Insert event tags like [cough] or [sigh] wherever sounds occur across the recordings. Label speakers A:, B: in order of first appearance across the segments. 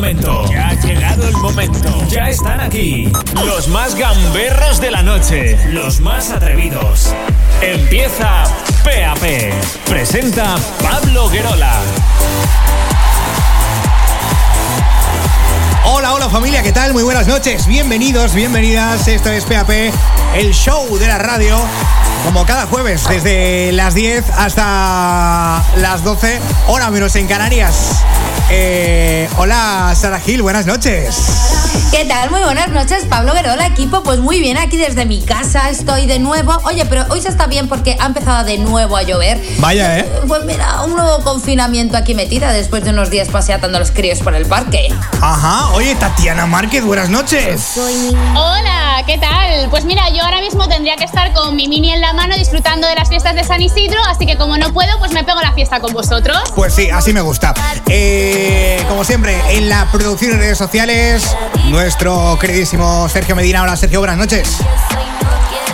A: Ya ha llegado el momento. Ya están aquí. Los más gamberros de la noche. Los más atrevidos. Empieza PAP. Presenta Pablo Guerola.
B: Hola, hola familia, ¿qué tal? Muy buenas noches. Bienvenidos, bienvenidas. Esto es PAP, el show de la radio. Como cada jueves, desde las 10 hasta las 12, hora menos en Canarias. Eh, hola, Sara Gil, buenas noches.
C: ¿Qué tal? Muy buenas noches, Pablo Guerola, equipo. Pues muy bien, aquí desde mi casa estoy de nuevo. Oye, pero hoy se está bien porque ha empezado de nuevo a llover.
B: Vaya, ¿eh?
C: Pues mira, un nuevo confinamiento aquí metida después de unos días paseando a los críos por el parque.
B: Ajá, oye, Tatiana Márquez, buenas noches.
D: Hola, ¿qué tal? Pues mira, yo ahora mismo tendría que estar con mi mini en la mano disfrutando de las fiestas de San Isidro, así que como no puedo, pues me pego la fiesta con vosotros.
B: Pues sí, así me gusta. Eh, como siempre, en la producción y redes sociales, nuestro queridísimo Sergio Medina. Hola, Sergio, buenas noches.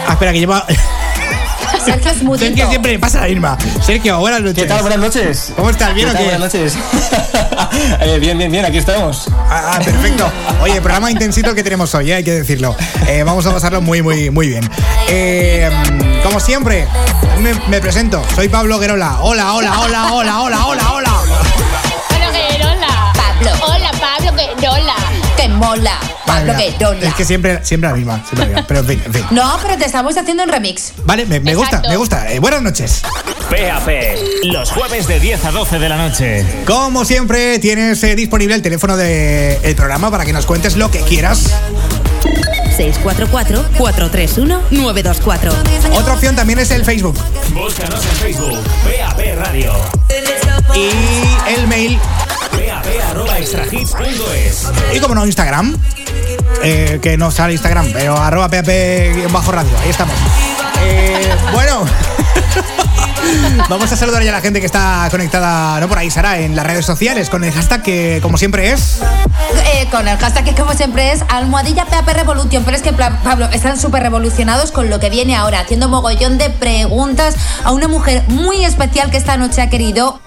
B: Ah, espera, que lleva. [laughs]
C: Sergio es mutito.
B: Sergio siempre le pasa la misma. Sergio, buenas noches.
E: ¿Qué tal? Buenas noches.
B: ¿Cómo estás? ¿Bien
E: ¿Qué
B: o
E: tal?
B: qué?
E: Buenas noches. [laughs] Eh, bien, bien, bien, aquí estamos.
B: Ah, ah, perfecto. Oye, programa intensito que tenemos hoy, eh, hay que decirlo. Eh, vamos a pasarlo muy, muy, muy bien. Eh, como siempre, me, me presento. Soy Pablo Guerola. Hola, hola, hola, hola, hola, hola, hola.
D: Pablo. Hola, Pablo Guerola.
C: Que mola. Pablo
B: Vale. Es que siempre, siempre la misma. Siempre la misma. Pero en fin, en fin.
C: No, pero te estamos haciendo un remix.
B: Vale, me, me gusta,
D: Exacto.
B: me gusta. Eh, buenas noches.
A: PAP. Los jueves de 10 a 12 de la noche.
B: Como siempre, tienes eh, disponible el teléfono del programa para que nos cuentes lo que quieras.
F: 644-431-924.
B: Otra opción también es el Facebook
A: Búscanos en Facebook. PAP Radio.
B: y el mail Y como no Instagram. eh, que no sale Instagram, pero arroba pap bajo radio. Ahí estamos. Eh, bueno. [laughs] Vamos a saludar ya a la gente que está conectada, no por ahí, Sara, en las redes sociales, con el hashtag que, como siempre, es.
C: Eh, con el hashtag que como siempre es almohadilla PAP Revolution. Pero es que, Pablo, están súper revolucionados con lo que viene ahora, haciendo mogollón de preguntas a una mujer muy especial que esta noche ha querido.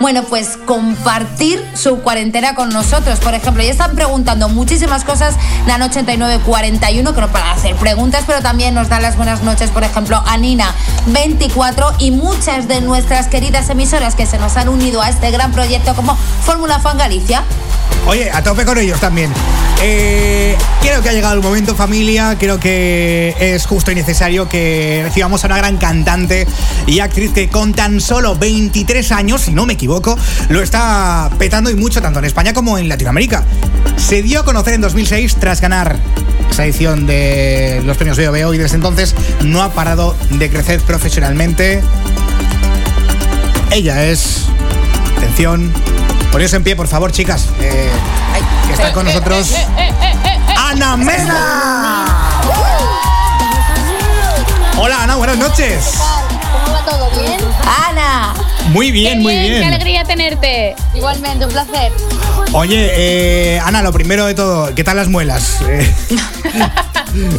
C: Bueno, pues compartir su cuarentena con nosotros. Por ejemplo, ya están preguntando muchísimas cosas. Noche 8941, que no para hacer preguntas, pero también nos dan las buenas noches, por ejemplo, a Nina 24 y muchas de nuestras queridas emisoras que se nos han unido a este gran proyecto como Fórmula Fan Galicia.
B: Oye, a tope con ellos también. Eh, creo que ha llegado el momento, familia. Creo que es justo y necesario que recibamos a una gran cantante y actriz que con tan solo 23 años, si no me equivoco, lo está petando y mucho, tanto en España como en Latinoamérica. Se dio a conocer en 2006 tras ganar esa edición de los premios Veo y desde entonces no ha parado de crecer profesionalmente. Ella es. Atención. Poneos en pie, por favor, chicas. eh, que está con nosotros. ¡Ana Mena! Hola, Ana, buenas noches.
C: Ana,
B: Muy bien,
D: Qué
B: muy
D: Qué
B: bien.
D: alegría tenerte. Igualmente, un placer.
B: Oye, eh, Ana, lo primero de todo, ¿qué tal las muelas? Eh, [laughs]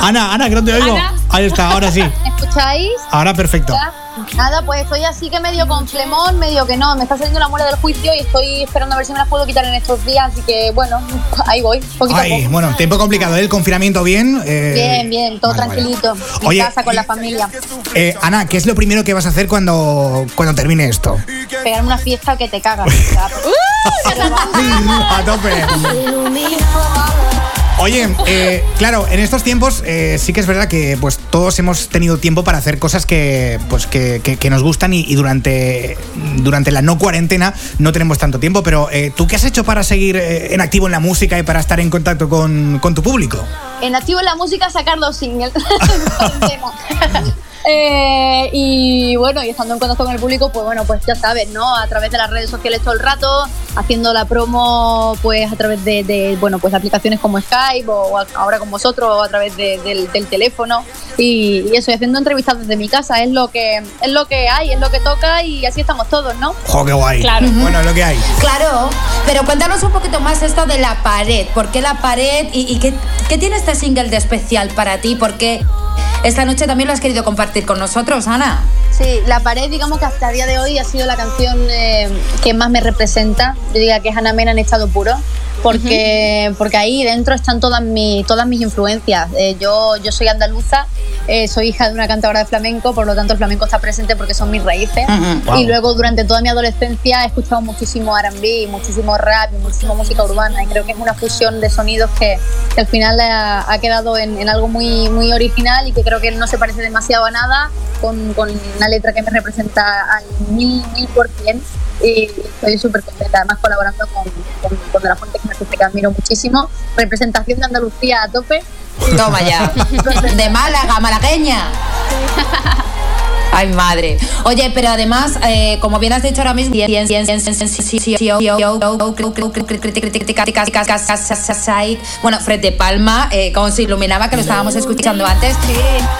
B: Ana, Ana, que no te oigo.
D: Ana.
B: Ahí está, ahora sí. [laughs]
D: ¿Me escucháis?
B: Ahora perfecto.
D: Ya. Nada, pues estoy así que medio con flemón, medio que no. Me está saliendo la muela del juicio y estoy esperando a ver si me las puedo quitar en estos días. Así que bueno, [laughs] ahí voy, poquito a
B: Ay,
D: poco.
B: bueno, tiempo complicado, ¿eh? el confinamiento bien. eh,
D: Bien, bien, todo
B: vale, vale.
D: tranquilito. En
B: Oye,
D: casa con la familia.
B: Eh, Ana, ¿qué es lo primero que vas a hacer cuando, cuando termine esto?
D: Pegarme una fiesta que te cagas. [laughs]
B: a tope. Oye, eh, claro, en estos tiempos eh, sí que es verdad que pues todos hemos tenido tiempo para hacer cosas que pues que, nos gustan y, durante, durante la no cuarentena no tenemos tanto tiempo, pero eh, ¿tú qué has hecho para seguir en activo en la música y para estar en contacto con, con tu público?
D: en activo en la música sacar dos singles. [laughs] Eh, y bueno, y estando en contacto con el público, pues bueno, pues ya sabes, ¿no? A través de las redes sociales todo el rato, haciendo la promo, pues a través de, de, bueno, pues aplicaciones como Skype o a- ahora con vosotros o a través de- del, del teléfono y, y eso, y haciendo entrevistas desde mi casa, es lo que es lo que hay, es lo que toca y así estamos todos, ¿no?
B: ¡Jo, qué guay!
D: Claro.
B: Bueno, es lo que hay.
C: claro, pero cuéntanos un poquito más esto de la pared. ¿Por qué la pared y, y qué, qué tiene este single de especial para ti? ¿Por qué esta noche también lo has querido compartir con nosotros, Ana?
D: Sí, La Pared, digamos que hasta el día de hoy ha sido la canción eh, que más me representa. Yo diría que es Ana Mena en estado puro, porque, porque ahí dentro están todas, mi, todas mis influencias. Eh, yo, yo soy andaluza, eh, soy hija de una cantadora de flamenco, por lo tanto el flamenco está presente porque son mis raíces. Y luego durante toda mi adolescencia he escuchado muchísimo R&B, muchísimo rap, y muchísimo música urbana. Y creo que es una fusión de sonidos que, que al final ha, ha quedado en, en algo muy, muy original y que creo que no se parece demasiado a nada, con, con una letra que me representa al mil, mil por cien. Y estoy súper contenta, además colaborando con, con, con De La Fuente, que me parece que admiro muchísimo. Representación de Andalucía a tope.
C: Toma ya. De Málaga, malagueña. Ay, madre. Oye, pero además, eh, como bien has dicho ahora mismo, bueno, Fred de Palma, eh, como se iluminaba, que lo estábamos escuchando antes.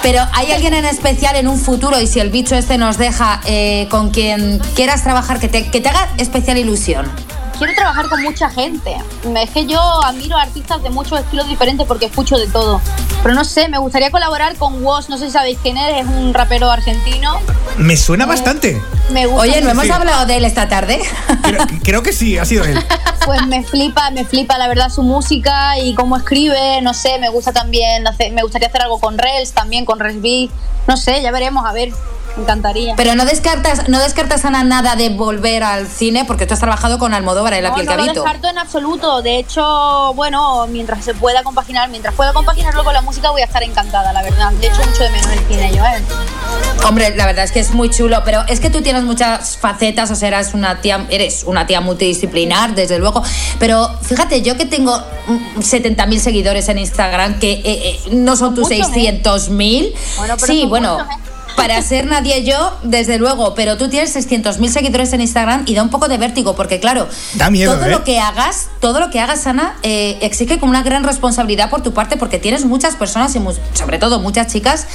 C: Pero hay alguien en especial en un futuro, y si el bicho este nos deja eh, con quien quieras trabajar, que te, que te haga especial ilusión.
D: Quiero trabajar con mucha gente. Es que yo admiro a artistas de muchos estilos diferentes porque escucho de todo. Pero no sé, me gustaría colaborar con Woz, no sé si sabéis quién es, es un rapero argentino.
B: Me suena bastante.
D: Me gusta
C: Oye, ¿no hemos
B: Sí.
C: hablado de él esta tarde? [laughs]
B: Creo, creo que sí, ha sido él. [laughs]
D: Pues me flipa, me flipa la verdad su música y cómo escribe, no sé, me gusta también, me gustaría hacer algo con Rels también, con Rels B, no sé, ya veremos, a ver, me encantaría.
C: Pero no descartas, no descartas Ana nada de volver al cine porque tú has trabajado con Almodóvar en La
D: No,
C: piel
D: no lo descarto en absoluto. De hecho, bueno, mientras se pueda compaginar, mientras pueda compaginarlo con la música, voy a estar encantada, la verdad. De hecho, mucho de menos el cine yo, ¿eh?
C: Hombre, la verdad es que es muy chulo, pero es que tú tienes muchas facetas, o sea, eres una tía, eres una tía multidisciplinar, desde luego. Pero fíjate, yo que tengo mm, 70.000 seguidores en Instagram, que eh, eh, no son tus
D: muchos, ¿eh?
C: 600.000.
D: Bueno, pero
C: sí, bueno.
D: muchos, ¿eh?
C: Para ser nadie yo, desde luego, pero tú tienes 600.000 seguidores en Instagram y da un poco de vértigo, porque claro,
B: Da miedo,
C: todo
B: ¿eh?
C: lo que hagas, todo lo que hagas, Ana, eh, exige como una gran responsabilidad por tu parte, porque tienes muchas personas y mu- sobre todo muchas chicas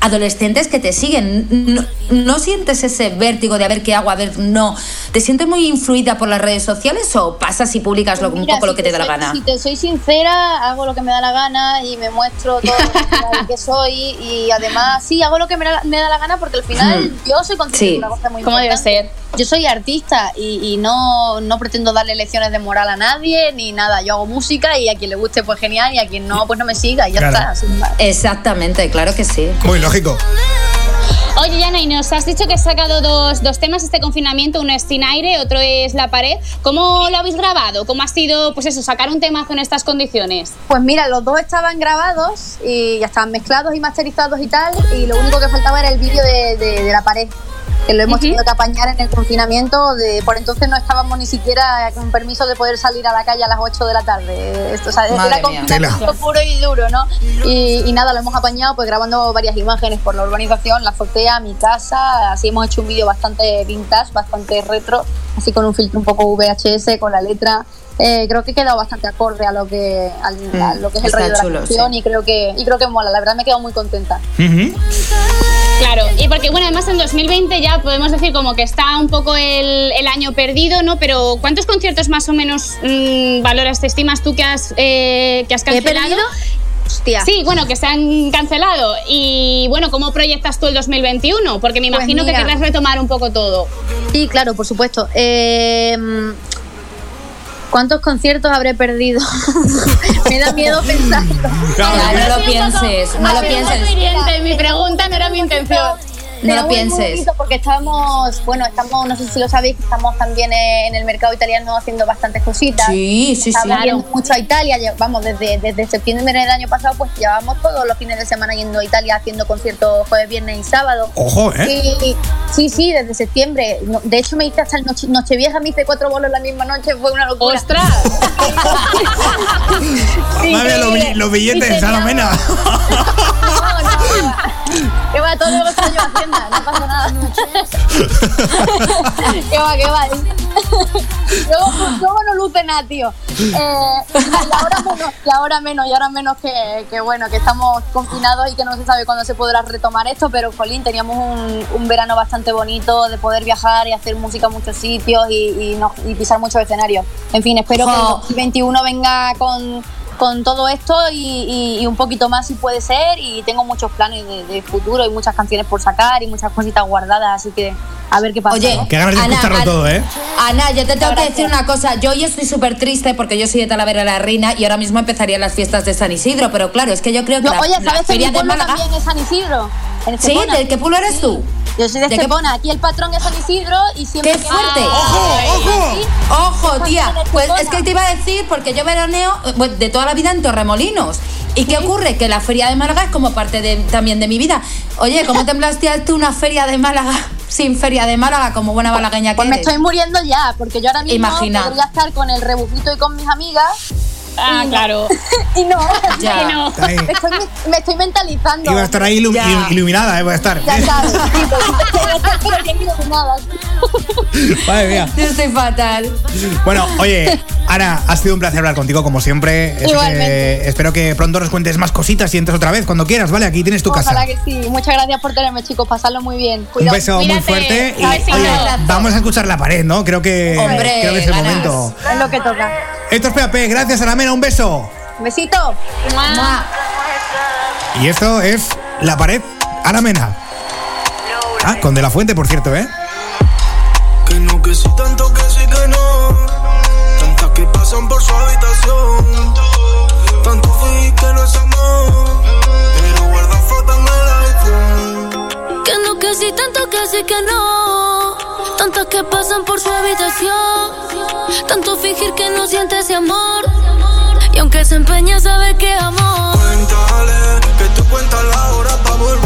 C: adolescentes que te siguen. No, no sientes ese vértigo de a ver qué hago, a ver, no. ¿Te sientes muy influida por las redes sociales o pasas y publicas lo- un
D: Mira,
C: poco lo
D: si
C: que te da la gana?
D: Si te soy sincera, hago lo que me da la gana y me muestro todo lo que soy y además sí, hago lo que me da, me da la gana porque al final yo soy consciente
C: Sí.
D: de una cosa muy
G: Como debe ser.
D: Yo soy artista y, y no, no pretendo darle lecciones de moral a nadie ni nada. Yo hago música y a quien le guste pues genial y a quien no pues no me siga y ya
B: Claro.
D: está.
C: Exactamente, claro que sí.
B: Muy lógico.
G: Oye, Yana, y nos has dicho que has sacado dos, dos temas este confinamiento, uno es Sin Aire, otro es La Pared. ¿Cómo lo habéis grabado? ¿Cómo ha sido, pues eso, sacar un temazo en estas condiciones?
D: Pues mira, los dos estaban grabados y ya estaban mezclados y masterizados y tal, y lo único que faltaba era el vídeo de, de- de la pared, que lo hemos tenido que apañar en el confinamiento. De, por entonces no estábamos ni siquiera con permiso de poder salir a la calle a las 8 de la tarde. Esto, o sea,
C: Madre
D: era
C: mía.
D: confinamiento
B: Tela.
D: puro y duro, ¿no? Y, y nada, lo hemos apañado pues grabando varias imágenes por la urbanización, la azotea, mi casa, así hemos hecho un vídeo bastante vintage, bastante retro, así con un filtro un poco VHS, con la letra. Eh, creo que he quedado bastante acorde a lo que, al- a lo que es el rollo de
C: chulo,
D: la canción
C: sí.
D: y creo que y creo que mola, la verdad me he quedado muy contenta.
G: Claro, y porque, bueno, además en 2020 ya podemos decir como que está un poco el, el año perdido, ¿no? Pero ¿cuántos conciertos más o menos mm, valoras, te estimas tú que has, eh, que has
D: ¿He
G: cancelado?
D: perdido? Hostia.
G: Sí, bueno, que se han cancelado. Y bueno, ¿cómo proyectas tú el 2021? Porque me
D: Pues
G: imagino que querrás retomar un poco todo.
D: Sí, claro, por supuesto. Eh, ¿Cuántos conciertos habré perdido? [laughs] me da miedo pensarlo.
B: Claro,
C: no lo pienses, no lo pienses.
G: mi pregunta no era mi intención.
C: No lo pienses.
D: porque estamos, bueno, estamos, no sé si lo sabéis, estamos también en el mercado italiano haciendo bastantes cositas.
C: Sí, sí, sí.
G: Claro.
D: yendo mucho a Italia, vamos, desde, desde septiembre del año pasado, pues llevamos todos los fines de semana yendo a Italia haciendo conciertos jueves, viernes y sábado.
B: Ojo, ¿eh?
D: Y- sí, sí, desde septiembre. De hecho, me hice hasta el noche, Nochevieja, me hice cuatro bolos la misma noche, fue una locura.
G: ¡Ostras! [laughs]
D: Sí,
B: Madre, los, billetes. [laughs]
D: No, no, [laughs] que va, todo lo que estoy yo haciendo, no pasa nada. [laughs] que va, que va. [laughs] luego, luego no luce nada, tío. Eh, y ahora menos, y ahora menos, y ahora menos que, que, bueno, que estamos confinados y que no se sabe cuándo se podrá retomar esto, pero Colín, teníamos un, un verano bastante bonito de poder viajar y hacer música a muchos sitios y, y, no- y pisar muchos escenarios. En fin, espero que el
C: Jo.
D: 2021 venga con con todo esto y, y- y un poquito más si puede ser y tengo muchos planes de, de futuro y muchas canciones por sacar y muchas cositas guardadas, así que a ver qué pasa.
C: Oye,
D: ¿no?
B: Qué ganas de
C: Ana,
B: escucharlo
C: Ana-
B: todo, ¿eh?
C: Ana, yo te tengo que decir una cosa. Yo hoy estoy súper triste porque yo soy de Talavera la Reina y ahora mismo empezarían las fiestas de San Isidro, pero claro, es que yo creo que
D: No,
C: la,
D: oye,
C: la
D: ¿sabes que mi
C: de
D: pueblo también es San Isidro? En
C: ¿Sí?
D: Estepona.
C: ¿De qué pueblo eres tú?
D: Yo soy de,
C: ¿De qué-
D: Estepona, aquí el patrón es San Isidro y siempre...
C: ¡Qué
D: que-
C: fuerte!
B: ¡Ojo, ojo!
C: Ojo, tía, pues es que te iba a decir, porque yo veraneo eh, pues, de toda la vida en Torremolinos. ¿Y qué ocurre? Que la feria de Málaga es como parte de- también de mi vida. Oye, ¿cómo te planteas tú una feria de Málaga [laughs] sin feria de Málaga como buena malagueña que
D: Pues me estoy muriendo ya, porque yo ahora mismo
C: Imagina.
D: podría estar con el rebujito y con mis amigas
G: Ah,
D: Y no.
G: claro. [laughs]
D: y no,
C: Ya.
G: Y no.
D: Me, estoy, me estoy mentalizando.
B: Iba a estar ahí ilu-
C: Ya.
B: ilu- iluminada, ¿eh? Voy a estar.
D: Ya sabes, [laughs] pues, pero bien iluminadas.
B: Madre mía.
C: Yo estoy fatal.
B: Bueno, oye, Ana, ha sido un placer hablar contigo como siempre.
D: Igualmente.
B: que- espero que pronto nos cuentes más cositas y entres otra vez cuando quieras, ¿vale? Aquí tienes tu casa.
D: Ojalá que sí. Muchas gracias por tenerme, chicos. Pasarlo muy bien.
B: Un
D: Cuidado.
B: beso muy
G: Cuídate.
B: fuerte y
G: Un
B: oye, vamos a escuchar la pared, ¿no? Creo que,
C: Hombre,
B: creo que es el
C: ganas.
B: momento.
D: Es lo que toca.
B: Esto es PAP, gracias Ana Mena, un beso.
D: Besito.
C: Mua.
B: Y esto es la pared Ana Mena. Ah, con De La Fuente, por cierto, ¿eh?
H: Que no, que sí, tanto que sí que no. Tantas que pasan por su habitación. Tanto fui que no es amor. Pero guarda fotos en el iPhone.
I: Que no, que sí, tanto que sí que no. Tantas que pasan por su habitación. Tanto fingir que no siente ese amor. Y aunque se empeña, sabe que es amor.
H: Cuéntale que tú cuentas la hora pa' volverle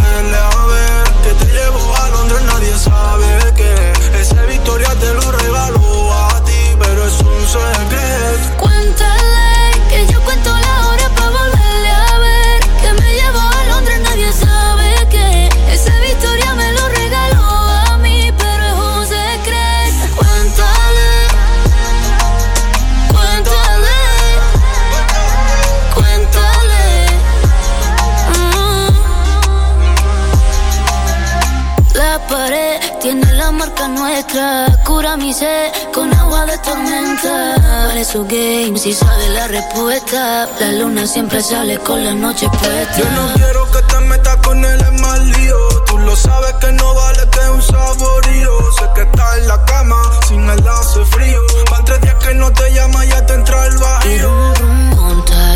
I: Cura mi sed con agua de tormenta. Vale su game si sabe la respuesta. La luna siempre sale con la noche puesta.
H: Yo no quiero que te metas con él mal lío. Tú lo sabes que no vale que es un saborío. Sé que estás en la cama, sin él hace frío. Van tres días que no te llama, ya te entra el bajío.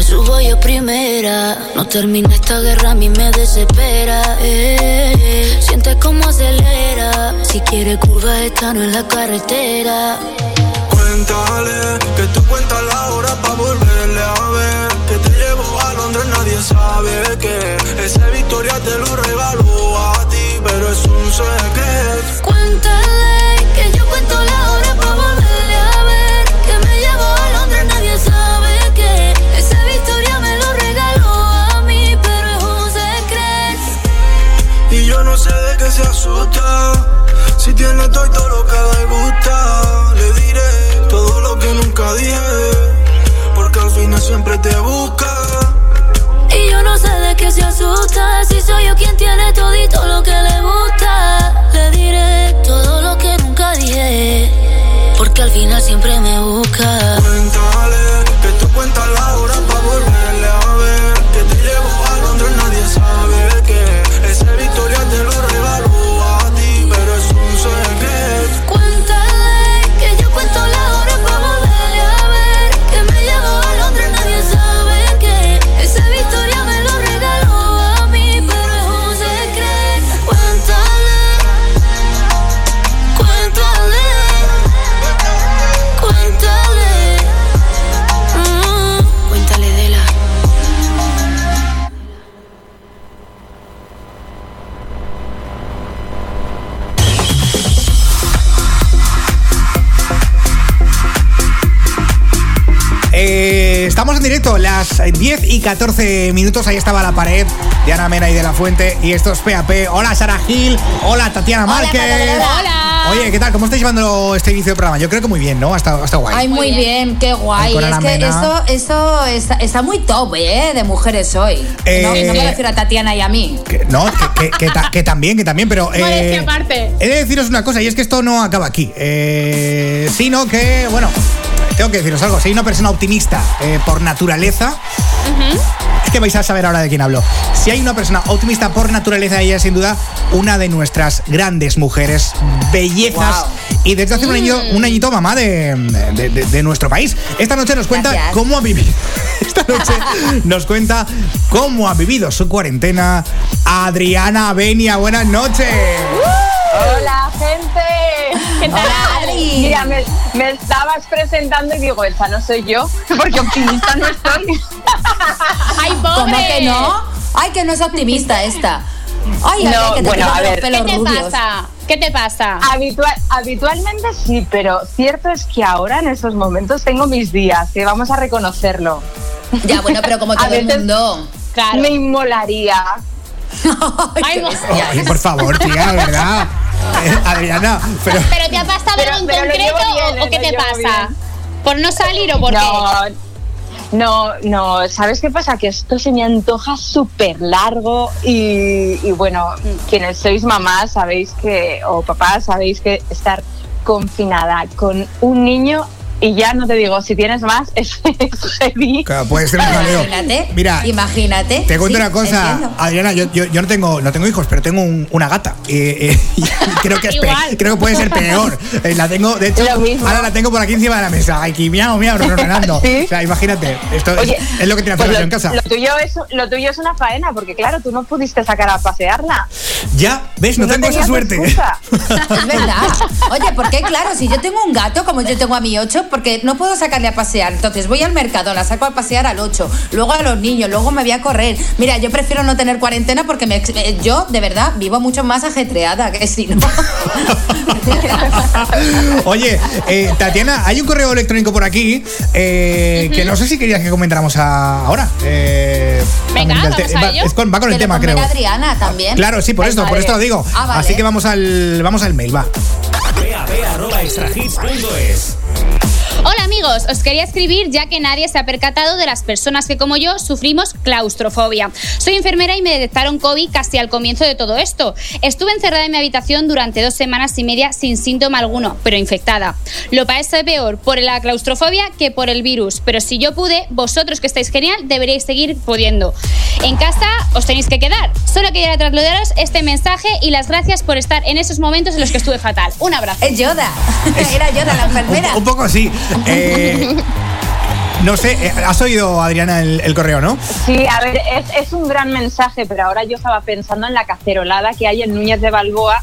I: Subo yo primera. No termina esta guerra, a mí me desespera. eh. Sientes como acelera. Si quiere curva, esta no es la carretera.
H: Cuéntale que tú cuentas la hora pa' volverle a ver. Que te llevo a Londres, nadie sabe que ese Victoria te lo regaló a ti, pero es un secreto.
I: Cuéntale que yo cuento la
H: no sé de qué se asusta. Si tiene todo y todo lo que le gusta, le diré todo lo que nunca dije. Porque al final siempre te busca.
I: Y yo no sé de qué se asusta. Si soy yo quien tiene todito lo que le gusta, le diré todo lo que nunca dije. Porque al final siempre me busca.
H: Cuéntale que tú cuentas la hora pa' volverle a
B: 10 y 14 minutos. Ahí estaba la pared de Ana Mena y de la Fuente. Y esto es PAP. Hola, Sara Gil. Hola, Tatiana Márquez.
G: Hola.
B: Oye, ¿qué tal? ¿Cómo estáis llevando este inicio de programa? Yo creo que muy bien, ¿no? Hasta, hasta guay.
C: Ay, muy bien, qué guay.
B: Ay,
C: Es que esto, esto está, está muy top, ¿eh? De mujeres hoy.
B: Eh,
C: no, no me refiero a Tatiana y a mí.
B: Que- no, que, que- que ta- que también, que también, pero.
G: Modestia aparte.
B: He de deciros una cosa, y es que esto no acaba aquí. eh, sino que, bueno. Tengo que deciros algo. Si hay una persona optimista eh, por naturaleza, es que vais a saber ahora de quién hablo. Si hay una persona optimista por naturaleza, ella es sin duda una de nuestras grandes mujeres, bellezas. Y desde hace un, año, un añito mamá de, de- de- de nuestro país. Esta noche nos cuenta
C: Gracias.
B: cómo ha vivido. [laughs] Esta noche [laughs] nos cuenta cómo ha vivido su cuarentena Adriana Benia. Buenas noches.
J: Hola, gente.
G: ¿Qué tal?
J: Mira, me, me estabas presentando y digo, esa no soy yo, [laughs] porque optimista no estoy. [laughs]
G: ¡Ay, pobre!
C: ¿Cómo que no? Ay, que no es optimista esta. Ay,
J: No,
C: ay, que te
J: bueno, a ver.
C: pelos
G: ¿Qué te
C: rubios.
G: pasa? ¿Qué te pasa?
J: Habitual, habitualmente sí, pero cierto es que ahora en estos momentos tengo mis días, que vamos a reconocerlo.
C: Ya, bueno, pero como [laughs]
J: A
C: todo el
J: veces-
C: mundo.
G: Claro.
J: Me inmolaría.
C: Ay,
B: por favor, tía, de verdad. [laughs] Eh, Adriana, pero.
G: ¿Pero te ha pasado
J: Pero-
G: algo en concreto
J: bien,
G: o, qué te pasa?
J: bien.
G: ¿Por no salir o por qué?
J: No, no, no. ¿Sabes qué pasa? Que esto se me antoja súper largo y, y bueno, quienes sois mamás sabéis que, o papás, sabéis que estar confinada con un niño y ya no te digo, si tienes más, [laughs] es, es heavy.
B: Claro, puede ser un jaleo.
C: Imagínate.
B: Mira,
C: imagínate.
B: Te cuento
C: Sí,
B: una cosa,
C: entiendo.
B: Adriana, yo, yo, yo no tengo no tengo hijos, pero tengo un- una gata. Eh, eh, [laughs] y creo que es pe-
G: Igual.
B: creo que puede ser peor. Eh, la tengo, de hecho, ahora la tengo por aquí encima de la mesa. Aquí miau, miau, ronronando. [laughs]
J: ¿Sí?
B: O sea, imagínate, esto es-
J: Oye,
B: es, lo que tiene que
J: pues
B: en casa.
J: lo tuyo es, lo tuyo es una faena, porque claro, tú no pudiste sacar a pasearla.
B: Ya, ¿ves? No, tengo esa suerte.
C: Es verdad. Oye, porque claro, si yo tengo un gato como yo tengo a mi 8, porque no puedo sacarle a pasear. Entonces voy al mercado, la saco a pasear al 8, luego a los niños, luego me voy a correr. Mira, yo prefiero no tener cuarentena porque me, eh, yo, de verdad, vivo mucho más ajetreada que si no. [laughs]
B: Oye, eh, Tatiana, hay un correo electrónico por aquí eh, que no sé si querías que comentáramos a- ahora. Eh,
G: Venga, vamos a
B: va,
G: ello.
B: es con- va con el
C: Que
B: tema, creo.
C: Adriana también.
B: Claro, sí, por
C: Ay,
B: esto, por esto lo digo.
C: Ah, vale.
B: Así que vamos al, vamos al mail, va.
A: PAP@extrahits.es.
G: Hola amigos, os quería escribir ya que nadie se ha percatado de las personas que como yo sufrimos claustrofobia. Soy enfermera y me detectaron COVID casi al comienzo de todo esto. Estuve encerrada en mi habitación durante dos semanas y media sin síntoma alguno, pero infectada. Lo pasé peor por la claustrofobia que por el virus, pero si yo pude, vosotros que estáis genial deberíais seguir pudiendo. En casa os tenéis que quedar. Solo quería trasladaros este mensaje y las gracias por estar en esos momentos en los que estuve fatal. Un abrazo.
C: Es Yoda. [laughs] Era Yoda la enfermera.
B: Un, un poco sí. Eh, no sé, eh, has oído, Adriana, el, el correo, ¿no?
J: Sí, a ver, es, es un gran mensaje, pero ahora yo estaba pensando en la cacerolada que hay en Núñez de Balboa,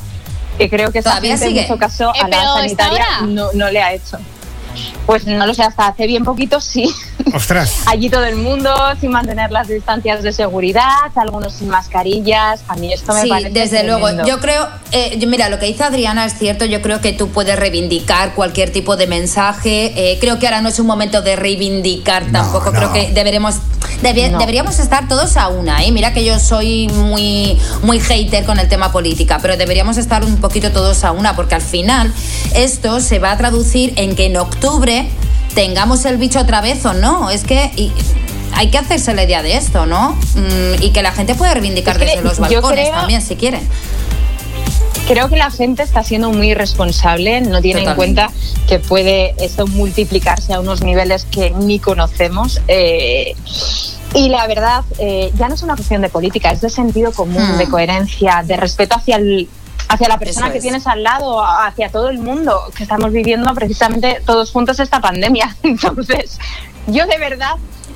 J: que creo que esa
C: ¿Todavía
J: gente
C: sigue?
J: en mucho caso
G: Eh,
J: a la
G: pero ¿está
J: sanitaria no, no le ha hecho. Pues no lo sé, hasta hace bien poquito sí. [laughs]
B: Ostras.
J: Allí todo el mundo sin mantener las distancias de seguridad, algunos sin mascarillas. A mí esto me
C: Sí,
J: parece
C: desde
J: tremendo.
C: luego. Yo creo, eh, yo- mira, lo que dice Adriana es cierto. Yo creo que tú puedes reivindicar cualquier tipo de mensaje. Eh, creo que ahora no es un momento de reivindicar
B: No,
C: tampoco.
B: no.
C: Creo que deberemos, debe-
J: No.
C: deberíamos estar todos a una. ¿eh? Mira que yo soy muy, muy hater con el tema política, pero deberíamos estar un poquito todos a una, porque al final esto se va a traducir en que en octubre tengamos el bicho otra vez o no. Es que. y- hay que hacerse la idea de esto, ¿no? Mm, y que la gente puede reivindicar
J: Es que
C: desde los balcones
J: creo-
C: también, si quieren.
J: Creo que la gente está siendo muy irresponsable, no tiene en cuenta que puede esto multiplicarse a unos niveles que ni conocemos. eh, y la verdad, eh, ya no es una cuestión de política, es de sentido común,
C: Hmm.
J: de coherencia, de respeto hacia el hacia la persona
C: Eso
J: que
C: es.
J: tienes al lado, hacia todo el mundo, que estamos viviendo precisamente todos juntos esta pandemia. [laughs] Entonces, yo de verdad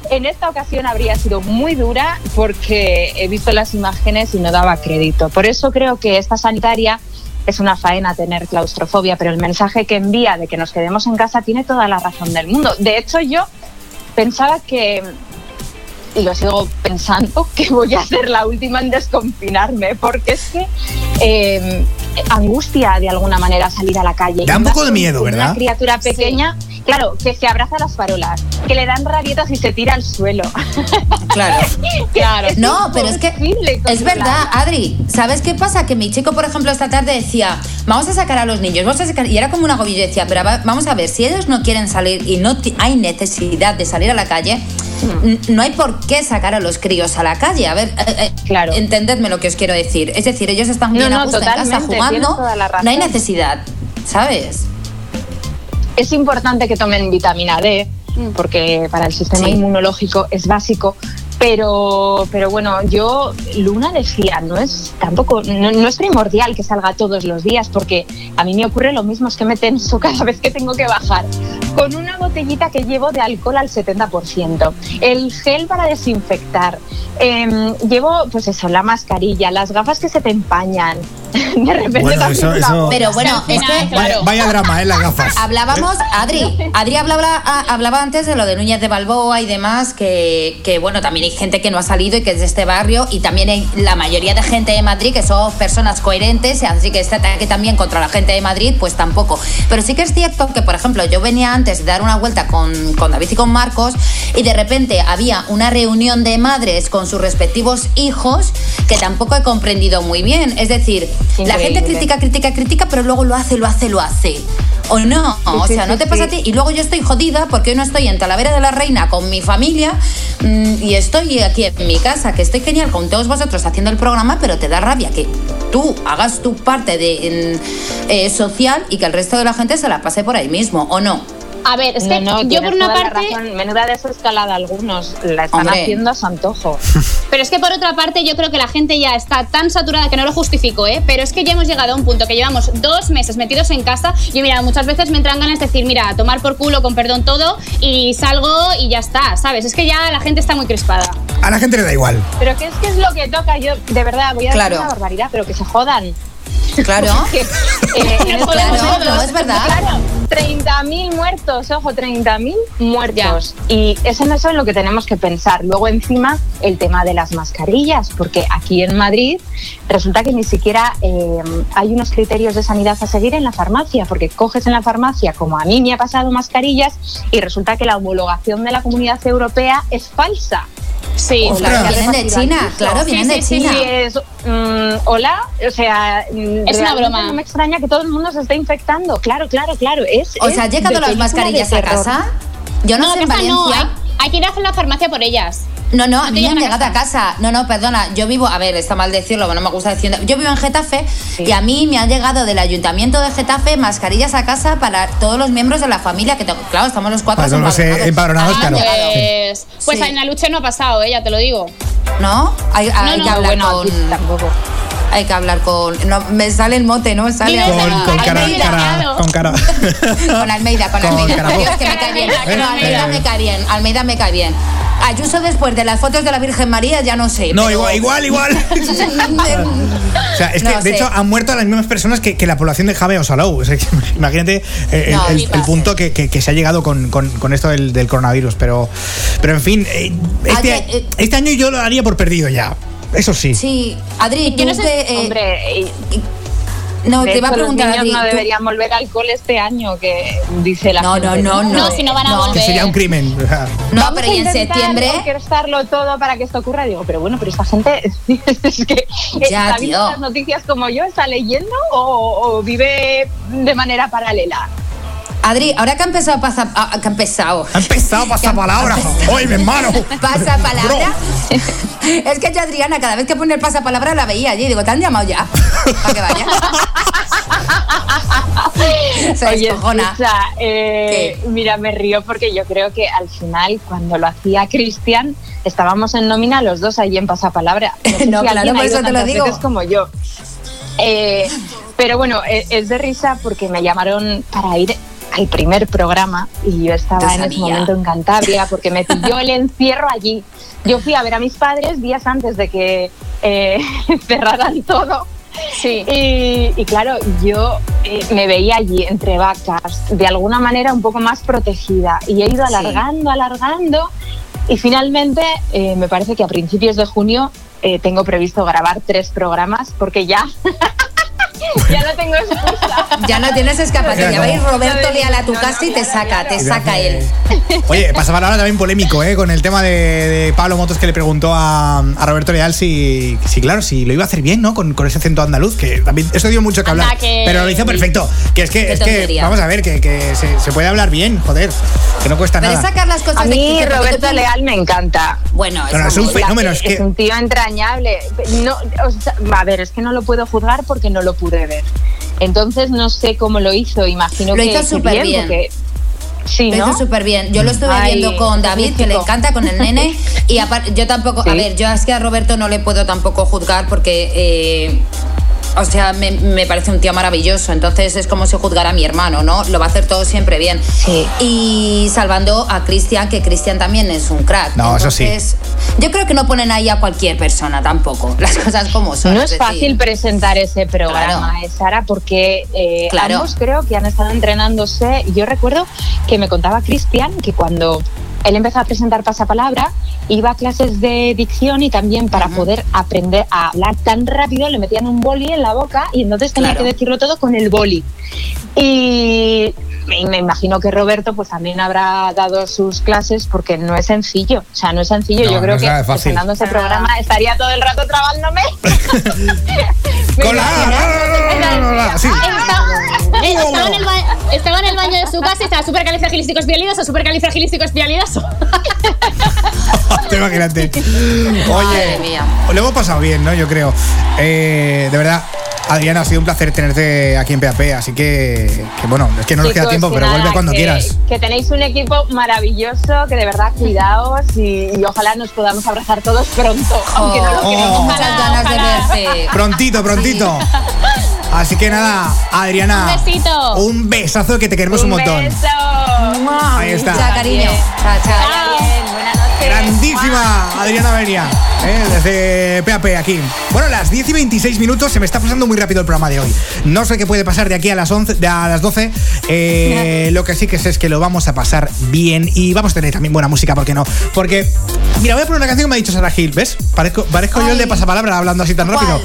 J: en esta ocasión habría sido muy dura porque he visto las imágenes y no daba crédito. Por eso creo que esta sanitaria es una faena tener claustrofobia, pero el mensaje que envía de que nos quedemos en casa tiene toda la razón del mundo. De hecho, yo pensaba que, y lo sigo pensando, [laughs] que voy a ser la última en desconfinarme, porque es que eh, angustia de alguna manera salir a la calle.
B: Da un poco de miedo, ¿verdad?
J: Una criatura pequeña, claro, que se abraza a las farolas, que le dan rabietas y se tira al suelo. [laughs]
C: Claro.
G: Claro.
J: Es
C: No, pero es que es verdad. Adri. ¿Sabes qué pasa? Que mi chico, por ejemplo, esta tarde decía, vamos a sacar a los niños, vamos a sacar... Y era como un agobio. Yo decía, pero va- vamos a ver, si ellos no quieren salir y no hay necesidad de salir a la calle, no hay por qué sacar a los críos a la calle. A ver, eh, eh,
J: Claro.
C: entendedme lo que os quiero decir. Es decir, ellos están
J: No,
C: bien a
J: no,
C: gusto en casa
J: totalmente,
C: jugando, no hay necesidad, ¿sabes?
J: Es importante que tomen vitamina D, porque para el sistema
C: Sí.
J: inmunológico es básico. Pero, pero bueno, yo, Luna decía, no es tampoco, no, no es primordial que salga todos los días, porque a mí me ocurre lo mismo, es que me tenso [laughs] cada vez que tengo que bajar. Con una botellita que llevo de alcohol al 70%, el gel para desinfectar, em, llevo, pues eso, la mascarilla, las gafas que se te empañan. [laughs] De repente
B: Bueno,
J: también
B: eso- eso-.
C: Pero bueno, es que
B: Vaya, vaya drama, ¿eh? Las gafas.
C: Hablábamos, Adri, [laughs] Adri hablaba, a- hablaba antes de lo de Núñez de Balboa y demás, que, que, bueno, también hay gente que no ha salido y que es de este barrio, y también hay la mayoría de gente de Madrid que son personas coherentes, así que este ataque también contra la gente de Madrid, pues tampoco. Pero sí que es cierto que, por ejemplo, yo venía antes de dar una vuelta con, con David y con Marcos, y de repente había una reunión de madres con sus respectivos hijos que tampoco he comprendido muy bien. Es decir, la gente
J: Increíble.
C: critica, critica, critica, pero luego lo hace, lo hace, lo hace. ¿O no? o sea, ¿no te pasa a ti? Y luego yo estoy jodida porque hoy no estoy en Talavera de la Reina con mi familia mm, y aquí en mi casa, que estoy genial con todos vosotros haciendo el programa, pero te da rabia que tú hagas tu parte de mm, eh, social y que el resto de la gente se la pase por ahí mismo, ¿o no?
G: A ver, es que
J: No, no,
G: yo por una parte...
J: razón. Menuda desescalada algunos, la están
C: Hombre.
J: haciendo a su antojo. [laughs]
G: Pero es que por otra parte yo creo que la gente ya está tan saturada que no lo justifico, ¿eh? Pero es que ya hemos llegado a un punto que llevamos dos meses metidos en casa. Yo mira, muchas veces me entran ganas de decir, mira, a tomar por culo con perdón todo y salgo y ya está, ¿sabes? Es que ya la gente está muy crispada.
B: A la gente le da igual.
J: Pero ¿qué es, qué es lo que toca? Yo, de verdad, voy a
C: Claro.
J: decir una barbaridad, pero que se jodan.
C: Claro. [laughs]
J: Eh, estos
C: Claro, no, es verdad.
J: Claro, 30.000 muertos, ojo, 30.000 muertos. Y eso no es en lo que tenemos que pensar. Luego, encima, el tema de las mascarillas, porque aquí en Madrid resulta que ni siquiera eh, hay unos criterios de sanidad a seguir en la farmacia, porque coges en la farmacia, como a mí me ha pasado, mascarillas y resulta que la homologación de la comunidad europea es falsa.
G: Sí,
C: Claro, vienen de China, claro,
G: Sí,
C: vienen de
G: sí, sí,
C: China.
J: Sí, es, mm, hola, o sea, mm,
G: Es una broma.
J: No me extraña que todo el mundo se esté infectando. Claro, claro, claro. Es,
C: O
J: es
C: sea, ¿han llegado las mascarillas a casa? Yo no,
G: No,
C: sé en
G: casa no,
C: Valencia.
G: Hay, que ir a la farmacia por ellas.
C: No, no, a mí me han llegado a casa. No, no, perdona. Yo vivo, a ver, está mal decirlo, pero no me gusta decir. Yo vivo en Getafe y a mí me han llegado del ayuntamiento de Getafe mascarillas a casa para todos los miembros de la familia. Que tengo- claro, estamos los cuatro.
B: Para todos los eh, empadronados,
G: Ah,
B: claro.
G: pues, pues
C: Sí.
G: en la lucha no ha pasado, ¿eh? ya te lo digo.
C: ¿No? Hay, hay
G: no,
C: que hablar
J: bueno,
C: con.
J: aquí tampoco.
C: Hay que hablar con. No, me sale el mote, ¿no? Me sale.
B: Con, con cara,
G: Almeida,
B: cara-
G: claro.
B: con cara. [laughs]
C: Con Almeida, con,
B: Con
C: Almeida. Dios, que me cae bien.
G: Almeida,
C: No,
G: con
C: Almeida
B: Almeida.
C: me cae bien. Almeida me cae bien. Ayuso después de las fotos de la Virgen María, ya no sé.
B: No,
C: pero-
B: igual, igual, igual. [laughs] O sea, es que
C: No
B: de
C: sé.
B: hecho han muerto las mismas personas que, que la población de Jave o Salou. O sea, [laughs] que imagínate eh, el,
C: No,
B: el-
C: flipas.
B: el punto que, que- que se ha llegado con, con- con esto del, del coronavirus. Pero, pero en fin, eh, este,
C: eh,
B: este año yo lo daría por perdido ya. Eso sí.
C: Sí, Adri, tú
G: no
C: que, eh,
J: Hombre, y-
C: no,
J: de
C: te iba a preguntar,
J: los
C: Adri.
J: niños no
C: tú-
J: deberían volver al cole este año, que dice la
C: No, no,
J: gente.
C: no, no.
G: No, si no van a
C: No.
B: Que
G: volver.
B: sería un crimen.
C: No,
J: Vamos
C: pero
J: a
C: y en septiembre.
J: orquestarlo todo para que esto ocurra. Digo, pero bueno, pero esta gente [laughs] es que
C: Ya,
J: está viendo
C: tío.
J: las noticias como yo, está leyendo o, o vive de manera paralela.
C: Adri, ahora que ha empezado pasa, ah, que ha empezado.
B: Ha empezado pasapalabra. Oye, mi hermano.
C: Pasapalabra. es que yo, Adriana, cada vez que pone el pasapalabra la veía allí. Digo, ¿te han llamado ya? Para que vaya. [laughs] Se
J: Oye, escucha, eh, mira, me río porque yo creo que al final, cuando lo hacía Cristian, estábamos en nómina los dos ahí en pasapalabra. [laughs] sé
C: No,
J: si
C: claro, por eso te lo digo.
J: como yo. Eh, pero bueno, eh, es de risa porque me llamaron para ir al primer programa y yo estaba en ese momento en Cantabria porque me pilló el encierro allí. Yo fui a ver a mis padres días antes de que eh, [laughs] cerraran todo.
G: Sí.
J: Y, y claro, yo eh, me veía allí entre vacas, de alguna manera un poco más protegida. Y he ido
C: Sí.
J: alargando, alargando. Y finalmente, eh, me parece que a principios de junio eh, tengo previsto grabar tres programas porque ya, [laughs] [laughs] ya no tengo excusa.
C: Ya no tienes escapatoria.
B: Ya
C: Va a ir. Roberto Leal a tu
J: no,
C: casa y te
J: claro,
C: saca, te saca él. [laughs]
B: Oye, pasapalabra también polémico, ¿eh? Con el tema de, de Pablo Motos que le preguntó a, a Roberto Leal si, si, claro, si lo iba a hacer bien, ¿no? Con, con ese acento andaluz, que también eso dio mucho que
G: Anda,
B: hablar.
G: que-
B: Pero lo hizo perfecto. Que es que, es que vamos a ver, que, que se, se puede hablar bien, joder. Que no cuesta
C: Pero es
B: nada.
C: sacar las cosas
J: A
C: de
J: mí
C: que-
J: Roberto Leal me encanta.
C: Bueno,
B: Pero
C: eso
B: es un fenómeno, es que-
J: un tío entrañable. No, o sea, a ver, es que no lo puedo juzgar porque no lo pude ver. Entonces no sé cómo lo hizo, imagino
C: Lo
J: que
C: hizo
J: que
C: súper bien.
J: porque- Sí,
C: Lo
J: ¿no?
C: hizo súper bien. Yo lo estuve
J: Ay,
C: viendo con David, que le encanta, con el nene. Y aparte, yo tampoco. A ver, yo es que a Roberto no le puedo tampoco juzgar porque. eh, o sea, me, me parece un tío maravilloso. Entonces es como si juzgara a mi hermano, ¿no? Lo va a hacer todo siempre bien.
J: Sí.
C: Y salvando a Cristian, que Cristian también es un crack.
F: No, eso sí.
C: Yo creo que no ponen ahí a cualquier persona tampoco. [laughs] Las cosas como son.
J: No es fácil presentar ese programa,
C: Claro.
J: eh, Sara, porque eh,
C: Claro.
J: ambos creo que han estado entrenándose. Yo recuerdo que me contaba Cristian que cuando él empezó a presentar pasapalabra, iba a clases de dicción y también para poder aprender a hablar tan rápido le metían un boli en la boca y entonces tenía
C: Claro.
J: que decirlo todo con el boli. Y me, me imagino que Roberto pues también habrá dado sus clases porque no es sencillo, o sea, no es sencillo.
F: No,
J: Yo
F: no
J: creo
F: es
J: que presentando ese programa estaría todo el rato trabándome. [laughs] Me
F: Con la-.
G: Estaba, en el ba- estaba en el baño de su casa y estaba súper califragilístico espialidoso, súper califragilístico espialidoso. [laughs]
F: Te imagínate. [laughs]
C: Madre
F: Oye,
C: mía.
F: lo hemos pasado bien, ¿no? Yo creo. Eh, de verdad, Adriana, ha sido un placer tenerte aquí en PAP, así que, que bueno, es que no nos queda tiempo,
J: que
F: pero
J: nada,
F: vuelve cuando
J: que-
F: quieras.
J: Que tenéis un equipo maravilloso, que de verdad cuidaos y, y ojalá nos podamos abrazar todos pronto, aunque no lo
F: Oh.
J: queremos.
C: Muchas ganas de verte.
F: Prontito, prontito. Así que nada, Adriana.
G: Un besito.
F: Un besazo que te queremos un, montón.
J: beso.
F: Ahí está.
C: Chao, cariño. Chao, chao.
J: Noches.
F: Grandísima Adriana Benia, ¿eh? desde PAP aquí. Bueno, las 10 y 26 minutos, se me está pasando muy rápido el programa de hoy. No sé qué puede pasar de aquí a las 11, de a las 12. eh, [laughs] lo que sí que sé es que lo vamos a pasar bien y vamos a tener también buena música, ¿por qué no? Porque, mira, voy a poner una canción que me ha dicho Sara Gil, ¿ves? Parezco, parezco yo el de pasapalabra hablando así tan
C: ¿Cuál?
F: rápido.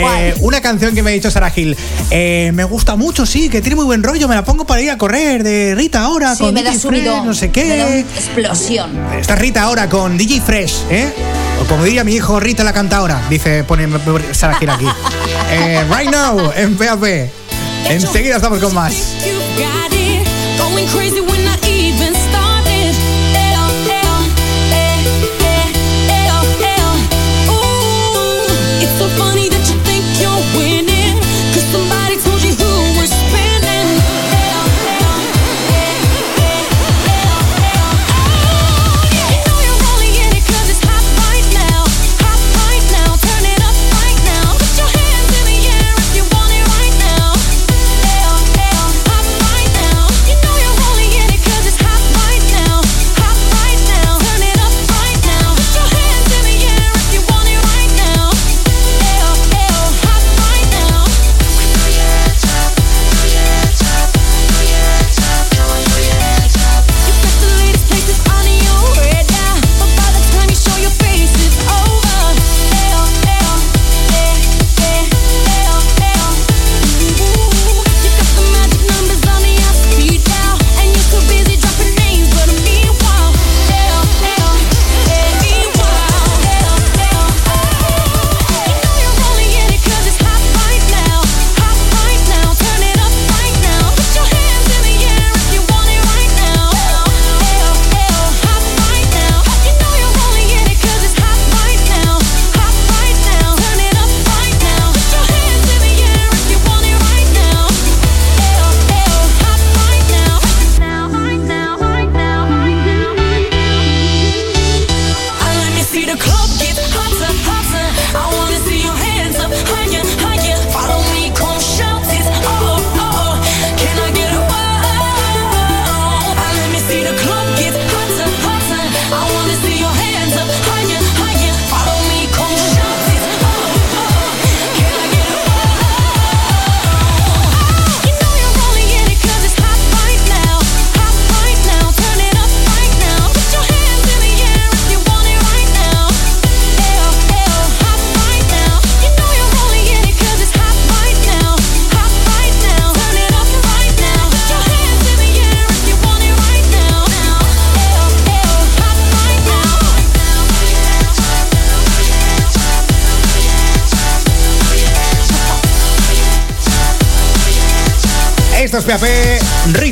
C: ¿Cuál?
F: Eh, una canción que me ha dicho Sara Gil. eh, me gusta mucho, sí, que tiene muy buen rollo, me la pongo para ir a correr de Rita ahora
C: Sí,
F: con
C: me
F: DJ. Fresh, no sé
C: Me da una
F: qué.
C: explosión.
F: Está Rita ahora con DJ Fresh, ¿eh? O como diría mi hijo, Rita la canta ahora, dice, pone Sara Gil aquí. [laughs] Eh, right now, en PAP. Enseguida estamos con más.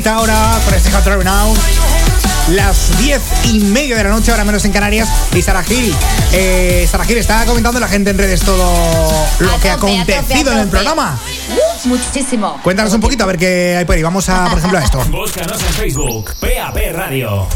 F: Rita ahora, con este Hot Now. Las 10 y media de la noche, ahora menos en Canarias. Y Sara Gil. Eh, Sara Gil está comentando la gente en redes todo lo
C: A
F: que ha acontecido en el programa.
C: Muchísimo.
B: Cuéntanos un poquito a ver qué hay por ahí. Vamos a, por ejemplo, a esto. [laughs]
A: Búscanos en Facebook, PAP Radio.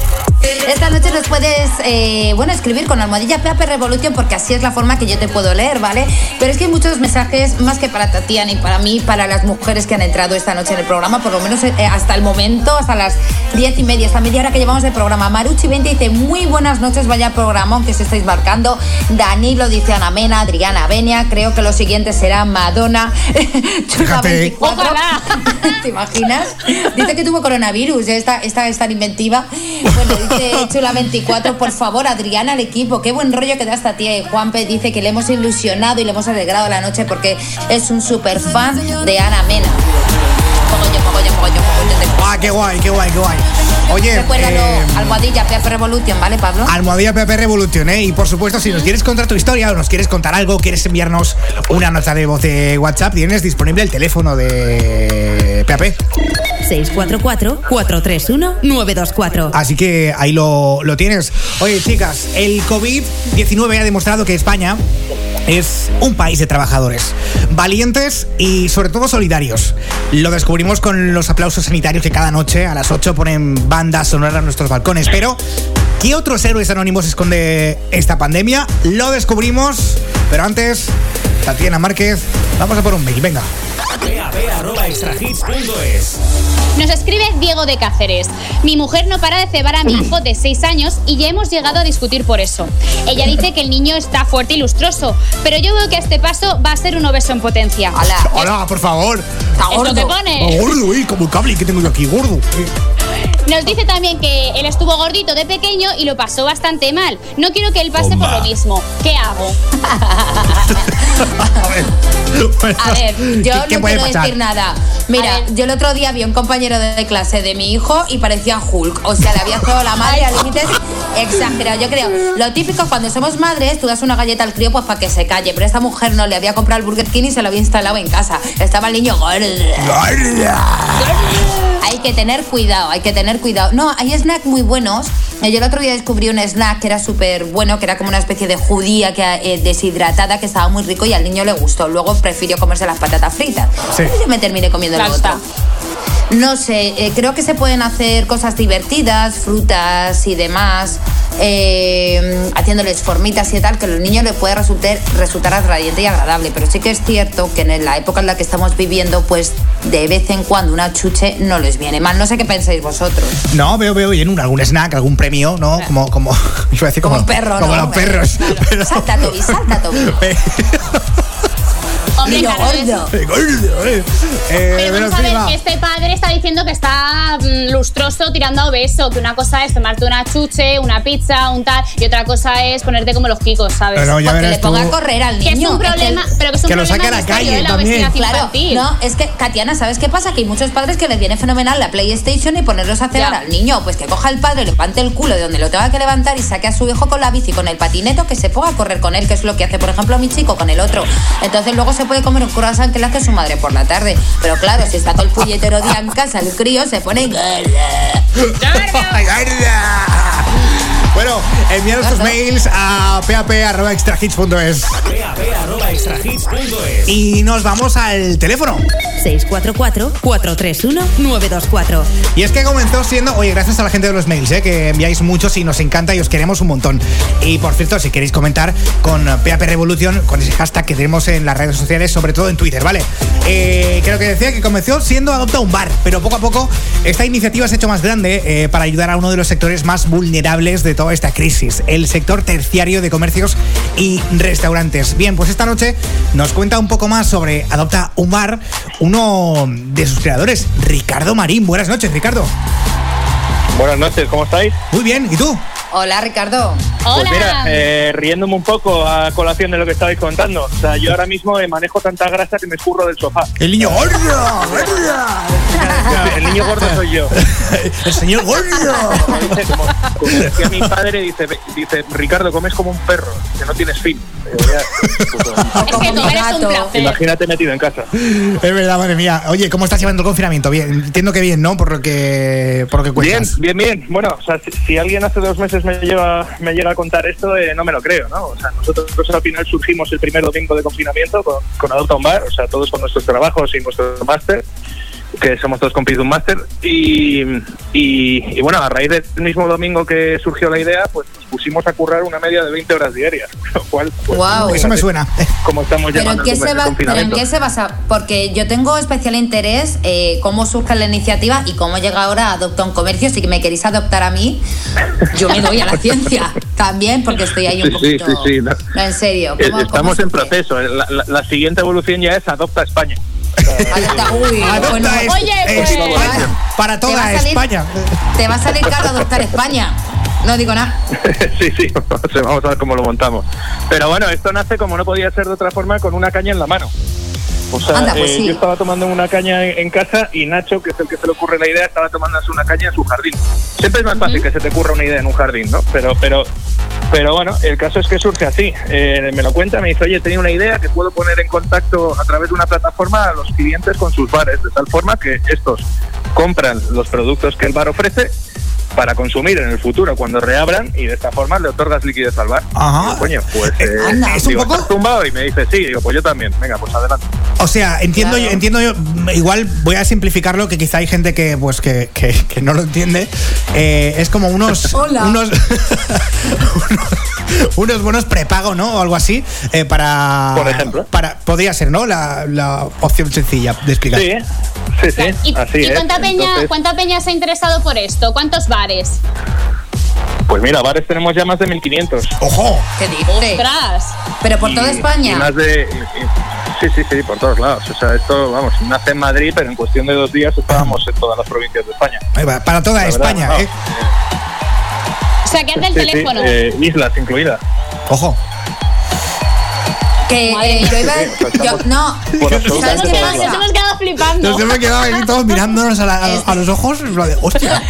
C: Esta noche nos puedes, eh, bueno, escribir con almohadilla PAP Revolution porque así es la forma que yo te puedo leer, ¿vale? Pero es que hay muchos mensajes, más que para Tatiana y para mí, para las mujeres que han entrado esta noche en el programa, por lo menos eh, hasta el momento, hasta las diez y media, esta media hora que llevamos de programa. Maruchi 20 dice, muy buenas noches, vaya programa, aunque se estáis marcando. Danilo dice Ana Mena, Adriana Benia, creo que lo siguiente será Madonna. [laughs] Chula
B: Fíjate.
C: 24.
G: Ojalá. [laughs]
C: ¿Te imaginas? Dice que tuvo coronavirus, ¿eh? esta, esta es tan inventiva. Bueno, dice Chula 24, por favor, Adriana, al equipo, qué buen rollo que da esta tía. Y Juanpe dice que le hemos ilusionado y le hemos alegrado la noche porque es un super fan de Ana Mena. De
B: Ah, qué guay, qué guay, qué guay. Oye,
C: Recuérdalo,
B: eh,
C: almohadilla, PAP Revolution, ¿vale, Pablo?
B: Almohadilla PP Revolution, ¿eh? Y por supuesto, si nos quieres contar tu historia o nos quieres contar algo, quieres enviarnos una nota de voz de WhatsApp, tienes disponible el teléfono de PAP.
F: 644-431-924.
B: Así que ahí lo, lo tienes. Oye, chicas, el COVID-19 ha demostrado que España es un país de trabajadores, valientes y sobre todo solidarios. Lo descubrimos con los aplausos sanitarios que cada noche a las 8 ponen bandas sonoras a nuestros balcones. Pero, ¿qué otros héroes anónimos esconde esta pandemia? Lo descubrimos, pero antes, Tatiana Márquez, vamos a por un mail, venga.
G: Nos escribe Diego de Cáceres. Mi mujer no para de cebar a mi hijo de 6 años y ya hemos llegado a discutir por eso. Ella dice que el niño está fuerte y lustroso, pero yo veo que a este paso va a ser un obeso en potencia.
C: Hola.
B: Hola, por favor.
C: Está
G: Es lo que
C: gordo.
G: pone.
B: Gordo, eh, como el cable que tengo yo aquí, gordo.
G: Nos dice también que él estuvo gordito de pequeño y lo pasó bastante mal. No quiero que él pase por lo mismo. ¿Qué hago? [laughs]
B: A ver, bueno,
C: A ver, yo
B: ¿qué- qué
C: no quiero
B: pasar?
C: decir nada. Mira, yo el otro día vi a un compañero de clase de mi hijo y parecía Hulk. O sea, le había pegado la madre a límites exagerados. Yo creo, lo típico cuando somos madres, tú das una galleta al crío pues para que se calle. Pero esta mujer no le había comprado el Burger King y se lo había instalado en casa. Estaba el niño gordo. Hay que tener cuidado, hay que tener cuidado. No, hay snacks muy buenos. Eh, Yo el otro día descubrí un snack que era súper bueno, que era como una especie de judía que, eh, deshidratada que estaba muy rico y al niño le gustó. Luego prefirió comerse las patatas fritas.
B: Sí.
C: Y yo me terminé comiendo otro.
G: está.
C: No sé, eh, creo que se pueden hacer cosas divertidas, frutas y demás, eh, haciéndoles formitas y tal, que a los niños les puede resultar, resultar atrayente y agradable. Pero sí que es cierto que en la época en la que estamos viviendo, pues de vez en cuando una chuche no les viene mal. No sé qué pensáis vosotros.
B: No, veo, veo bien un, algún snack, algún premio, ¿no? Como, como, [laughs] iba a decir como,
C: Como perro,
B: como
C: ¿no?
B: los perros.
C: Claro.
B: pero-
C: Salta, Toby, salta, Toby. [laughs]
G: Hombre, es-
C: gordo.
B: Gordo, eh. Eh,
G: Pero
B: pero
G: vamos a ver, que este padre está diciendo que está mm, lustroso tirando a obeso, que una cosa es tomarte una chuche, una pizza, un tal, y otra cosa es ponerte como los kikos, ¿sabes?
B: Pero ya
C: Porque le ponga
B: tú.
C: a correr al
G: que
C: niño.
G: es un
C: Es que
G: problema,
C: el-
G: pero que es un
B: Que lo
G: problema
B: saque a la calle
G: ¿eh? la
B: también.
G: obesidad
C: Claro,
G: infantil.
C: no, es que, Tatiana, ¿sabes qué pasa? Que hay muchos padres que les viene fenomenal la PlayStation y ponerlos a cenar
G: Ya.
C: al niño. Pues que coja el padre, levante el culo de donde lo tenga que levantar y saque a su hijo con la bici, con el patineto, que se ponga a correr con él, que es lo que hace, por ejemplo, mi chico con el otro. Entonces luego se puede comer un croissant que le hace su madre por la tarde. Pero claro, si está todo el puñetero día en casa, el crío se pone...
B: Bueno, enviaros tus mails a pap.extrahits.es
A: PAP.extrahits.es
B: y nos vamos al teléfono.
F: 644-431-924.
B: Y es que comenzó siendo, oye, gracias a la gente de los mails, ¿eh? que enviáis muchos y nos encanta y os queremos un montón. Y por cierto, si queréis comentar con PAP Revolution, con ese hashtag que tenemos en las redes sociales, sobre todo en Twitter, ¿vale? Eh, creo que decía que comenzó siendo Adopta un Bar, pero poco a poco esta iniciativa se ha hecho más grande eh, para ayudar a uno de los sectores más vulnerables de toda esta crisis, el sector terciario de comercios y restaurantes. Bien, pues esta noche nos cuenta un poco más sobre Adopta un Bar, uno de sus creadores, Ricardo Marín. Buenas noches, Ricardo.
K: Buenas noches, ¿cómo estáis?
B: Muy bien, ¿y tú?
C: Hola, Ricardo.
G: Hola.
K: Pues mira, eh, riéndome un poco a colación de lo que estabais contando. O sea, yo ahora mismo manejo tanta grasa que me escurro del sofá.
B: El niño gordo,
K: El niño gordo soy yo. [laughs]
B: El señor gordo.
K: Como dice, como, como decía mi padre, dice, dice, Ricardo, comes como un perro, que no tienes fin.
G: Es que un placer.
K: imagínate metido en casa.
B: Es verdad, madre mía. Oye, ¿cómo estás llevando el confinamiento? Bien, entiendo que bien, ¿no? Por lo que, por lo que
K: Bien,
B: cuentas.
K: bien, bien. Bueno, o sea, si, si alguien hace dos meses me lleva, me llega a contar esto, eh, no me lo creo, ¿no? O sea, nosotros al final surgimos el primer domingo de confinamiento con, con Adopta un Bar, o sea, todos con nuestros trabajos y nuestro máster, que somos todos compis de un máster. Y, y, y bueno, a raíz del mismo domingo que surgió la idea, pues nos pusimos a currar una media de 20 horas diarias, [laughs] lo cual... Pues,
C: Guau.
B: Eso me suena.
K: Como estamos
C: ¿Pero en, qué
K: el
C: se va, pero en qué se basa? Porque yo tengo especial interés eh, cómo surge la iniciativa y cómo llega ahora a Adopta un Comercio. Si que me queréis adoptar a mí, yo me doy a la [laughs] ciencia también, porque estoy ahí un
K: Sí, sí,
C: poquito...
K: sí, sí, no.
C: No, en serio.
K: Eh,
C: ¿cómo- cómo
K: Estamos en proceso. La, la- la siguiente evolución ya es Adopta España.
C: Adopta- uy,
B: Adopta
C: bueno,
B: es-
G: Oye, pues-
B: España. Para toda
C: salir-
B: España.
C: Te va a salir caro adoptar España. No digo nada. [laughs]
K: sí, sí, o sea, vamos a ver cómo lo montamos. Pero bueno, esto nace como no podía ser de otra forma con una caña en la mano. O sea,
C: Anda, pues
K: eh,
C: sí.
K: yo estaba tomando una caña en, en casa y Nacho, que es el que se le ocurre la idea, estaba tomándose una caña en su jardín. Siempre es más fácil que se te ocurra una idea en un jardín, ¿no? Pero, pero, pero bueno, el caso es que surge así. Eh, me lo cuenta, me dice, oye, tenía una idea que puedo poner en contacto a través de una plataforma a los clientes con sus bares, de tal forma que estos compran los productos que el bar ofrece para consumir en el futuro cuando reabran y de esta forma le otorgas liquidez al bar.
B: Ajá.
K: Digo, coño, pues eh,
C: Anda.
B: Es un
K: digo,
B: poco-
K: ¿estás tumbado? Y me dice, sí, digo, pues yo también. Venga, pues adelante.
B: O sea, entiendo
C: Claro.
B: yo, entiendo yo, mm, igual voy a simplificarlo, que quizá hay gente que pues que, que- que no lo entiende. Eh, es como unos [laughs]
C: Hola. [laughs]
B: unos unos, bonos prepago, ¿no? O algo así. eh, para.
K: Por ejemplo.
B: Para, podría ser, ¿no? La, la opción sencilla de explicar.
K: Sí, sí, sí.
G: ¿Y,
K: así
G: y
K: es.
G: cuánta, peña,
K: Entonces,
G: cuánta peña se ha interesado por esto? ¿Cuántos bares?
K: Pues mira, bares tenemos ya más de 1500.
B: ¡Ojo!
C: ¿Qué dices?
G: ¡Ostras!
C: Pero por
K: Y-
C: toda
K: y
C: España.
K: más de. y- sí, sí, sí, por todos lados. O sea, esto, vamos, nace en Madrid, pero en cuestión de dos días estábamos en todas las provincias de España.
B: Ahí va, Para toda
K: La verdad,
B: España,
K: no.
B: ¿eh?
G: O sea, que hace el
K: Sí, sí,
G: teléfono.
K: eh, islas incluidas.
B: Ojo.
C: Que
G: Madre
C: eh, yo iba. yo- no. [laughs] ¿Sabes qué
K: todos
G: Nos
C: pasa?
G: hemos quedado flipando.
B: Nos hemos quedado ahí todos mirándonos a, la- a- a los ojos. [laughs] ¡Hostia!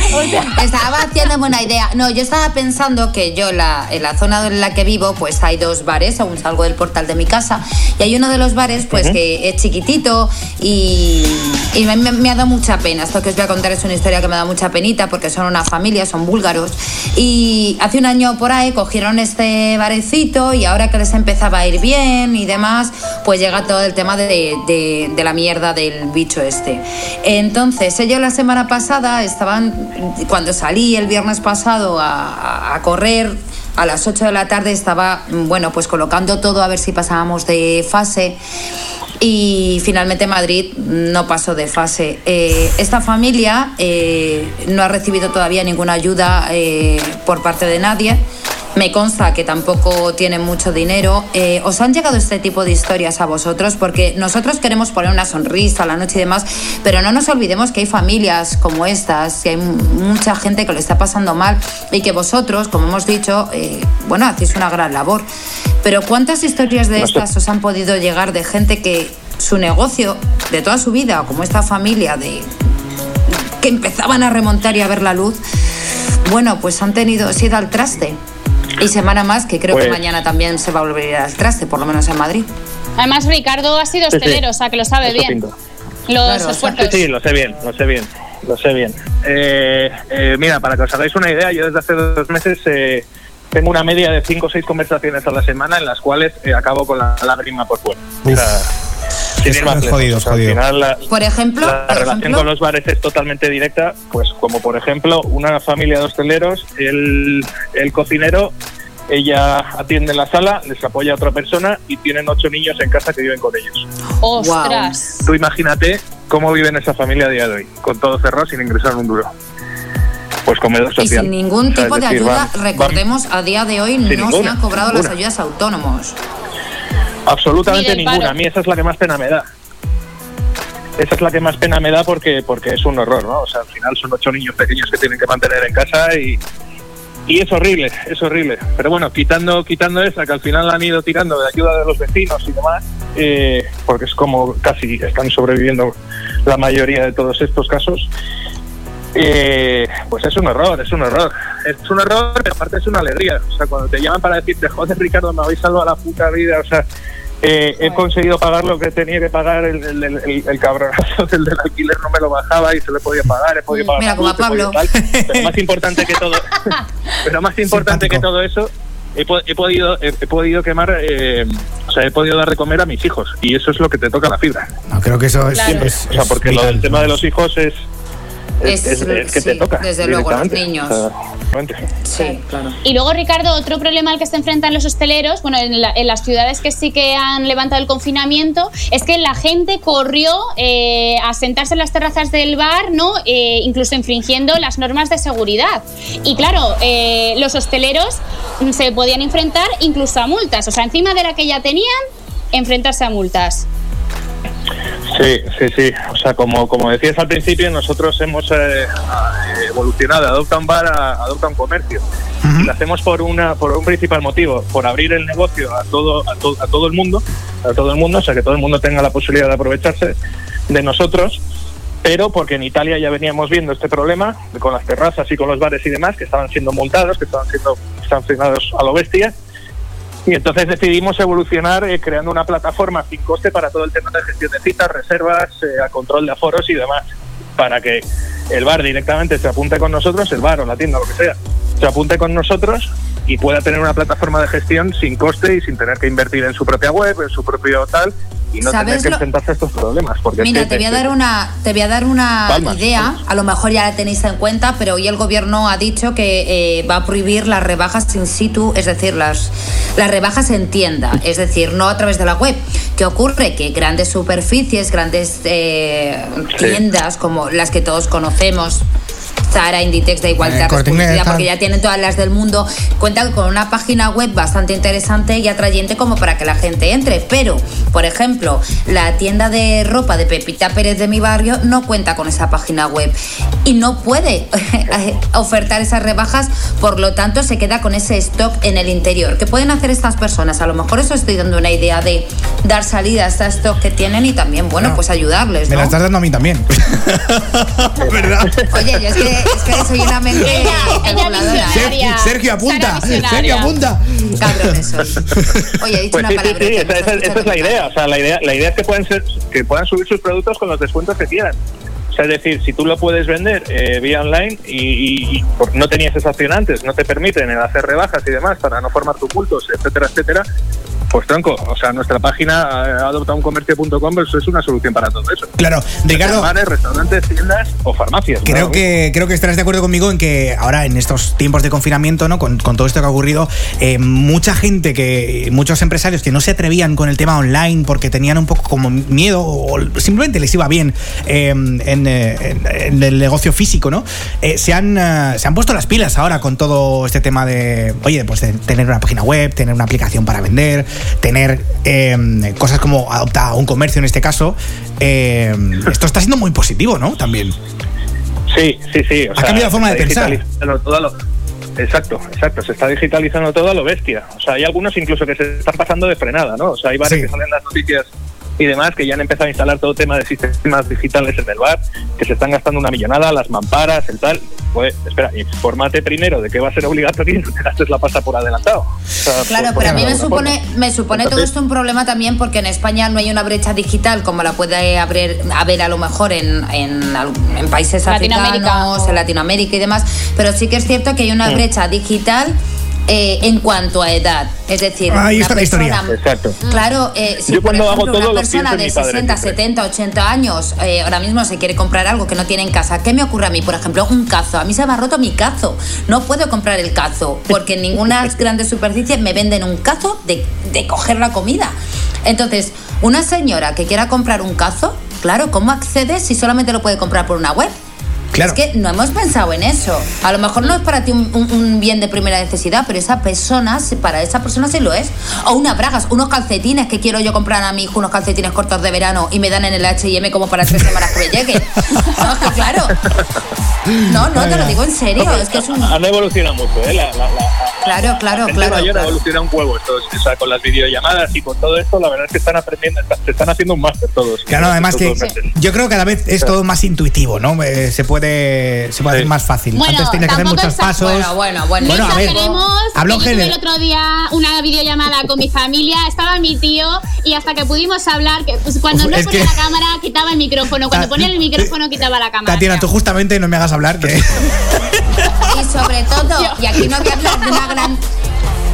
C: Estaba haciendo buena idea. No, yo estaba pensando que yo la, en la zona en la que vivo, pues hay dos bares, aún salgo del portal de mi casa, y hay uno de los bares, pues que es chiquitito y, y me, me- me ha dado mucha pena. Esto que os voy a contar es una historia que me da mucha penita porque son una familia, son búlgaros, y hace un año por ahí cogieron este barecito y ahora que les empezaba a ir bien y demás, pues llega todo el tema de, de- la mierda del bicho este. Entonces, ellos la semana pasada estaban, cuando salí el viernes pasado a correr, a las 8 de la tarde estaba, bueno, pues colocando todo a ver si pasábamos de fase. Y finalmente Madrid no pasó de fase. Eh, esta familia eh, no ha recibido todavía ninguna ayuda eh, por parte de nadie. Me consta que tampoco tienen mucho dinero. Eh, ¿Os han llegado este tipo de historias a vosotros? Porque nosotros queremos poner una sonrisa a la noche y demás, pero no nos olvidemos que hay familias como estas, que hay mu- mucha gente que lo está pasando mal y que vosotros, como hemos dicho, eh, bueno, hacéis una gran labor. Pero ¿cuántas historias de estas os han podido llegar de gente que su negocio de toda su vida, como esta familia de que empezaban a remontar y a ver la luz, bueno, pues han tenido, se ha ido al traste. Y semana más, que creo que
K: Pues-
C: mañana también se va a volver al traste, por lo menos en Madrid.
G: Además, Ricardo ha sido
K: Sí, sí.
G: hostelero, o sea, que lo sabe
K: Eso
G: bien. Los
C: Claro,
G: esfuerzos.
K: Sí, sí, lo sé bien, lo sé bien, lo sé bien. Eh, eh, mira, para que os hagáis una idea, yo desde hace dos meses eh, tengo una media de cinco o seis conversaciones a la semana en las cuales eh, acabo con la lágrima por fuera. O sea, ir más lejos.
B: jodido,
K: O sea,
B: jodido.
K: Al final, la,
C: Por ejemplo,
K: la
C: por
K: relación
C: ejemplo,
K: con los bares es totalmente directa, pues como por ejemplo una familia de hosteleros, el, el cocinero, ella atiende en la sala, les apoya a otra persona y tienen ocho niños en casa que viven con ellos.
G: ¡Ostras!
K: Tú imagínate cómo viven esa familia a día de hoy, con todo cerrado sin ingresar un duro. Pues comedor
C: y
K: social.
C: sin ningún
K: O sea,
C: tipo de
K: decir,
C: ayuda,
K: van-
C: recordemos, a día de hoy no se
K: ninguna,
C: han cobrado las
K: ninguna.
C: ayudas a autónomos.
K: Absolutamente ninguna.
G: paro.
K: A mí esa es la que más pena me da. Esa es la que más pena me da porque, porque es un horror, ¿no? O sea, al final son ocho niños pequeños que tienen que mantener en casa y, y es horrible, es horrible. Pero bueno, quitando, quitando esa, que al final han ido tirando de ayuda de los vecinos y demás, eh, porque es como casi están sobreviviendo la mayoría de todos estos casos. Eh, pues es un error, es un error. Es un error, pero aparte es una alegría. O sea, cuando te llaman para decirte, joder, Ricardo, me habéis salvado la puta vida, o sea, eh, he conseguido pagar lo que tenía que pagar, el, el, el, el cabronazo [laughs] del, del alquiler no me lo bajaba y se lo he podido pagar, he podido pagar.
C: Mira, como a Pablo.
K: tal. Pero más importante que todo, [laughs] pero más importante que todo eso, he, he podido he, he podido quemar, eh, o sea, he podido dar de comer a mis hijos y eso es lo que te toca la fibra.
B: No, creo que eso es.
C: Claro.
B: es-
K: O sea, porque lo del tema de los hijos es es,
C: Es-
K: que te
C: sí,
K: toca.
C: desde luego, los niños.
K: O sea, realmente.
C: Sí, claro.
G: Y luego, Ricardo, otro problema al que se enfrentan los hosteleros, bueno, en, la- en las ciudades que sí que han levantado el confinamiento, es que la gente corrió eh, a sentarse en las terrazas del bar, ¿no? Eh, incluso infringiendo las normas de seguridad. Y claro, eh, los hosteleros se podían enfrentar incluso a multas. O sea, encima de la que ya tenían, enfrentarse a multas.
K: Sí, sí, sí. O sea, como, como decías al principio, nosotros hemos eh, evolucionado de adopta un bar a adopta un comercio. Y lo hacemos por una por un principal motivo, por abrir el negocio a todo, a, to- a todo el mundo, a todo el mundo, o sea, que todo el mundo tenga la posibilidad de aprovecharse de nosotros. Pero porque en Italia ya veníamos viendo este problema con las terrazas y con los bares y demás, que estaban siendo multados, que estaban siendo sancionados a lo bestia. Y entonces decidimos evolucionar eh, creando una plataforma sin coste para todo el tema de gestión de citas, reservas, eh, a control de aforos y demás, para que el bar directamente se apunte con nosotros, el bar o la tienda, lo que sea, se apunte con nosotros y pueda tener una plataforma de gestión sin coste y sin tener que invertir en su propia web, en su propio tal, y no tener
C: ¿Sabes
K: que enfrentarse a estos problemas. Porque es
C: Mira,
K: que
C: te voy a dar una, te voy a dar una
K: Palmas,
C: idea. A lo mejor ya la tenéis en cuenta, pero hoy el gobierno ha dicho que eh, va a prohibir las rebajas in situ, es decir, las, las rebajas en tienda, es decir, no a través de la web. ¿Qué ocurre? Que grandes superficies, grandes eh, tiendas como las que todos conocemos. Zara, Inditex, da igual,
B: Eh,
C: te porque ya tienen todas las del mundo, cuentan con una página web bastante interesante y atrayente como para que la gente entre. Pero, por ejemplo, la tienda de ropa de Pepita Pérez de mi barrio no cuenta con esa página web y no puede [laughs] ofertar esas rebajas, por lo tanto se queda con ese stock en el interior. ¿Qué pueden hacer estas personas? A lo mejor eso estoy dando una idea de dar salida a este stock que tienen y también, bueno, pues ayudarles.
B: Me la estás dando a mí también. [laughs] ¿Verdad?
C: Oye, yo es que, es que soy una mente
G: Ella- ella
C: calculadora. ¿eh?
G: visionaria.
B: Sergio, apunta. Sergio, apunta.
C: Cabrones. Oye, he dicho
K: Pues
C: una
K: sí, sí,
C: palabra.
K: sí, esa, esa- esa es la idea. O sea, la idea, la idea es que puedan ser, que puedan subir sus productos con los descuentos que quieran. O sea, es decir, si tú lo puedes vender eh, vía online y, y- no tenías esa opción antes, no te permiten el hacer rebajas y demás para no formar tumultos, etcétera, etcétera, pues tronco, o sea, nuestra página adoptauncomercio.com es una solución para todo eso.
B: Claro, Ricardo.
K: Bares, restaurantes, tiendas o farmacias.
B: Creo
K: ¿no?
B: que, creo que estarás de acuerdo conmigo en que ahora en estos tiempos de confinamiento, ¿no? con, con todo esto que ha ocurrido, eh, mucha gente que, muchos empresarios que no se atrevían con el tema online porque tenían un poco como miedo o simplemente les iba bien eh, en, eh, en- en el negocio físico, ¿no? Eh, se, han, eh, se han puesto las pilas ahora con todo este tema de, oye, pues de tener una página web, tener una aplicación para vender, tener eh, cosas como adopta un comercio en este caso. Eh, esto está siendo muy positivo, ¿no? También.
K: Sí, sí, sí. o
B: Ha cambiado la forma de pensar.
K: Exacto, exacto. Se está digitalizando todo a lo bestia. O sea, hay algunos incluso que se están pasando de frenada, ¿no? O sea, hay
B: Sí.
K: que salen en las noticias y demás que ya han empezado a instalar todo tema de sistemas digitales en el bar, que se están gastando una millonada, las mamparas, el tal. Pues, espera, infórmate primero de que va a ser obligatorio y no te gastes la pasta por adelantado. O sea,
C: Claro,
K: por-
C: pero a mí me supone,
K: forma.
C: me supone todo esto un problema también porque en España no hay una brecha digital como la puede haber, haber a lo mejor en, en, países
G: Latinoamérica
C: africanos,
G: o-
C: en Latinoamérica y demás, pero sí que es cierto que hay una
K: Mm.
C: brecha digital eh, en cuanto a edad. Es decir,
B: Ahí
C: una
B: está la historia.
C: persona-
K: Exacto.
C: Claro, eh, si
K: Yo
C: por
K: cuando hago
C: ejemplo
K: todo
C: una
K: lo
C: persona de
K: mi padre
C: 60,
K: siempre.
C: 70, 80 años eh, ahora mismo se quiere comprar algo que no tiene en casa, ¿qué me ocurre a mí? Por ejemplo, un cazo. A mí se me ha roto mi cazo. No puedo comprar el cazo porque en ninguna [laughs] grandes superficies me venden un cazo de, de coger la comida. Entonces, una señora que quiera comprar un cazo, claro, ¿cómo accede si solamente lo puede comprar por una web?
B: Claro.
C: Es que no hemos pensado en eso. A lo mejor no es para ti un, un- un bien de primera necesidad, pero esa persona, sí- para esa persona sí lo es. O unas bragas, unos calcetines que quiero yo comprar a mi hijo, unos calcetines cortos de verano y me dan en el H&M como para tres semanas que me lleguen. [laughs] No, es que claro. No, no, te lo digo en serio. Es que es un...
K: Han evolucionado mucho, ¿eh? La, la- la-
C: Claro, claro,
K: la gente
C: claro.
K: mayor
C: claro.
K: evoluciona un huevo. Estos, o sea, con las videollamadas y con todo esto, la verdad es que están aprendiendo, se están haciendo un máster todos.
B: Claro, además que
K: meses.
B: yo creo que cada vez es todo más intuitivo, ¿no? Eh, se puede puede, se puede hacer más fácil.
G: Bueno,
B: Antes tenías que hacer
G: tampoco
B: muchos pasos.
C: Bueno, bueno, bueno.
B: Bueno,
G: no
B: a ver, hablo
G: yo tuve el otro día una videollamada con mi familia, estaba mi tío y hasta que pudimos hablar, que pues, cuando
B: Uf,
G: no ponía
B: que-
G: la cámara quitaba el micrófono, cuando
B: Ta-
G: ponía el micrófono quitaba la cámara.
B: Tatiana, tú justamente no me hagas hablar, que
C: Y sobre todo, y aquí no quiero hablar de una gran.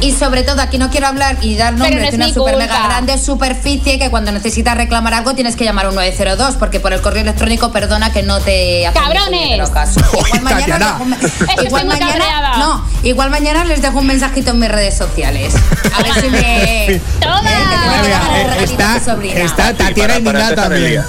C: Y sobre todo, aquí no quiero hablar y dar nombres
G: no
C: de una super
G: culpa.
C: mega grande superficie que cuando necesitas reclamar algo tienes que llamar a un 902 porque por el correo electrónico perdona que no te hacen
G: ¡Cabrones!
C: caso. [laughs] Igual mañana, dejo igual mañana no, igual mañana les dejo un mensajito en mis redes sociales. A ver si me
G: ¡Toma!
C: Eh, que
B: eh, está, está Tatiana indignada también.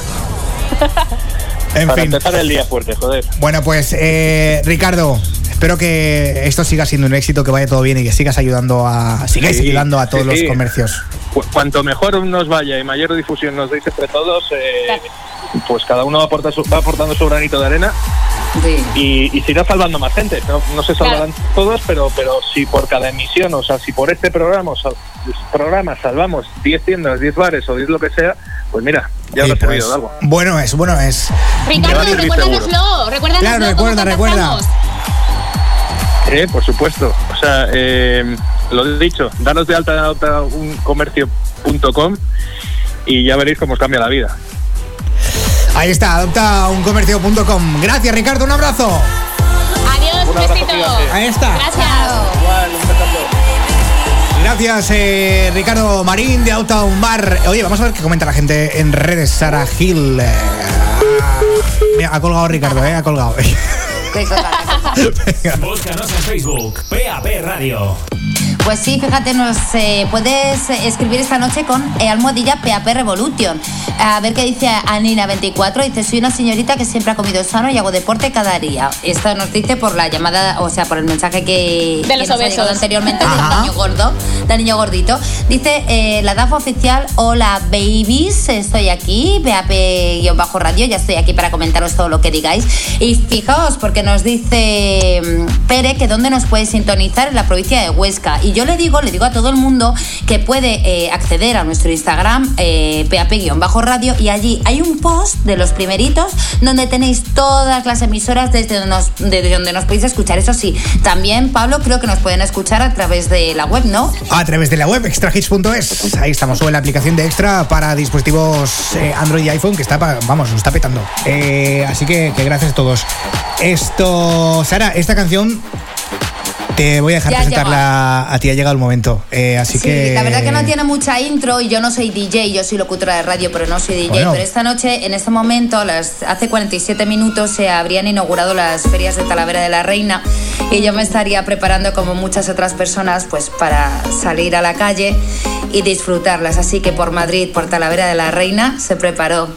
B: En
K: Para
B: fin.
K: empezar el día fuerte, joder.
B: Bueno, pues eh, Ricardo, espero que esto siga siendo un éxito, que vaya todo bien y que sigas ayudando a sigáis
K: Sí,
B: ayudando a todos
K: sí,
B: los
K: sí.
B: comercios.
K: Cu- Cuanto mejor nos vaya y mayor difusión nos deis entre todos, eh, pues cada uno aporta su- va aportando su granito de arena
C: Sí.
K: y, y se irá salvando más gente. No, no se salvarán todos, pero, pero si por cada emisión, o sea, si por este programa, o sal- programa salvamos 10 tiendas, 10 bares o 10 lo que sea, pues mira, ya lo he
B: pues,
K: servido de algo.
B: bueno es, bueno es.
G: Ricardo,
K: va
G: recuérdanoslo, recuérdanoslo.
B: Claro,
G: ¿cómo
B: recuerda, recuerda.
K: Eh, por supuesto. O sea, eh, lo he dicho, danos de alta en adoptauncomercio.com y ya veréis cómo os cambia la vida.
B: Ahí está, adopta un comercio.com. Gracias, Ricardo, un abrazo.
G: Adiós, un
K: Un abrazo.
B: Ahí está.
G: Gracias.
B: Gracias, eh, Ricardo Marín de Auta un Bar. Oye, vamos a ver qué comenta la gente en redes. Sara Gil. eh, ah, mira, ha colgado Ricardo, ¿eh? Ha colgado. [laughs] [laughs]
A: Búscanos en Facebook, PAP Radio.
C: Pues sí, fíjate, nos eh, puedes escribir esta noche con eh, almohadilla PAP Revolution. A ver qué dice Anina24. Dice, soy una señorita que siempre ha comido sano y hago deporte cada día. Esto nos dice por la llamada, o sea, por el mensaje que,
G: De los
C: que nos ha
G: obesos.
C: anteriormente
B: Ajá.
C: del niño gordo, del niño gordito. Dice, eh, la DAF oficial, hola babies, estoy aquí, PAP-radio, ya estoy aquí para comentaros todo lo que digáis. Y fijaos, porque nos dice mm, Pere que dónde nos puede sintonizar en la provincia de Huesca. Y yo le digo, le digo a todo el mundo que puede eh, acceder a nuestro Instagram, eh, PAP-radio, y allí hay un post de los primeritos donde tenéis todas las emisoras desde donde nos, nos podéis escuchar. Eso sí, también, Pablo, creo que nos pueden escuchar a través de la web, ¿no?
B: A través de la web extrahits.es. Ahí estamos, o en la aplicación de Extra para dispositivos eh, Android y iPhone, que está, vamos, lo está petando. Eh, así que, que gracias a todos. Esto, Sara, esta canción te voy a dejar
C: Ya
B: presentarla a ti, ha llegado el momento. Eh, así
C: sí,
B: que.
C: la verdad que no tiene mucha intro y yo no soy DJ, yo soy locutora de radio, pero no soy DJ.
B: Bueno.
C: Pero esta noche, en este momento, las, hace 47 minutos, se habrían inaugurado las ferias de Talavera de la Reina y yo me estaría preparando, como muchas otras personas, pues para salir a la calle y disfrutarlas. Así que por Madrid, por Talavera de la Reina, se preparó.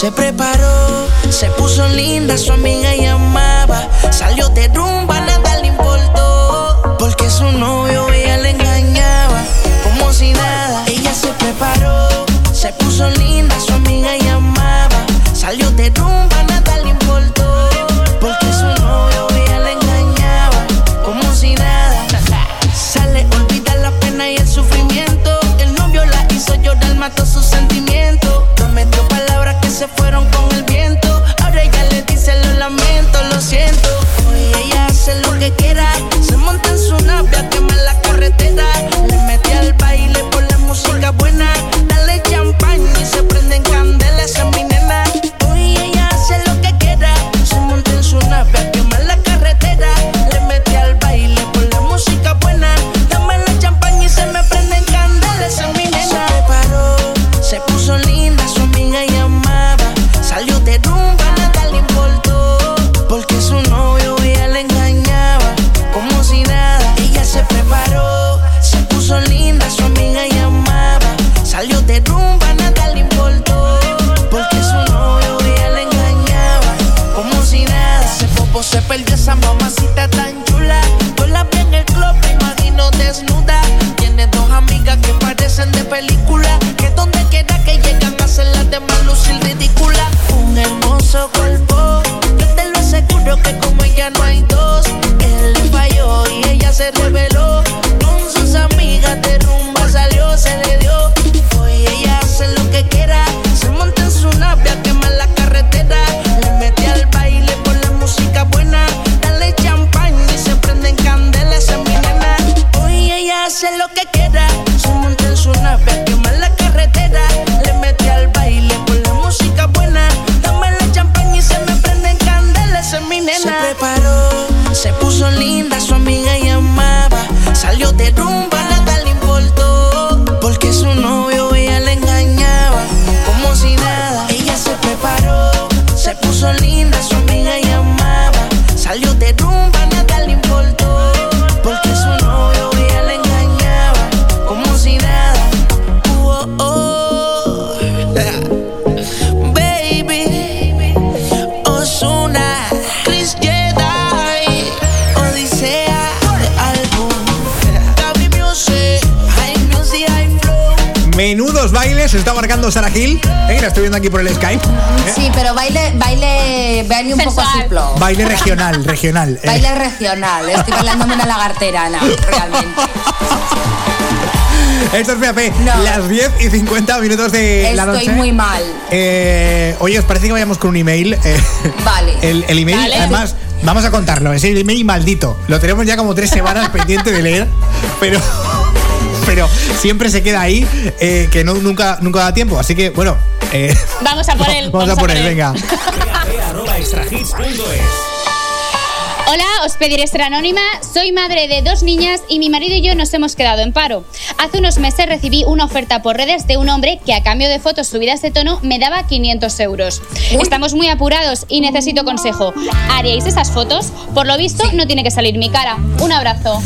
L: Se preparó, se puso linda, su amiga llamaba. Salió de rumba, nada le importó. Porque su novio ella le engañaba. Como si nada, ella se preparó, se puso linda, su amiga llamaba. Salió de rumba, nada le importó. Porque su novio ella le engañaba. Como si nada, sale, olvida la pena y el sufrimiento. El novio la hizo llorar, mató sus se fueron con
B: viendo aquí por el Skype. Eh,
C: Sí, pero baile, baile, baile un poco así, flow.
B: Baile [laughs] regional, regional. eh.
C: Baile regional. Estoy bailándome una lagartera, Ana, realmente. [laughs]
B: Esto es PAP,
C: No.
B: las 10 y 50 minutos de la noche.
C: Estoy muy mal.
B: Eh, oye, ¿os parece que vayamos con un email? Eh,
C: Vale. [laughs]
B: el, el email,
C: Dale.
B: además, vamos a contarlo. Es el email maldito. Lo tenemos ya como tres semanas pendiente de leer, pero. Pero siempre se queda ahí, eh, que no, nunca, nunca da tiempo. Así que, bueno. Eh,
G: Vamos a por él.
B: vamos a por él, venga.
A: arroba extrahits.es.
G: Hola, os pediré ser anónima. Soy madre de dos niñas y mi marido y yo nos hemos quedado en paro. Hace unos meses recibí una oferta por redes de un hombre que a cambio de fotos subidas de tono me daba 500 euros. Estamos muy apurados y necesito consejo. ¿Haríais esas fotos? Por lo visto no tiene que salir mi cara. Un abrazo.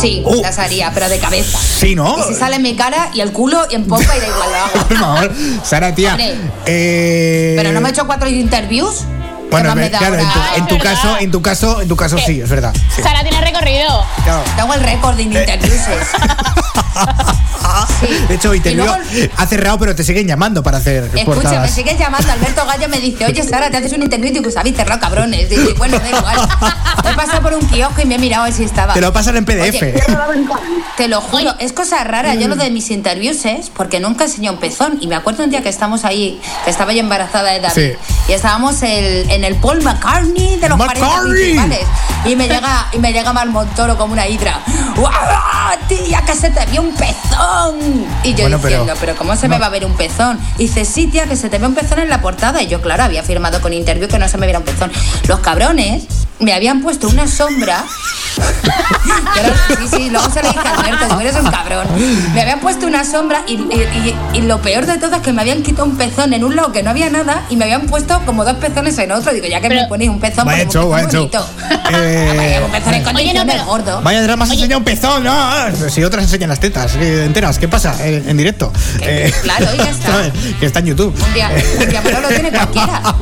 C: Sí,
B: Oh.
C: las haría, pero de cabeza.
B: Sí, ¿no?
C: Y si sale en mi cara y el culo y en popa y da igual lo hago.
B: Por favor, Sara, tía.
C: Hombre.
B: eh,
C: Pero no me he hecho cuatro interviews.
B: Bueno,
C: ¿Qué más me
B: me-
C: da
B: claro, en tu, en tu caso, en tu caso, en tu caso sí, es verdad. sí.
G: Sara tiene recorrido.
B: Claro.
C: Tengo el récord de interviews. [laughs]
B: De hecho, interview
C: Y luego-
B: ha cerrado, pero te siguen llamando para hacer
C: Escucha, me sigues llamando. Alberto Gallo me dice, oye Sara, te haces un interview y digo, "Pues habéis cerrado cabrones. Y digo, bueno, da igual. He pasado por un kiosco y me he mirado a ver si estaba.
B: Te lo pasan en PDF.
C: Oye, te lo juro, es cosa rara. Yo lo de mis interviews es porque nunca enseñé un pezón. Y me acuerdo un día que estamos ahí, que estaba yo embarazada de David.
B: Sí.
C: Y estábamos el- en el Paul McCartney de los 40
B: McCartney.
C: principales. Y me llega, y me llega Mar Montoro como una hidra. ¡Guau, tía, que se te vio un pezón! Y yo
B: Bueno, pero-
C: diciendo, pero, ¿cómo se me va a ver un pezón? Y dice, sí, tía, que se te ve un pezón en la portada. Y yo, claro, había firmado con interview que no se me viera un pezón. Los cabrones me habían puesto una sombra. [laughs] Que era- sí, sí, luego se lo dije a Alberto, tú eres un cabrón. Me habían puesto una sombra y, y- y- y lo peor de todo es que me habían quitado un pezón en un lado que no había nada y me habían puesto como dos pezones en otro. Digo, ya que me ponéis un pezón,
B: Vaya show,
C: un
B: vaya show.
C: bonito.
B: Eh,
C: Vaya, un pezón en
G: Oye, no,
C: condiciones
G: pero-
C: gordo.
B: Vaya drama, se enseña un pezón, ¿no? Ah, Si otras enseñan las tetas eh, enteras, ¿qué pasa? Eh, en directo. Eh,
C: claro, ya [laughs] está.
B: Que está en YouTube.
C: Un día, un día pero lo tiene cualquiera. [laughs]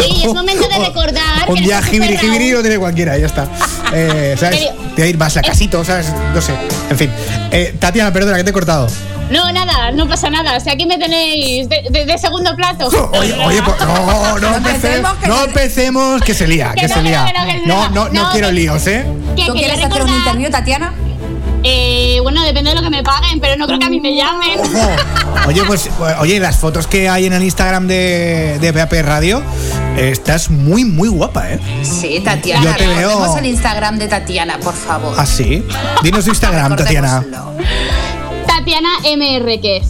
G: Sí, es momento de recordar
B: Un
G: que
B: día
G: hace
B: jibiri jibiri lo tiene cualquiera, ya está. [laughs] Eh, ¿Sabes? Te ir más a casito, ¿sabes? No sé. En fin. Eh, Tatiana, perdona, que te he cortado.
G: No, nada, no pasa nada. O sea, aquí me tenéis de, de- de segundo plato. [laughs]
B: Oye, oye, pues, no, no empecemos, [laughs] no empecemos, que se lía, que,
G: Que no,
B: se
G: que
B: lía.
G: no, que no, que
B: No,
G: no.
B: no, no
G: No,
B: quiero
G: que-
B: líos, ¿eh?
G: Que
C: ¿Tú quieres hacer un
G: recordar-
C: interview, Tatiana?
G: Eh, bueno, depende de lo que me paguen, pero no creo que a mí me llamen.
B: Oye, pues, oye, las fotos que hay en el Instagram de, de PAP Radio, eh, estás muy, muy guapa, ¿eh?
C: Sí, Tatiana.
B: Yo te veo-
C: recordemos el Instagram de Tatiana, por favor.
B: ¿Ah, sí? Dinos tu Instagram, Tatiana.
G: Tatiana MRQ.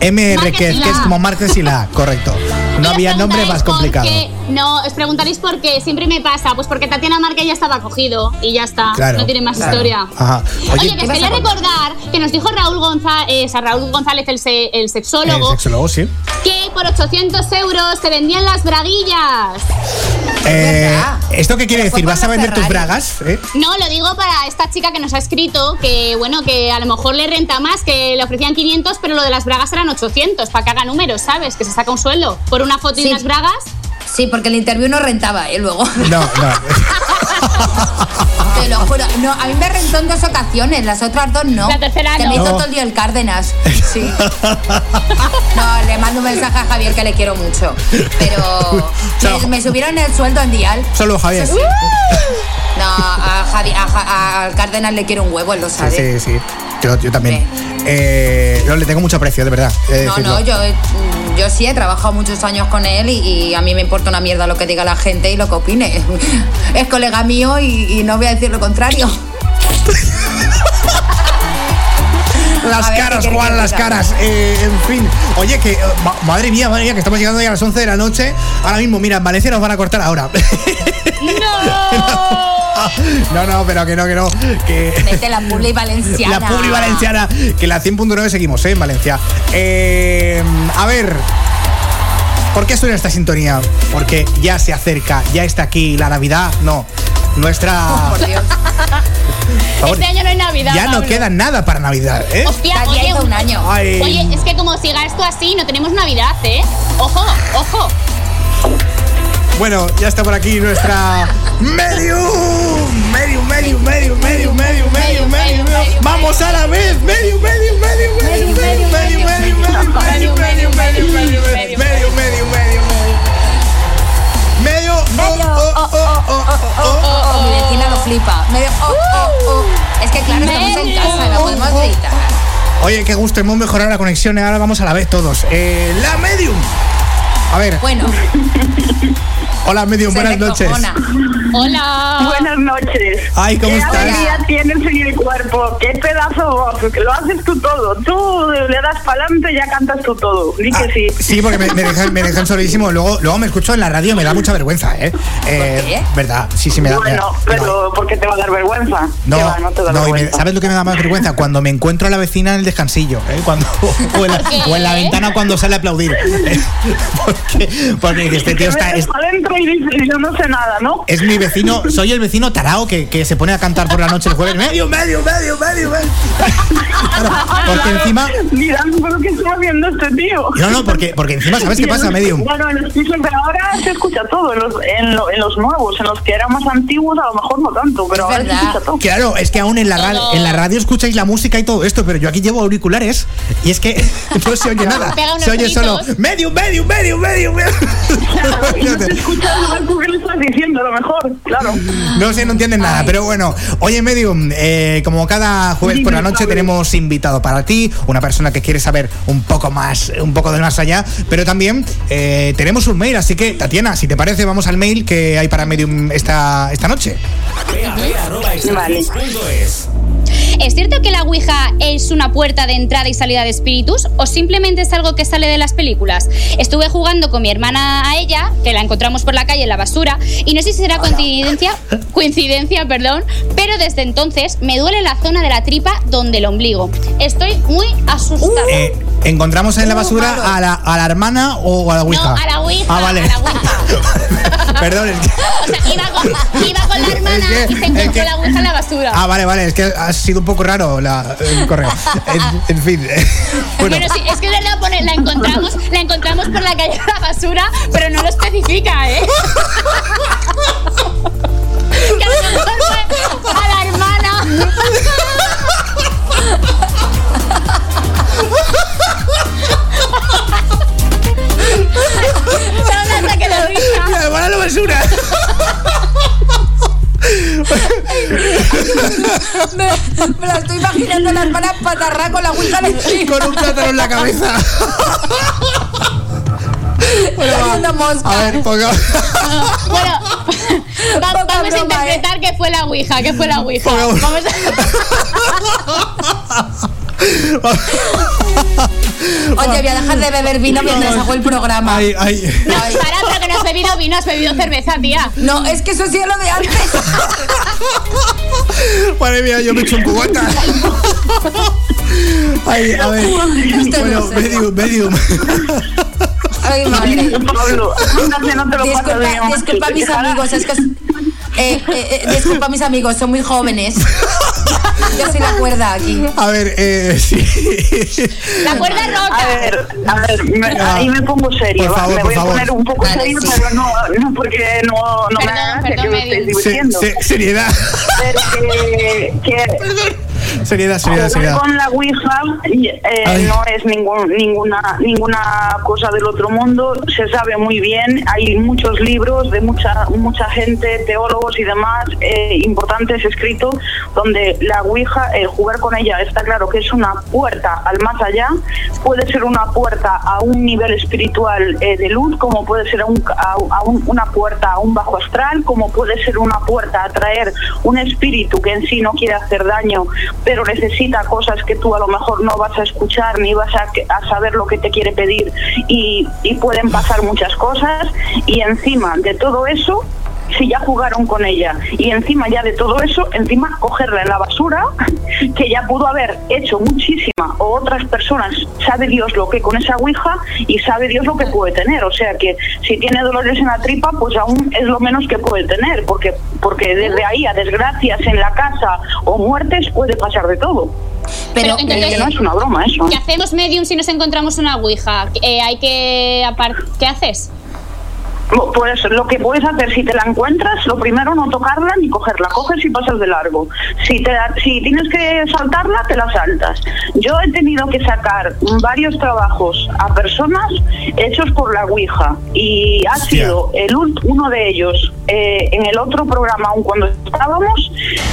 B: MR, que, que es como Marques y la, correcto. No había nombre más complicado.
G: qué- no, os preguntaréis por qué. Siempre me pasa. Pues porque Tatiana Márquez ya estaba cogido y ya está.
B: Claro,
G: no tiene más
B: claro.
G: historia.
B: Ajá.
G: Oye,
B: Oye,
G: que
B: ¿qué
G: os quería recordar que nos dijo Raúl González, Raúl González el, se- el
B: Eh,
G: sexólogo,
B: sexólogo, sí.
G: que por 800 euros se vendían las braguillas.
B: Eh, ¿Esto qué quiere
G: Pero
B: decir? ¿Vas a vender tus bragas? eh?
G: No, lo digo para esta chica que nos ha escrito que, bueno, que a lo mejor le renta más, que le ofrecían 500, pero lo de las bragas eran 800, para que haga números, ¿sabes? Que se saca un sueldo por una foto y
C: Sí.
G: unas bragas.
C: Sí, porque el interview no rentaba, ¿eh? Luego.
B: No, no. [laughs]
C: Te lo juro. No, a mí me rentó en dos ocasiones, las otras dos no.
G: La tercera no.
C: me hizo todo el día el Cárdenas. Sí. [laughs] No, le mando un mensaje a Javier que le quiero mucho. Pero [laughs] me, me subieron el sueldo en Dial.
B: Solo Javier.
C: Sí, sí. No, a Javi, a al Cárdenas le quiero un huevo, él lo sabe.
B: Sí, sí. Yo, yo también. Eh, yo le tengo mucho aprecio, de verdad.
C: No,
B: decirlo.
C: no, yo, eh, yo sí he trabajado muchos años con él y, a mí me importa una mierda lo que diga la gente y lo que opine. [laughs] Es colega mío y, y no voy a decir lo contrario. [laughs] [laughs]
B: Las
C: ver,
B: caras,
C: ¿qué quiere
B: Juan, las caras. Eh, en fin. Oye, que. eh, ma- madre mía, madre mía, que estamos llegando ya a las 11 de la noche. Ahora mismo, mira, en Valencia nos van a cortar ahora. [laughs] [laughs] no, no, pero que no, que no. Que.
C: Vete la publi valenciana.
B: La Publi Valenciana, que la 100.9 seguimos, ¿eh? En Valencia. Eh, a ver. ¿Por qué suena esta sintonía? Porque ya se acerca, ya está aquí la Navidad. No, nuestra.
C: Por Dios.
B: Favor,
G: Este año no hay Navidad.
B: ya no queda nada para Navidad, ¿eh?
G: Hostia, oye,
C: un año.
B: Ay.
G: Oye, es que como siga esto así, no tenemos Navidad, ¿eh? Ojo, ojo.
B: Bueno, ya está por aquí nuestra medium. Medium, medium, medium, medium, medium, medium, medium. Vamos a la vez. Medium, medium, medium, medium, medium, medium, medium, medium, medium, medium, medium, medium, medium, medium, medium, medium. Oh, oh, oh, oh, oh, oh.
C: Oh, mi vecina lo flipa. Medio, oh, oh, oh. Es que claro, estamos en casa la podemos gritar.
B: Oye, qué gusto, hemos mejorado la conexión y ahora vamos a la vez todos. Eh, la medium. A ver,
C: Bueno,
B: hola medium,
C: se
B: buenas noches.
G: Hola.
M: Buenas noches.
B: Ay, ¿cómo
M: ¿Qué
B: estás?
M: alegría tienes en el cuerpo? ¿Qué pedazo de voz? Que lo haces tú todo. Tú le das para adelante y ya cantas tú todo. Di que
B: Ah,
M: sí.
B: sí, porque me, me dejan, me dejan solísimo. Luego, luego me escucho en la radio, me da mucha vergüenza, ¿eh? eh
C: qué?
B: ¿Verdad? Sí, sí, me da.
M: Bueno,
B: me da-
M: pero ¿por qué te va a dar vergüenza?
B: No,
M: no te da
B: no, y me-
M: vergüenza.
B: ¿sabes lo que me da más vergüenza? Cuando me encuentro a la vecina en el descansillo, ¿eh? Cuando, [laughs] o, en la, o en la ventana cuando sale a aplaudir. [laughs] ¿eh? Porque, porque dices, este tío está. Es,
M: adentro y yo no sé nada, ¿no?
B: es mi vecino, soy el vecino tarao que, que se pone a cantar por la noche el jueves. Medio, medio, medio, medio, medio. Claro, porque encima.
M: Mira, ¿pero qué está haciendo este tío?
B: No, no, porque, porque encima, ¿sabes qué pasa, Medium?
M: Bueno, en los de ahora se escucha todo, en los, en, lo- en los nuevos, en los que eran más antiguos a lo mejor no tanto, pero ahora se escucha todo.
B: Claro, es que aún en la, radio, en la radio escucháis la música y todo esto, pero yo aquí llevo auriculares y es que [laughs] no se oye nada. Se oye solo
G: gritos.
B: medium, medium, medium, medium.
M: Tú que le estás diciendo, a lo mejor, claro.
B: No sé, no entienden nada, pero bueno. Oye, Medium, eh, como cada jueves por la noche tenemos invitado para ti, una persona que quiere saber un poco más, un poco del más allá, pero también eh, tenemos un mail, así que, Tatiana, si te parece, vamos al mail que hay para Medium esta, esta noche.
G: ¿Es cierto que la Ouija es una puerta de entrada y salida de espíritus o simplemente es algo que sale de las películas? Estuve jugando con mi hermana a ella, que la encontramos por la calle en la basura, y no sé si será coincidencia, [laughs] coincidencia, perdón, pero desde entonces me duele la zona de la tripa donde el ombligo. Estoy muy asustada.
B: Eh, ¿Encontramos en la basura a la, a la hermana o a la Ouija?
G: no, a la Ouija,
B: Ah, vale.
G: a la Ouija. [laughs]
B: Perdón, es que...
G: O sea, iba con, iba con la hermana [laughs]
B: Es que-
G: y se encontró
B: es que-
G: la Ouija en la basura.
B: Ah, vale, vale, es que ha sido un poco raro la, el correo. En, en fin. Bueno, [laughs]
G: Bueno, sí, es que es verdad, pone- la encontramos, la encontramos por la calle de la basura, pero no lo especifica, ¿eh? [laughs] que a lo mejor fue a la hermana. [laughs] No, no, que de risa.
B: la hermana a la basura.
C: Me, me la estoy imaginando la hermana patarra con la ouija encima.
B: Con un plátano en la cabeza. Bueno,
C: mosca.
B: A ver, ponga. [laughs]
G: Bueno, [laughs] va-
C: Poca
G: vamos a
C: broma,
G: interpretar que fue la Ouija, que fue la Ouija.
B: Ponga-
G: Vamos a... [laughs]
C: Oye, voy a dejar de beber vino mientras hago el programa.
B: Ay, ay.
G: No, para, pero que no has bebido vino, has bebido cerveza, tía.
C: No, es que eso sí es lo de antes.
B: Madre mía, yo me echo un cubata. Ay, a ver. Bueno, medium, medium.
C: Ay, [laughs] madre.
M: Pablo, ándate, no te lo pasas
C: Disculpa,
M: bien.
C: disculpa mis amigos, es que... eh, eh, eh, disculpa mis amigos, son muy jóvenes. [laughs] Yo soy la cuerda aquí.
B: A ver, eh, [laughs] sí.
G: La cuerda
M: A
G: rota.
M: ver, a ver, me-
B: Ah.
M: ahí me pongo seria,
B: Por favor,
M: me
B: por
M: voy a
B: favor.
M: poner un poco
C: Vale,
M: serio,
C: sí.
M: pero no, no porque no, no me
G: Perdón,
M: gracia
G: perdón,
M: que me estéis
G: Medi.
B: Se-
M: divirtiendo.
B: se- seriedad.
M: Pero que, que
B: Seriedad, seriedad,
M: jugar
B: seriedad.
M: con la Ouija eh, no es ningún, ninguna, ninguna cosa del otro mundo, se sabe muy bien, hay muchos libros de mucha, mucha gente, teólogos y demás eh, importantes escritos donde la Ouija, el jugar con ella, está claro que es una puerta al más allá, puede ser una puerta a un nivel espiritual eh, de luz, como puede ser a un- a- a un- una puerta a un bajo astral, como puede ser una puerta a traer un espíritu que en sí no quiere hacer daño pero necesita cosas que tú a lo mejor no vas a escuchar ni vas a, saber lo que te quiere pedir y pueden pasar muchas cosas. Y encima de todo eso si ya jugaron con ella y encima ya de todo eso, encima cogerla en la basura, [laughs] que ya pudo haber hecho muchísima o otras personas, sabe Dios lo que con esa ouija y sabe Dios lo que puede tener. O sea que si tiene dolores en la tripa, pues aún es lo menos que puede tener, porque, porque desde ahí a desgracias en la casa o muertes puede pasar de todo.
G: Pero, entonces,
M: que no es una broma eso.
G: ¿Qué hacemos medium si nos encontramos una ouija? Eh, hay que ¿Qué haces?
M: Pues lo que puedes hacer si te la encuentras, lo primero no tocarla ni cogerla, coges y pasas de largo. Si te si tienes que saltarla, te la saltas. Yo he tenido que sacar varios trabajos a personas hechos por la Ouija y ha sido el uno de ellos eh, en el otro programa, aún cuando estábamos,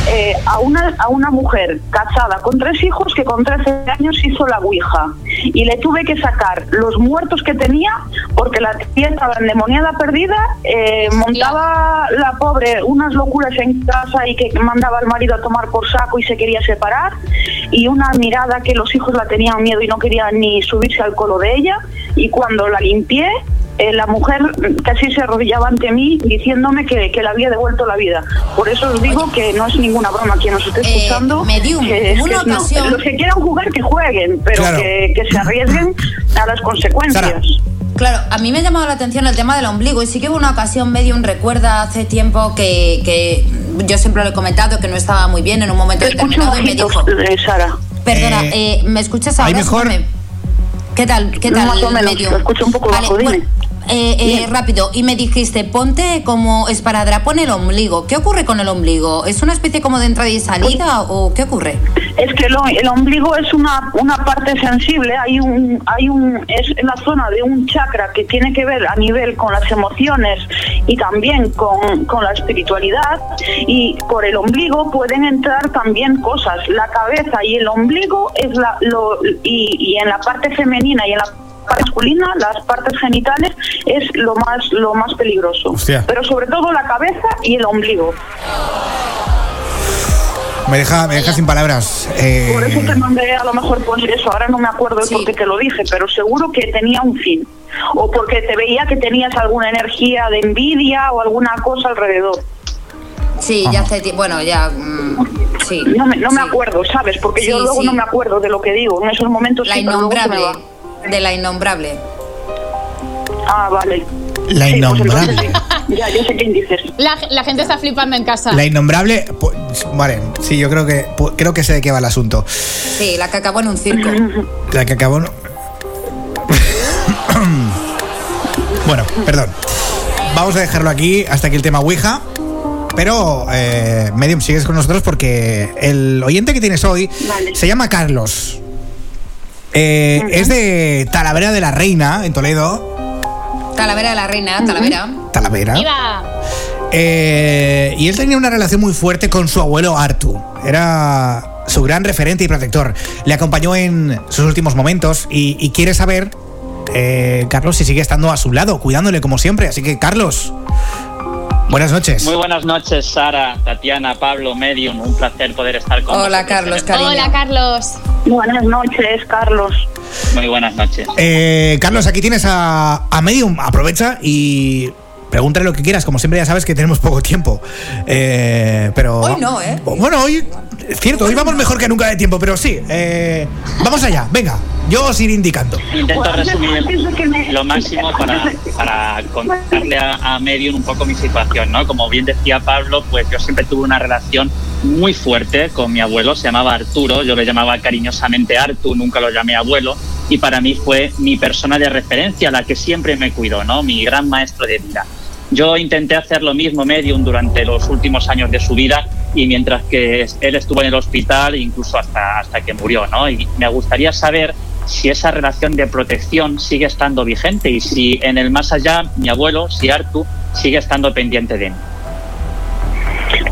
M: eh, a una a una mujer casada con tres hijos que con 13 años hizo la Ouija y le tuve que sacar los muertos que tenía porque la tía estaba endemoniada perdida, eh, montaba la pobre unas locuras en casa y que mandaba al marido a tomar por saco y se quería separar y una mirada que los hijos la tenían miedo y no querían ni subirse al colo de ella y cuando la limpié eh, la mujer casi se arrodillaba ante mí diciéndome que, que le había devuelto la vida. Por eso os digo que no es ninguna broma quien nos esté escuchando.
C: medium,
M: que
C: una
M: que no.
C: ocasión-
M: los que quieran jugar que jueguen, pero
B: Claro.
M: que, que se arriesguen a las consecuencias.
C: Claro, a mí me ha llamado la atención el tema del ombligo y sí que hubo una ocasión, Medium recuerda hace tiempo que, que yo siempre lo he comentado que no estaba muy bien en un momento determinado y me dijo...
M: Sara.
C: Perdona, eh, ¿me escuchas ahora?
B: ahí mejor.
C: ¿Qué tal? ¿Qué tal?
M: Más o menos,
C: Medium?
M: lo escucho un poco
C: Vale,
M: bajo, dime.
C: bueno, eh, eh, rápido, y me dijiste, ponte como esparadrapo en el ombligo. ¿Qué ocurre con el ombligo? ¿Es una especie como de entrada y salida o qué ocurre?
M: Es que lo- el ombligo es una, una parte sensible, hay un, hay un, es la zona de un chakra que tiene que ver a nivel con las emociones y también con, con la espiritualidad y por el ombligo pueden entrar también cosas. La cabeza y el ombligo es la, lo, y, y en la parte femenina y en la masculina, las partes genitales es lo más, lo más peligroso.
B: Hostia.
M: Pero sobre todo la cabeza y el ombligo.
B: Me deja, me deja sin palabras. Eh,
M: Por eso te mandé a lo mejor poner eso. Ahora no me acuerdo de por qué te lo dije, pero seguro que tenía un fin. O porque te veía que tenías alguna energía de envidia o alguna cosa alrededor.
C: Sí, ya hace tiempo. Bueno, ya. mm, sí.
M: No me, no me acuerdo, ¿sabes? Porque yo
C: Sí,
M: luego
C: sí.
M: no me acuerdo de lo que digo. En esos momentos
C: La
M: sí, pero luego se me
C: innombrable. De la innombrable.
M: Ah, vale.
B: La
M: Sí, pues
B: innombrable.
M: entonces. Ya, ya sé quién dices.
G: La, la gente está flipando en casa.
B: La innombrable. pues, vale, sí, yo creo que creo que sé de qué va el asunto.
C: Sí, la que acabó en un circo. [laughs]
B: La que acabó. no- [coughs] bueno, perdón. Vamos a dejarlo aquí hasta aquí el tema Ouija. Pero, eh, Medium, sigues con nosotros porque el oyente que tienes hoy se llama Carlos. Eh, Es de Talavera de la Reina, en Toledo.
C: Talavera de la Reina, Talavera.
B: Talavera.
G: ¡Viva!
B: Eh, y él tenía una relación muy fuerte con su abuelo Artu. Era su gran referente y protector. Le acompañó en sus últimos momentos y, y quiere saber, eh, Carlos, si sigue estando a su lado, cuidándole como siempre. Así que, Carlos, buenas noches.
N: Muy buenas noches, Sara, Tatiana, Pablo, Medium. Un placer poder estar con
C: Hola,
N: vosotros
C: Carlos,
N: este-
C: cariño.
G: Hola, Carlos.
M: Buenas noches, Carlos.
N: Muy buenas noches.
B: Eh, Carlos, aquí tienes a, a Medium. Aprovecha y pregúntale lo que quieras. Como siempre, ya sabes que tenemos poco tiempo. Eh, pero.
C: Hoy no, ¿eh?
B: Bueno, hoy. Es cierto, hoy vamos mejor que nunca de tiempo, pero sí. eh, vamos allá, venga. Yo os iré indicando.
N: Intento resumir lo máximo para, para contarle a, a Medium un poco mi situación, ¿no? Como bien decía Pablo, pues yo siempre tuve una relación muy fuerte con mi abuelo, se llamaba Arturo, yo le llamaba cariñosamente Artu, nunca lo llamé abuelo, y para mí fue mi persona de referencia, la que siempre me cuidó, ¿no? Mi gran maestro de vida. Yo intenté hacer lo mismo Medium durante los últimos años de su vida y mientras que él estuvo en el hospital, incluso hasta, hasta que murió, ¿no? Y me gustaría saber si esa relación de protección sigue estando vigente y si en el más allá mi abuelo, si Artu, sigue estando pendiente de mí.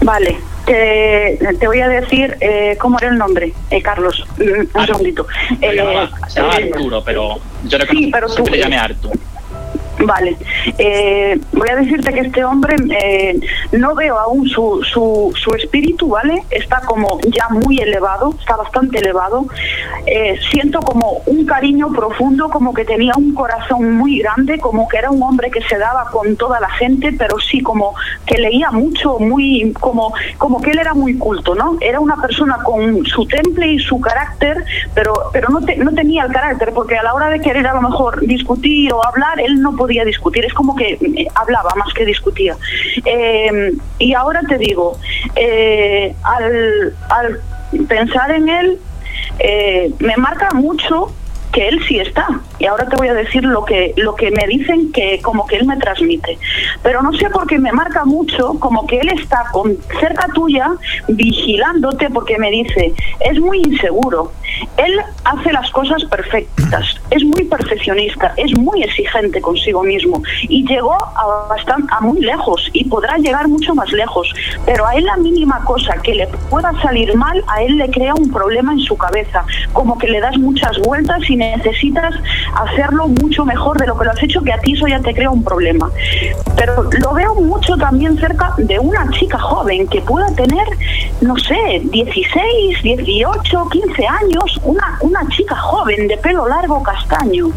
M: Vale, te, te voy a decir eh, cómo era el nombre, eh, Carlos. Mm, Un segundito.
N: Se
M: Eh,
N: llamaba
M: eh,
N: Arturo, pero yo le
M: sí, pero tú-
N: le llamé Artu.
M: Vale, eh, voy a decirte que este hombre eh, no veo aún su, su, su espíritu, ¿vale? Está como ya muy elevado, está bastante elevado. Eh, siento como un cariño profundo, como que tenía un corazón muy grande, como que era un hombre que se daba con toda la gente, pero sí como que leía mucho, muy como como que él era muy culto, ¿no? Era una persona con su temple y su carácter, pero pero no te- no tenía el carácter porque a la hora de querer a lo mejor discutir o hablar, él no podía discutir, es como que eh, hablaba más que discutía. Eh, y ahora te digo, eh, al, al pensar en él, eh, me marca mucho que él sí está. Y ahora te voy a decir lo que, lo que me dicen que como que él me transmite. Pero no sé por qué me marca mucho como que él está con, cerca tuya vigilándote porque me dice, es muy inseguro. Él hace las cosas perfectas, es muy perfeccionista, es muy exigente consigo mismo y llegó a, bastan- a muy lejos y podrá llegar mucho más lejos. Pero a él la mínima cosa que le pueda salir mal, a él le crea un problema en su cabeza, como que le das muchas vueltas y necesitas hacerlo mucho mejor de lo que lo has hecho, que a ti eso ya te crea un problema. Pero lo veo mucho también cerca de una chica joven que pueda tener, no sé, 16, 18, 15 años, una, una chica joven de pelo largo castaño.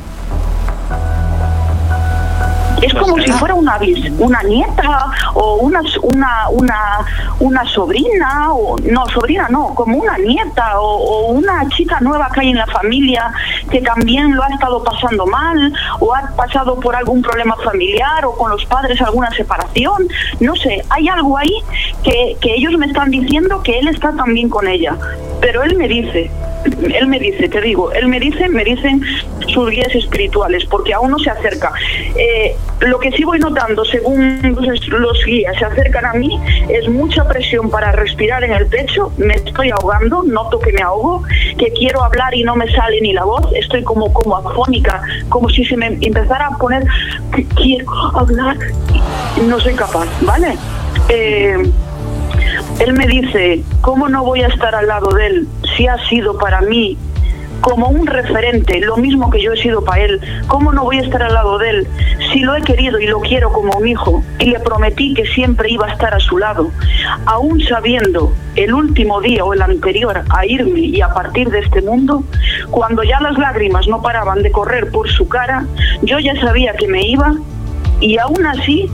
M: Es como si fuera una una nieta o una una una una sobrina o no sobrina no como una nieta o, o una chica nueva que hay en la familia que también lo ha estado pasando mal o ha pasado por algún problema familiar o con los padres alguna separación no sé hay algo ahí que, que ellos me están diciendo que él está también con ella pero él me dice él me dice, te digo, él me dice, me dicen sus guías espirituales, porque aún no se acerca. Eh, lo que sí voy notando, según los, guías se acercan a mí, es mucha presión para respirar en el pecho, me estoy ahogando, noto que me ahogo, que quiero hablar y no me sale ni la voz, estoy como, como afónica, como si se me empezara a poner que quiero hablar no soy capaz, ¿vale? Eh, él me dice, ¿cómo no voy a estar al lado de él si ha sido para mí como un referente, lo mismo que yo he sido para él? ¿Cómo no voy a estar al lado de él si lo he querido y lo quiero como un hijo y le prometí que siempre iba a estar a su lado? Aún sabiendo el último día o el anterior a irme y a partir de este mundo, cuando ya las lágrimas no paraban de correr por su cara, yo ya sabía que me iba y aún así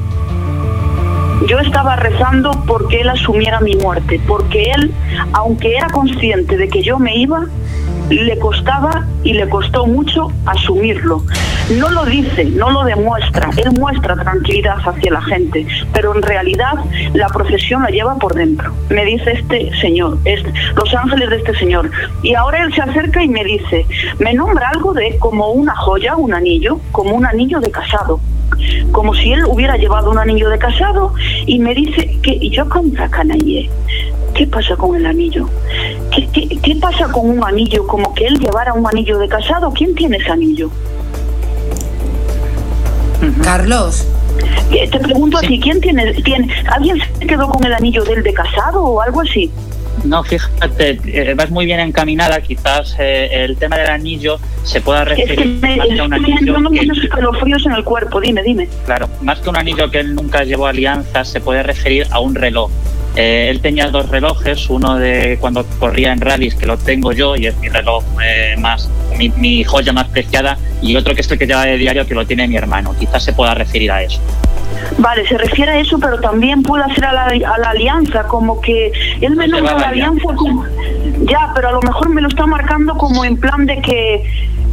M: yo estaba rezando porque él asumiera mi muerte, porque él, aunque era consciente de que yo me iba, le costaba y le costó mucho asumirlo. No lo dice, no lo demuestra, él muestra tranquilidad hacia la gente, pero en realidad la procesión la lleva por dentro. Me dice este señor, es los ángeles de este señor. Y ahora él se acerca y me dice, me nombra algo de como una joya, un anillo, como un anillo de casado como si él hubiera llevado un anillo de casado y me dice que yo contra canaille ¿Qué pasa con el anillo? ¿Qué, qué, qué pasa con un anillo? Como que él llevara un anillo de casado. ¿Quién tiene ese anillo?
C: Carlos.
M: Eh, Te pregunto a ti, ¿quién tiene, tiene? ¿Alguien se quedó con el anillo del de casado o algo así?
N: No, fíjate, eh, vas muy bien encaminada. Quizás eh, el tema del anillo se pueda
M: Es que
N: referir
M: me,
N: más que a un anillo.
M: no
N: que-
M: escalofríos en el cuerpo. Dime, dime.
N: Claro, más que un anillo que él nunca llevó alianzas, se puede referir a un reloj. Eh, él tenía dos relojes, uno de cuando corría en rallies, que lo tengo yo y es mi reloj eh, más, mi, mi joya más preciada, y otro que es el que lleva de diario, que lo tiene mi hermano. Quizás se pueda referir a eso.
M: Vale, se refiere a eso, pero también puede ser a la, a la alianza, como que él me nombra la
N: a la
M: alianza como... Ya, pero a lo mejor me lo está marcando como en plan de que...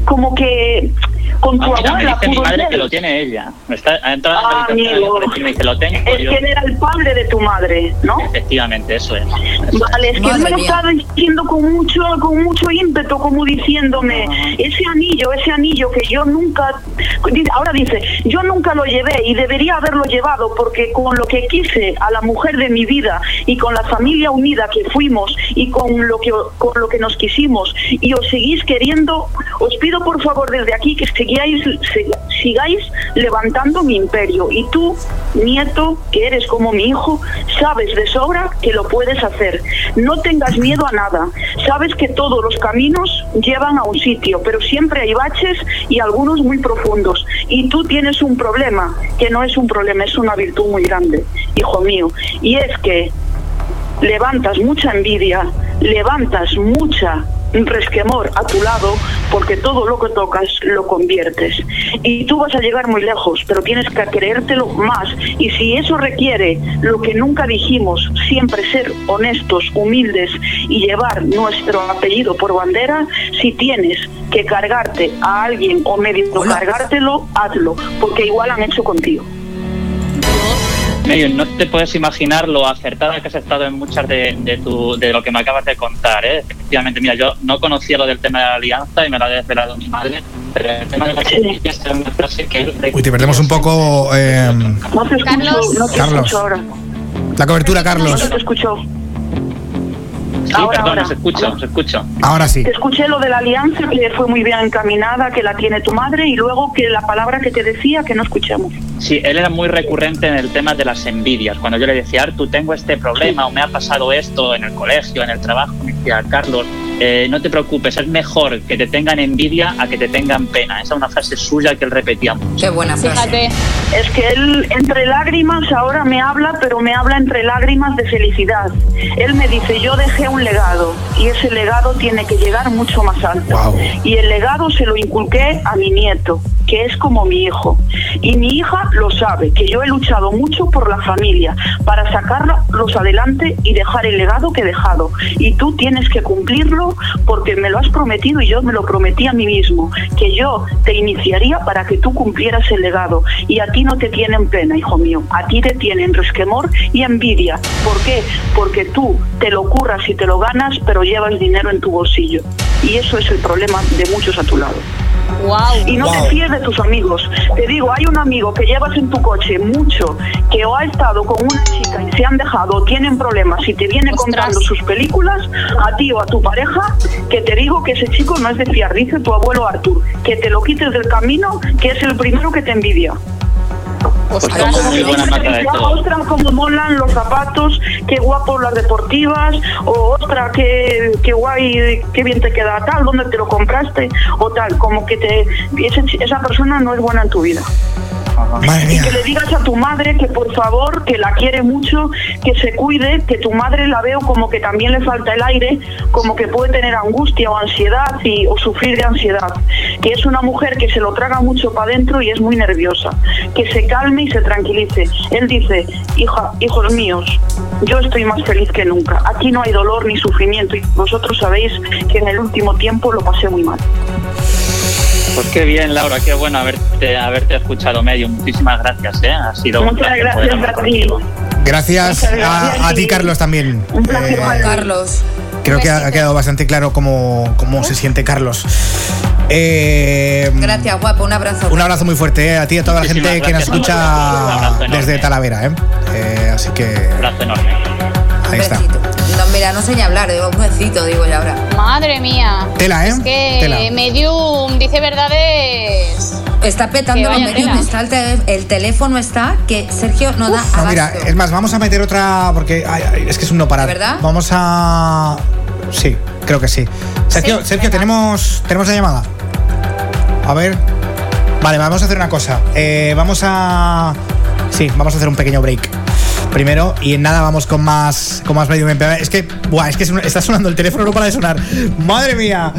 M: Como que con tu
N: Ah, mira, me
M: abuela
N: dice mi madre
M: ser.
N: que lo tiene ella. Me está, ha entrado
M: Ah,
N: en la
M: amigo.
N: habitación y me dice, lo tengo
M: Es
N: yo.
M: que él era el padre de tu madre, ¿no?
N: Efectivamente, eso es.
M: Vale, es que él me lo está diciendo con mucho, con mucho ímpetu, como diciéndome, ese anillo, ese anillo que yo nunca, ahora dice, yo nunca lo llevé y debería haberlo llevado porque con lo que quise a la mujer de mi vida y con la familia unida que fuimos y con lo que, con lo que nos quisimos y os seguís queriendo, os pido por favor desde aquí que, se- sigáis levantando mi imperio. Y tú, nieto, que eres como mi hijo, sabes de sobra que lo puedes hacer. No tengas miedo a nada. Sabes que todos los caminos llevan a un sitio, pero siempre hay baches y algunos muy profundos. Y tú tienes un problema, que no es un problema, es una virtud muy grande, hijo mío. Y es que levantas mucha envidia, levantas mucha resquemor a tu lado porque todo lo que tocas lo conviertes. Y tú vas a llegar muy lejos pero tienes que creértelo más. Y si eso requiere lo que nunca dijimos siempre ser honestos humildes y llevar nuestro apellido por bandera si tienes que cargarte a alguien o medio cargártelo hazlo porque igual han hecho contigo
N: Medio, no te puedes imaginar lo acertada que has estado en muchas de, de, tu, de lo que me acabas de contar. ¿eh? Efectivamente, mira, yo no conocía lo del tema de la alianza y me lo ha desvelado mi madre, pero el tema de la alianza es una frase que...
B: Uy, te perdemos un poco. eh,
M: no te escucho, no te
B: Carlos.
M: escucho ahora
B: la cobertura,
M: no
B: Carlos.
M: te escucho
N: Sí,
M: Ahora,
N: perdón,
M: ahora.
N: os escucho, os escucho.
B: Ahora sí.
M: Te escuché lo de la alianza que fue muy bien encaminada, que la tiene tu madre y luego que la palabra que te decía que no escuchamos.
N: Sí, él era muy recurrente en el tema de las envidias. Cuando yo le decía, Artu, tengo este problema o me ha pasado esto en el colegio, en el trabajo, me decía, Carlos, eh, no te preocupes, es mejor que te tengan envidia a que te tengan pena. Esa es una frase suya que él repetía mucho.
C: Qué buena
D: Fíjate.
M: Es que él entre lágrimas ahora me habla, pero me habla entre lágrimas de felicidad. Él me dice, yo dejé un legado y ese legado tiene que llegar mucho más alto. Y el legado se lo inculqué a mi nieto, que es como mi hijo. Y mi hija lo sabe, que yo he luchado mucho por la familia, para sacarlos adelante y dejar el legado que he dejado. Y tú tienes que cumplirlo porque me lo has prometido y yo me lo prometí a mí mismo, que yo te iniciaría para que tú cumplieras el legado. Y a ti no te tienen pena, hijo mío, a ti te tienen resquemor y envidia. ¿Por qué? Porque tú te lo curras y te lo ganas, pero llevas dinero en tu bolsillo. Y eso es el problema de muchos a tu lado. Y no te fíes de tus amigos. Te digo, hay un amigo que llevas en tu coche mucho, que o ha estado con una chica y se han dejado o tienen problemas y te viene contando sus películas, a ti o a tu pareja, que te digo que ese chico no es de fiar, dice tu abuelo Artur, que te lo quites del camino, que es el primero que te envidia.
N: Pues somos muy buena marca de todo.
M: Ostras, cómo molan los zapatos, qué guapos las deportivas, o ostras, qué, qué guay, qué bien te queda tal, dónde te lo compraste, o tal, como que te esa persona no es buena en tu vida. Y que le digas a tu madre que por favor, que la quiere mucho, que se cuide, que tu madre la veo como que también le falta el aire, como que puede tener angustia o ansiedad y, o sufrir de ansiedad, que es una mujer que se lo traga mucho para adentro y es muy nerviosa, que se calme y se tranquilice. Él dice, hija, hijos míos, yo estoy más feliz que nunca, aquí no hay dolor ni sufrimiento y vosotros sabéis que en el último tiempo lo pasé muy mal.
N: Pues qué bien, Laura, qué bueno haberte, haberte escuchado medio. Muchísimas gracias, ¿eh? Ha sido un
M: Muchas
N: placer
M: gracias
N: poder hablar
M: a ti.
N: contigo.
B: Gracias a, a ti, Carlos, también. Eh,
C: Carlos.
B: creo que ha, quedado bastante claro cómo, cómo se siente Carlos. Eh,
C: Gracias, guapo. Un abrazo.
B: un abrazo muy fuerte eh, a ti y a toda la gente que nos.
N: Un
B: escucha desde Talavera. ¿eh? Eh, así que
N: Un abrazo enorme.
B: ahí está.
C: No, mira, no sé ni hablar. Digo, un besito, digo ya ahora.
G: Madre mía.
B: Tela, ¿eh?
G: Es que
B: Tela.
G: Medium dice verdades.
C: Está petando los
G: tela.
C: Está el, tele- el teléfono está que Sergio no da
B: No, mira,
C: abasto.
B: es más, vamos a meter otra porque ay, ay, es que es un no parar.
C: ¿De verdad?
B: Vamos a Sí, creo que sí. Sergio, Sergio, tenemos tenemos la llamada. A ver. Vale, vamos a hacer una cosa. Eh, vamos a Sí, vamos a hacer un pequeño break. Primero, y en nada vamos con más con más Medium MP. Es que, buah, es que está sonando el teléfono, no para de sonar. ¡Madre mía!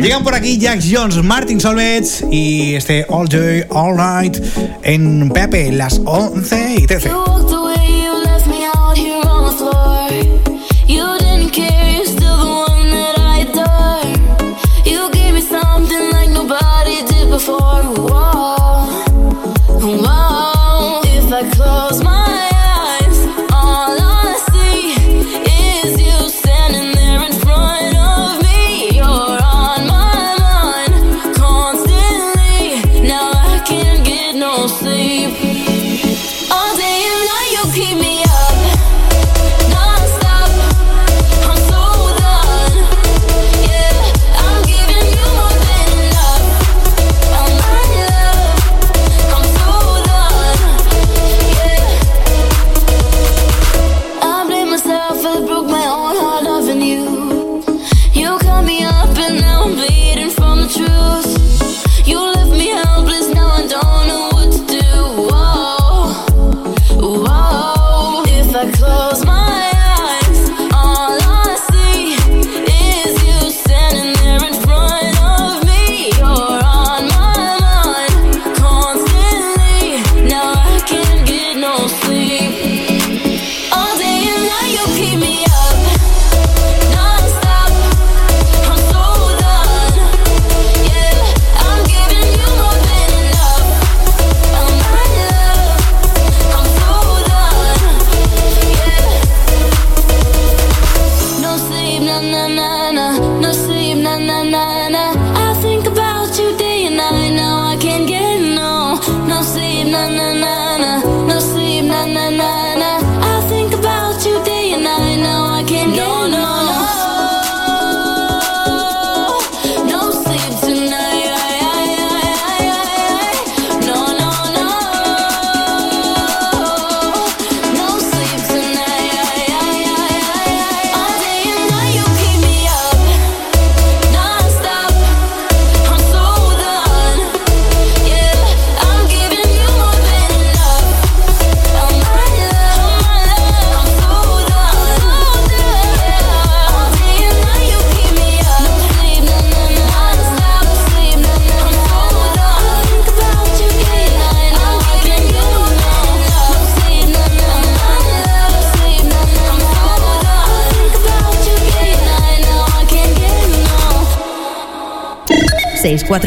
B: Llegan por aquí Jack Jones, Martin Solveig y este All Day, All Night en Pepe, las 11 y 13.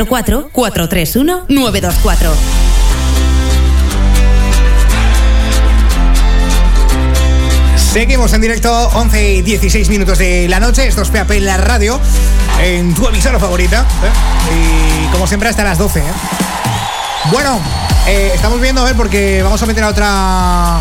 F: 644-431-924.
B: Seguimos en directo, 11 y 16 minutos de la noche. Esto es PAP en la radio, en tu emisora favorita. ¿eh? Y como siempre, hasta las 12. ¿eh? Bueno, eh, estamos viendo a ver porque vamos a meter a otra.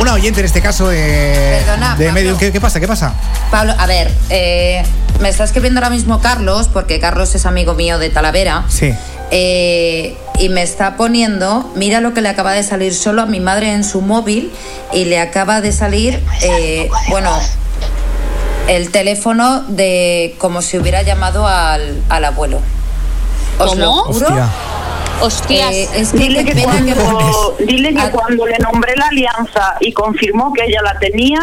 B: Una oyente en este caso de.
C: Perdona,
B: de
C: Pablo.
B: medio. ¿Qué, qué pasa? ¿Qué pasa?
C: Pablo, a ver, eh, me está escribiendo ahora mismo Carlos, porque Carlos es amigo mío de Talavera.
B: Sí.
C: eh, y me está poniendo, mira lo que le acaba de salir solo a mi madre en su móvil y le acaba de salir, eh, bueno, el teléfono de como si hubiera llamado al, al abuelo. ¿Os lo
D: ¿Cómo?
C: juro?
B: Hostia.
G: Hostias.
C: Eh, es que
M: dile que
C: Ah.
M: cuando le nombré la alianza y confirmó que ella la tenía,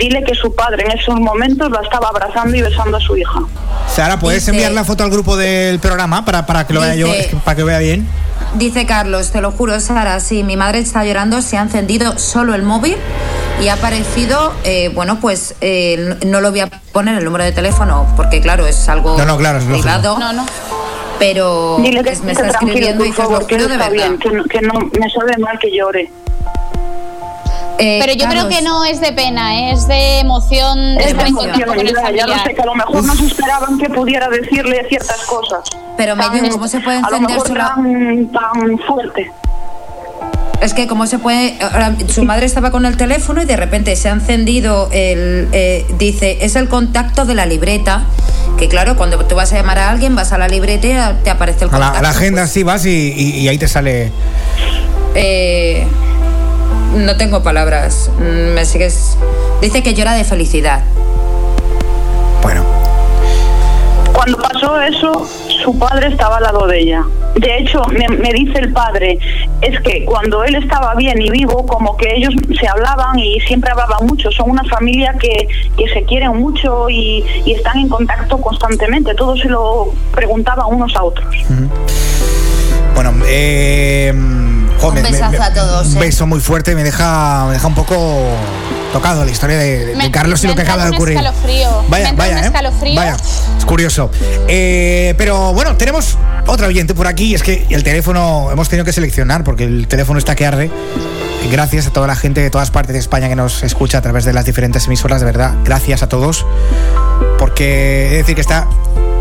M: dile que su padre en esos momentos la estaba abrazando y besando a su hija.
B: Sara, ¿puedes
C: Dice-
B: enviar la foto al grupo del programa para, para que lo vea yo,
C: Dice-
B: es que- para que vea bien?
C: Dice Carlos, te lo juro, Sara, sí, mi madre está llorando, se ha encendido solo el móvil y ha aparecido, eh, bueno, pues eh, no lo voy a poner el número de teléfono porque, claro, es algo
B: No, no, claro, es lógico.
C: privado.
G: No, no.
C: Pero
M: Dile que,
C: es- me
M: que
C: está escribiendo y
M: por
C: dices,
M: favor,
C: lo
M: que
C: juro
M: no
C: de verdad.
M: bien, que no, que no me sabe mal que llore.
C: Eh,
G: Pero yo creo que no es de pena, ¿eh? es de emoción, de
M: Es
G: estar
M: de
G: en contacto
M: emoción,
G: con el
M: ya, ya lo
G: familiar.
M: sé, que a lo mejor no se esperaban que pudiera decirle ciertas cosas.
C: Pero, Medio,
M: Tan-
C: ¿cómo se puede
M: A lo
C: encender
M: mejor
C: sola-
M: tan, tan fuerte.
C: Es que cómo se puede... ahora, su madre estaba con el teléfono y de repente se ha encendido el... eh, dice, es el contacto de la libreta. Que claro, cuando tú vas a llamar a alguien, vas a la libreta y te aparece el
B: A la,
C: contacto.
B: a la agenda sí vas y, y- y ahí te sale.
C: Eh, no tengo palabras. Mm, Me sigues. Dice que llora de felicidad.
B: Bueno,
M: Cuando pasó eso, su padre estaba al lado de ella. De hecho, me, me dice el padre, es que cuando él estaba bien y vivo, como que ellos se hablaban y siempre hablaban mucho. Son una familia que, que se quieren mucho y, y están en contacto constantemente. Todos se lo preguntaban unos a otros.
B: bueno. Eh, jo,
C: Un besazo a todos,
B: Un
C: eh.
B: beso muy fuerte, me deja, me deja un poco tocado la historia de, de
G: Me-
B: Carlos y
G: me
B: lo que acaba de
G: un
B: ocurrir.
G: escalofrío. Me
B: Vaya, vaya,
G: un
B: ¿eh?
G: escalofrío.
B: Vaya, es curioso. Eh, pero bueno, tenemos otra oyente por aquí. Es que el teléfono hemos tenido que seleccionar porque el teléfono está que arde. Gracias a toda la gente de todas partes de España que nos escucha a través de las diferentes emisoras, de verdad. Gracias a todos. Porque es decir que está.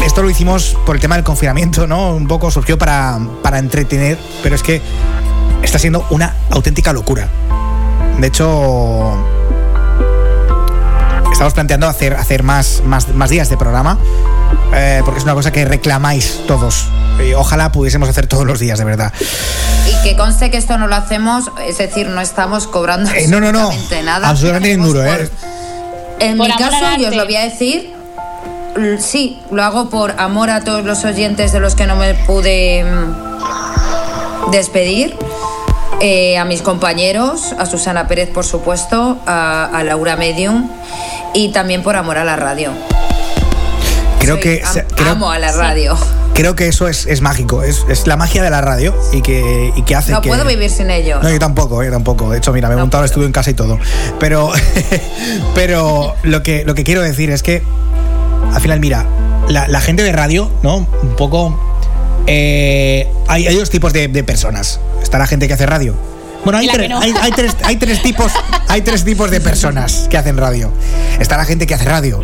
B: Esto lo hicimos por el tema del confinamiento, ¿no? Un poco surgió para, para entretener, pero es que está siendo una auténtica locura. De hecho, estamos planteando hacer, hacer más, más, más días de programa, eh, porque es una cosa que reclamáis todos. Y ojalá pudiésemos hacer todos los días, de verdad.
C: Y que conste que esto no lo hacemos, es decir, no estamos cobrando
B: Eh, no, no, no.
C: absolutamente nada.
B: Absolutamente duro,
C: por-
B: ¿eh?
C: En
G: Por
C: mi caso, yo os lo voy a decir. Sí, lo hago por amor a todos los oyentes de los que no me pude mm, despedir. Eh, a mis compañeros, a Susana Pérez, por supuesto, a, a Laura Medium y también por amor a la radio.
B: Creo
C: Soy-
B: que,
C: am-
B: se- creo,
C: amo a la radio.
B: creo que eso es, es mágico, es, es la magia de la radio y que, y que hace
C: No
B: que...
C: puedo vivir sin ello.
B: No, yo tampoco, yo tampoco. De hecho, mira, me he
C: No
B: montado el estudio en casa y todo. Pero, [laughs] pero lo, que, lo que quiero decir es que, al final, mira, la, la gente de radio, ¿no? Un poco... eh, hay, hay dos tipos de, de personas. Está la gente que hace radio. Bueno, hay,
G: no.
B: hay, hay tres, tipos, hay tres tipos de personas que hacen radio. Está la gente que hace radio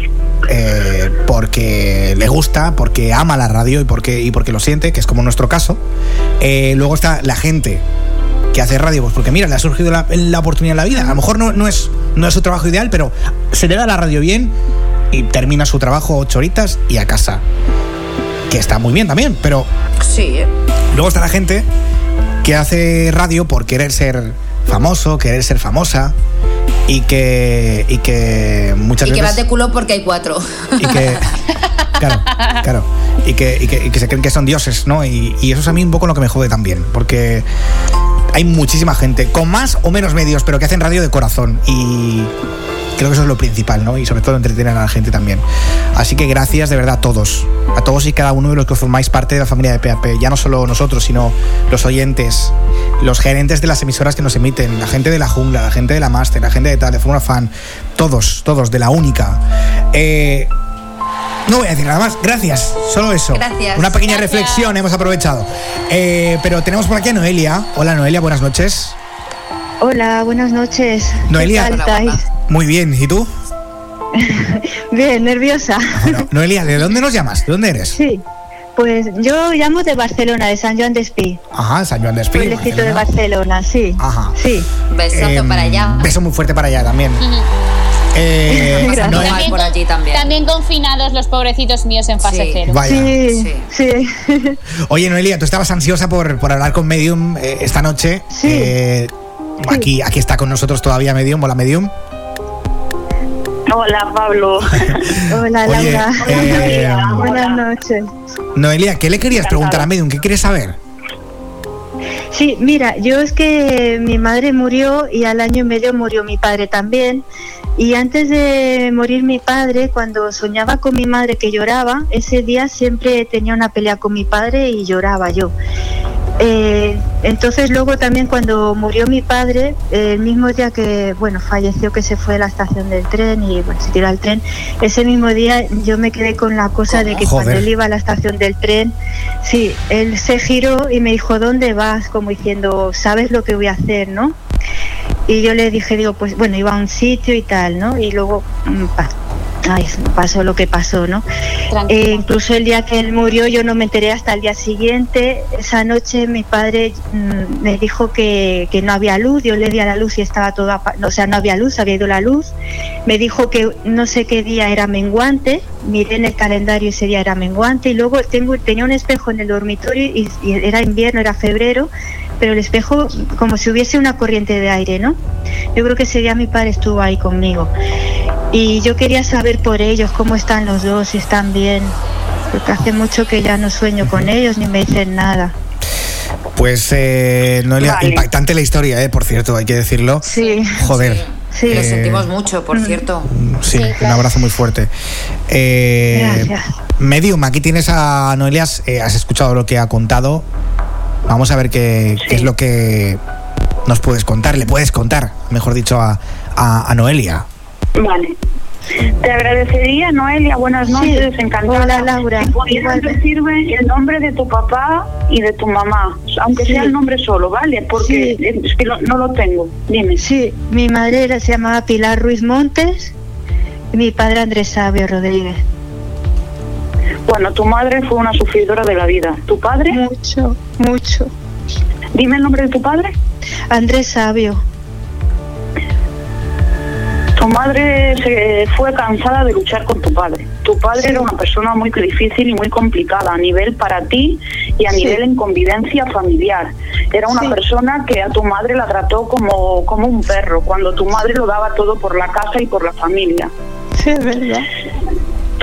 B: eh, porque le gusta, porque ama la radio y porque, y porque lo siente, que es como nuestro caso. Eh, luego está la gente que hace radio, pues porque mira, le ha surgido la, la oportunidad en la vida. A lo mejor no, no, es, no es su trabajo ideal, pero se le da la radio bien y termina su trabajo ocho horitas y a casa. Que está muy bien también, pero
C: Sí, ¿eh?
B: luego está la gente que hace radio por querer ser famoso, querer ser famosa y que, y que muchas
C: y que
B: veces...
C: vas de culo porque hay cuatro.
B: y que claro claro y que, y que, y que se creen que son dioses no y, y eso es a mí un poco lo que me jode también porque hay muchísima gente con más o menos medios pero que hacen radio de corazón y creo que eso es lo principal no y sobre todo entretener a la gente también así que gracias de verdad a todos a todos y cada uno de los que formáis parte de la familia de PAP ya no solo nosotros sino los oyentes los gerentes de las emisoras que nos emiten la gente de la jungla la gente de la máster la gente de tal de Fórmula Fan todos todos de la única eh, No voy a decir nada más. Gracias. Solo eso.
C: Gracias.
B: Una pequeña
C: Gracias.
B: reflexión hemos aprovechado. Eh, pero tenemos por aquí a Noelia. Hola Noelia, buenas noches.
O: Hola, buenas noches.
B: Noelia.
O: ¿Qué tal estáis?
B: Muy bien. ¿Y tú? [laughs]
O: Bien, nerviosa.
B: Bueno, [laughs] Noelia, ¿de dónde nos llamas? ¿De dónde eres?
O: Sí, pues yo llamo de Barcelona, de San Joan de Espí.
B: Ajá, San Juan de Espí.
O: Pueblecito de Barcelona, sí.
B: Ajá.
O: Sí.
C: Besazo
B: Em,
C: para allá.
B: Beso muy fuerte para allá también. [laughs] Eh. Noelia-
C: También por allí también.
G: También confinados los pobrecitos míos en fase
C: Sí.
G: cero.
B: Vaya.
O: Sí, sí.
B: Oye, Noelia, tú estabas ansiosa por, por hablar con Medium eh, esta noche. Eh, aquí, aquí está con nosotros todavía Medium. Hola, Medium.
M: Hola, Pablo. [laughs]
O: Hola,
B: Oye,
O: Laura.
B: eh,
O: Buenas noches.
B: Noelia, ¿qué le querías preguntar a Medium? ¿Qué quieres saber?
O: Sí, mira, yo es que mi madre murió y al año y medio murió mi padre también. Y antes de morir mi padre, cuando soñaba con mi madre que lloraba, ese día siempre tenía una pelea con mi padre y lloraba yo. Eh, entonces luego también cuando murió mi padre, eh, el mismo día que bueno falleció que se fue a la estación del tren y bueno, se tiró al tren, ese mismo día yo me quedé con la cosa de que
P: Joder.
O: cuando él iba a la estación del tren, sí, él se giró y me dijo ¿dónde vas? Como diciendo sabes lo que voy a hacer, ¿no? Y yo le dije, digo, pues bueno, iba a un sitio y tal, ¿no? Y luego mm, pa- ay, pasó lo que pasó, ¿no? Eh, incluso el día que él murió yo no me enteré hasta el día siguiente. Esa noche mi padre mm, me dijo que, que no había luz, yo le di a la luz y estaba todo, apa- o sea, no había luz, había ido la luz. Me dijo que no sé qué día era menguante, miré en el calendario y ese día era menguante y luego tengo, tenía un espejo en el dormitorio y, y era invierno, era febrero, pero el espejo como si hubiese una corriente de aire, ¿no? Yo creo que ese día mi padre estuvo ahí conmigo. Y yo quería saber por ellos cómo están los dos, si están bien, porque hace mucho que ya no sueño con ellos ni me dicen nada.
B: Pues, eh, Noelia,
O: Vale.
B: impactante la historia, eh, por cierto, hay que decirlo.
O: Sí.
B: Joder.
O: Sí.
C: Lo
B: Eh,
C: sentimos mucho, por cierto.
B: Sí, un abrazo muy fuerte. Eh,
C: Gracias.
B: Medium, aquí tienes a Noelia, eh, has escuchado lo que ha contado. Vamos a ver qué, qué es lo que nos puedes contar, le puedes contar, mejor dicho, a, a- a Noelia.
M: Vale. Te agradecería, Noelia, buenas noches, encantada.
O: Hola, Laura.
M: Si pudieras decirme el nombre de tu papá y de tu mamá, aunque sea
O: Sí.
M: el nombre solo, ¿vale? Porque es que no lo tengo. Dime.
O: Sí, mi madre se llamaba Pilar Ruiz Montes y mi padre Andrés Sabio Rodríguez.
M: Bueno, tu madre fue una sufridora de la vida. ¿Tu padre?
O: Mucho, mucho.
M: Dime el nombre de tu padre.
O: Andrés Sabio.
M: Tu madre se fue cansada de luchar con tu padre. Tu padre era una persona muy difícil y muy complicada a nivel para ti y a
O: Sí.
M: nivel en convivencia familiar. Era una
O: Sí.
M: persona que a tu madre la trató como, como un perro, cuando tu madre lo daba todo por la casa y por la familia.
O: Sí, es verdad.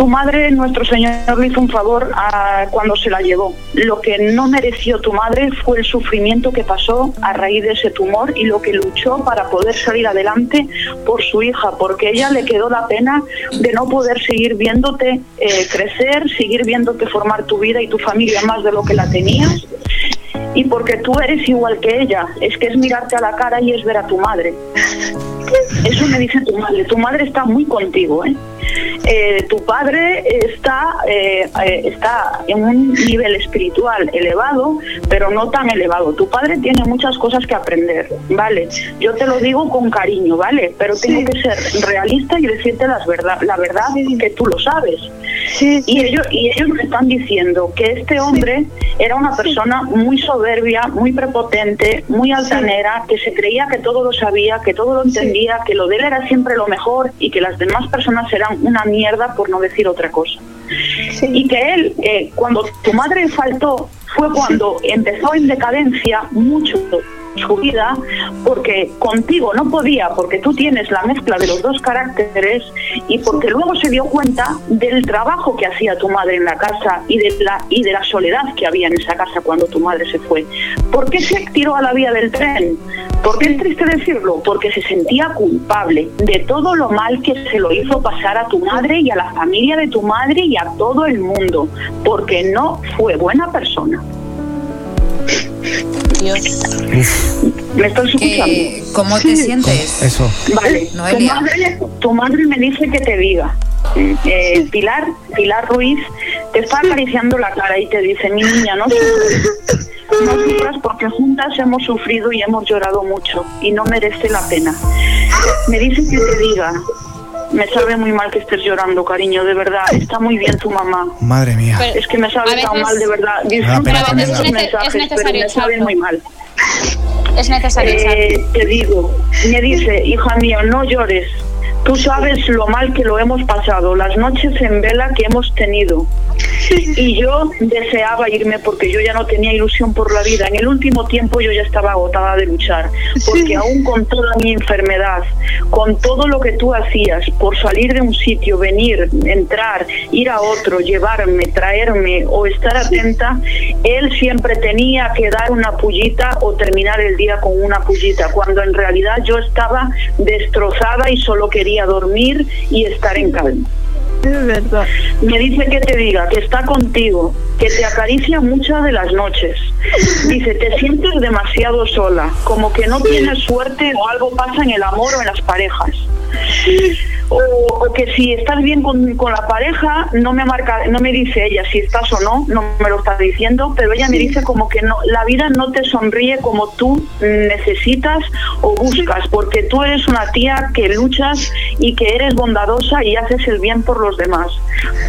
M: Tu madre, nuestro Señor, le hizo un favor a- cuando se la llevó. Lo que no mereció tu madre fue el sufrimiento que pasó a raíz de ese tumor y lo que luchó para poder salir adelante por su hija, porque ella le quedó la pena de no poder seguir viéndote eh, crecer, seguir viéndote formar tu vida y tu familia más de lo que la tenías. Y porque tú eres igual que ella, es que es mirarte a la cara y es ver a tu madre. Eso me dice tu madre. Tu madre está muy contigo, ¿eh? Eh, tu padre está, eh, eh, está en un nivel espiritual elevado, pero no tan elevado. Tu padre tiene muchas cosas que aprender, ¿vale? Yo te lo digo con cariño, ¿vale? Pero tengo que ser realista y decirte las verdad, la verdad que tú lo sabes. Y, ellos, y ellos me están diciendo que este hombre era una persona muy soberbia, muy prepotente, muy altanera, que se creía que todo lo sabía, que todo lo entendía, que lo de él era siempre lo mejor y que las demás personas eran una mierda por no decir otra cosa. Y que él, eh, cuando tu madre faltó, fue cuando empezó en decadencia mucho su vida porque contigo no podía porque tú tienes la mezcla de los dos caracteres y porque luego se dio cuenta del trabajo que hacía tu madre en la casa y de la y de la soledad que había en esa casa cuando tu madre se fue. ¿Por qué se tiró a la vía del tren? ¿Por qué es triste decirlo? Porque se sentía culpable de todo lo mal que se lo hizo pasar a tu madre y a la familia de tu madre y a todo el mundo, porque no fue buena persona. ¿Me estás escuchando?
C: ¿Cómo te sientes?
B: Eso.
M: Vale, tu madre, tu madre me dice que te diga eh, Pilar, Pilar Ruiz, te está acariciando la cara y te dice, mi niña, no sufras, no sufras porque juntas hemos sufrido y hemos llorado mucho y no merece la pena. Me dice que te diga, me sabe muy mal que estés llorando, cariño, de verdad, está muy bien tu mamá.
B: Madre mía.
M: es que me sabe tan
G: veces-
M: mal, de verdad. Disculpa
G: Es nece-
M: mensajes,
G: es necesario
M: pero me sabe muy mal.
G: Es necesario
M: Eh, te digo, me dice, hija mía, no llores. Tú sabes lo mal que lo hemos pasado, las noches en vela que hemos tenido. Y yo deseaba irme porque yo ya no tenía ilusión por la vida. En el último tiempo yo ya estaba agotada de luchar, porque aún con toda mi enfermedad, con todo lo que tú hacías, por salir de un sitio, venir, entrar, ir a otro, llevarme, traerme o estar atenta, él siempre tenía que dar una pullita o terminar el día con una pullita, cuando en realidad yo estaba destrozada y solo quería dormir y estar en calma.
O: Es verdad.
M: Me dice que te diga que está contigo, que te acaricia muchas de las noches. Dice, te sientes demasiado sola, como que no tienes suerte o algo pasa en el amor o en las parejas. O, o que si estás bien con, con la pareja, no me marca, no me dice ella si estás o no, no me lo está diciendo, pero ella me dice como que no, la vida no te sonríe como tú necesitas o buscas, porque tú eres una tía que luchas y que eres bondadosa y haces el bien por los demás.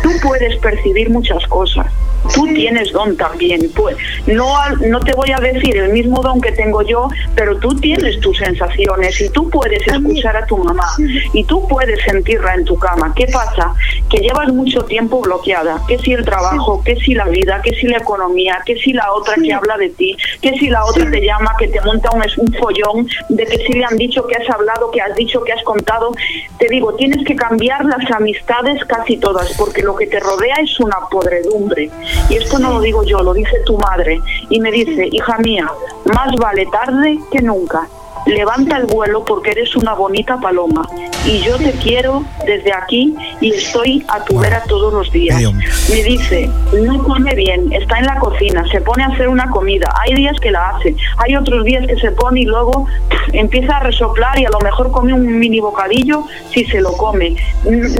M: Tú puedes percibir muchas cosas. Tú tienes don también. Pues, no, no te voy a decir el mismo don que tengo yo, pero tú tienes tus sensaciones y tú puedes escuchar a tu mamá y tú puedes sentirla en tu cama. ¿Qué pasa? Que llevas mucho tiempo bloqueada. Que si el trabajo, que si la vida, que si la economía, que si la otra que habla de ti, que si la otra te llama, que te monta un, un follón, de que si le han dicho que has hablado, que has dicho, que has contado. Te digo, tienes que cambiar las amistades casi todas, porque lo que te rodea es una podredumbre. Y esto no lo digo yo, lo dice tu madre. Y me dice, hija mía, más vale tarde que nunca. Levanta el vuelo porque eres una bonita paloma. Y yo te quiero desde aquí y estoy a tu vera todos los días. Me dice, no come bien, está en la cocina, se pone a hacer una comida. Hay días que la hace, hay otros días que se pone y luego pff, empieza a resoplar y a lo mejor come un mini bocadillo si se lo come.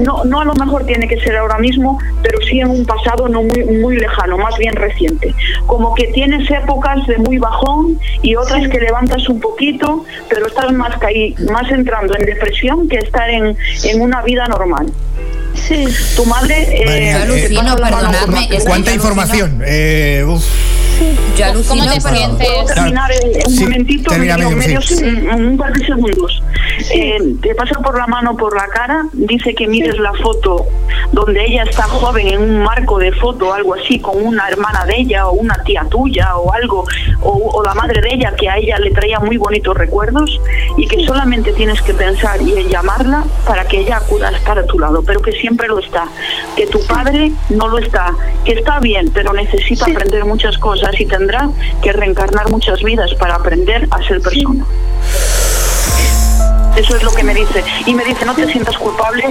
M: No, no a lo mejor tiene que ser ahora mismo, pero sí en un pasado no muy, muy lejano, más bien reciente. Como que tienes épocas de muy bajón y otras que levantas un poquito, pero estás más caí, más entrando en depresión que estar en, en una vida normal.
O: Sí.
M: Tu madre... eh,
B: eh. ¿Cuánta información? Eh, uf.
C: Yo alucino,
G: ¿Cómo te
C: pero-?
M: ¿Puedo terminar un
B: Sí,
M: momentito? medio,
B: medio,
M: medio,
B: sí.
M: un, un par de segundos. Eh, te pasa por la mano por la cara, dice que mires la foto donde ella está joven en un marco de foto, algo así, con una hermana de ella o una tía tuya o algo, o, o la madre de ella que a ella le traía muy bonitos recuerdos y que solamente tienes que pensar y en llamarla para que ella acuda a estar a tu lado, pero que siempre lo está, que tu padre no lo está, que está bien, pero necesita aprender muchas cosas y tendrá que reencarnar muchas vidas para aprender a ser persona. Eso es lo que me dice. Y me dice, no te sientas culpable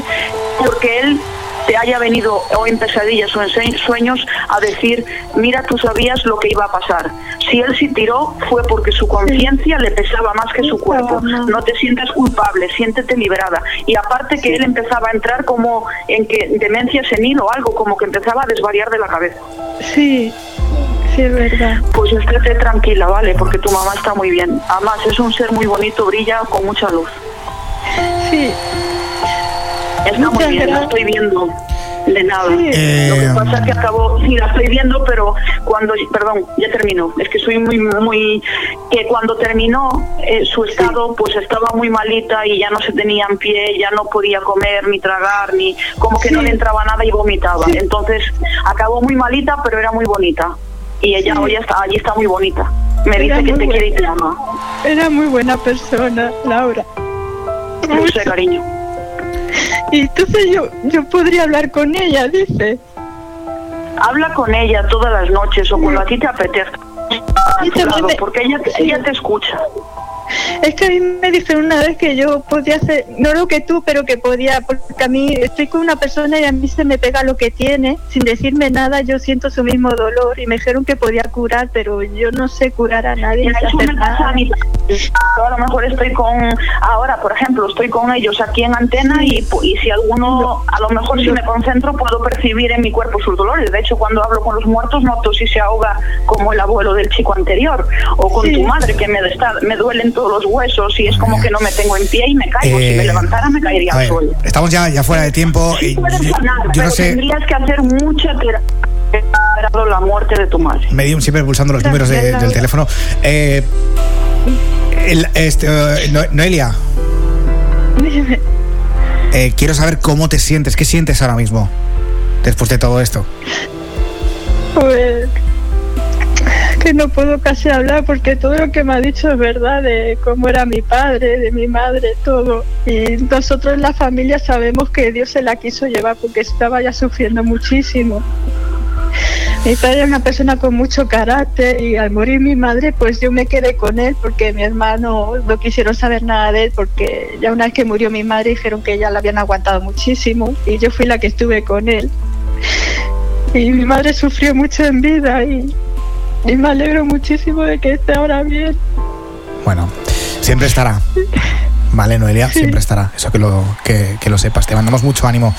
M: porque él te haya venido o en pesadillas o en sue- sueños a decir, mira, tú sabías lo que iba a pasar. Si él sí tiró fue porque su conciencia le pesaba más que su cuerpo. No te sientas culpable, siéntete liberada. Y aparte que él empezaba a entrar como en que demencia senil o algo, como que empezaba a desvariar de la cabeza.
O: Sí, sí, es verdad.
M: Pues estate tranquila, ¿vale? Porque tu mamá está muy bien. Además, es un ser muy bonito, brilla con mucha luz.
O: Sí.
M: Está muy bien, la estoy viendo. De nada.
B: Eh,
M: Lo que pasa es que acabó, sí, la estoy viendo, pero cuando, perdón, ya terminó. Es que soy muy, muy, que cuando terminó eh, su estado, pues estaba muy malita y ya no se tenía en pie, ya no podía comer ni tragar, ni como que no le entraba nada y vomitaba. Entonces acabó muy malita, pero era muy bonita. Y ella hoy está, allí está muy bonita. Me
O: Era
M: dice que te quiere y te ama.
O: Era muy buena persona, Laura.
M: No sé, cariño.
O: Y entonces yo, yo podría hablar con ella, dice.
M: Habla con ella todas las noches o cuando a ti te apetezca. porque ella, ella te escucha. [laughs]
O: Es que a mí me dijeron una vez que yo podía hacer, no lo que tú, pero que podía, porque a mí estoy con una persona y a mí se me pega lo que tiene, sin decirme nada, yo siento su mismo dolor y me dijeron que podía curar, pero yo no sé curar a nadie.
M: A mí. Yo a lo mejor estoy con, ahora por ejemplo, estoy con ellos aquí en antena y, y si alguno, a lo mejor si me concentro puedo percibir en mi cuerpo sus dolores. De hecho, cuando hablo con los muertos noto si se ahoga como el abuelo del chico anterior o con
O: Sí.
M: tu madre que me, está- me duelen todos los huesos y es como que no me tengo en pie y me caigo. si
B: Eh,
M: me levantara me caería al suelo.
B: estamos ya, ya fuera de tiempo. y
M: Puedes sanar,
B: yo
M: pero
B: no sé.
M: tendrías que hacer mucha terapia la muerte de tu madre.
B: Medium siempre pulsando los números de- del teléfono. Eh, el- este, eh, No- Noelia, eh, quiero saber cómo te sientes. ¿Qué sientes ahora mismo? Después de todo esto.
O: Pues que no puedo casi hablar porque todo lo que me ha dicho es verdad de cómo era mi padre, de mi madre, todo. Y nosotros la familia sabemos que Dios se la quiso llevar porque estaba ya sufriendo muchísimo. Mi padre era una persona con mucho carácter y al morir mi madre pues yo me quedé con él porque mi hermano no quisieron saber nada de él porque ya una vez que murió mi madre dijeron que ya la habían aguantado muchísimo y yo fui la que estuve con él. Y mi madre sufrió mucho en vida y, y me alegro muchísimo de que esté ahora bien.
B: Bueno, siempre estará. Vale, Noelia, siempre estará. Eso que lo, que, que lo sepas. Te mandamos mucho ánimo.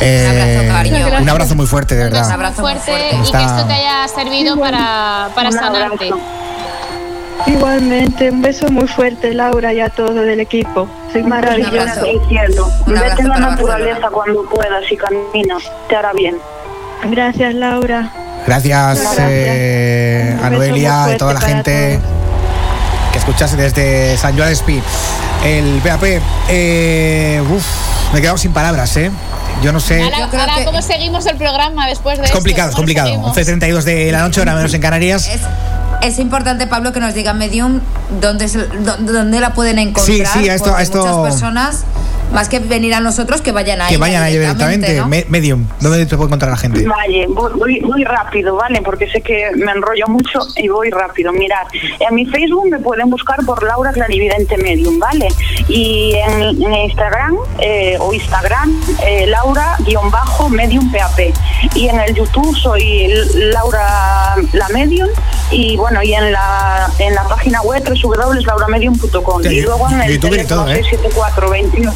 B: Eh,
C: Un abrazo, cariño.
B: un abrazo muy fuerte, de
G: Un
B: verdad.
G: abrazo muy fuerte
B: ¿Cómo
G: y que esto te haya servido para, para
O: Un
G: sanarte.
O: Igualmente, un beso muy fuerte Laura y a todo del equipo. Soy maravillosa. Un
M: Vete
O: abrazo
M: a la naturaleza cuando puedas y camina. Te hará bien.
O: Gracias Laura.
B: Gracias,
O: Gracias.
B: eh, a Noelia y toda la gente que escuchase desde San Joan Speed. El PAP, eh, uf, me he quedado sin palabras, ¿eh? Yo no sé.
G: Ahora, ahora, ¿cómo seguimos el programa después de
B: Es
G: esto?
B: complicado, es
G: ¿Cómo lo
B: complicado.
G: seguimos?
B: 11.32 de la noche, hora menos en Canarias.
C: Es, es importante, Pablo, que nos diga Medium dónde, dónde la pueden encontrar.
B: Sí, sí, esto-
C: porque
B: esto-
C: Muchas personas, más que venir a nosotros, que vayan ahí.
B: Que vayan ahí directamente. Medium, ¿dónde te puede encontrar la gente?
M: Vale, voy, voy, rápido, ¿vale? Porque sé que me enrollo mucho y voy rápido. Mirad, en mi Facebook me pueden buscar por Laura Clarividente Medium, ¿vale? Y en, en Instagram eh, o Instagram, eh, Laura-Medium PAP. Y en el YouTube soy Laura la Medium. Y bueno, y en la, en la página web www.lauramedium.com.
B: Ya,
M: Y luego en el
B: YouTube y
M: teléfono
B: todo, ¿eh?
M: 674 21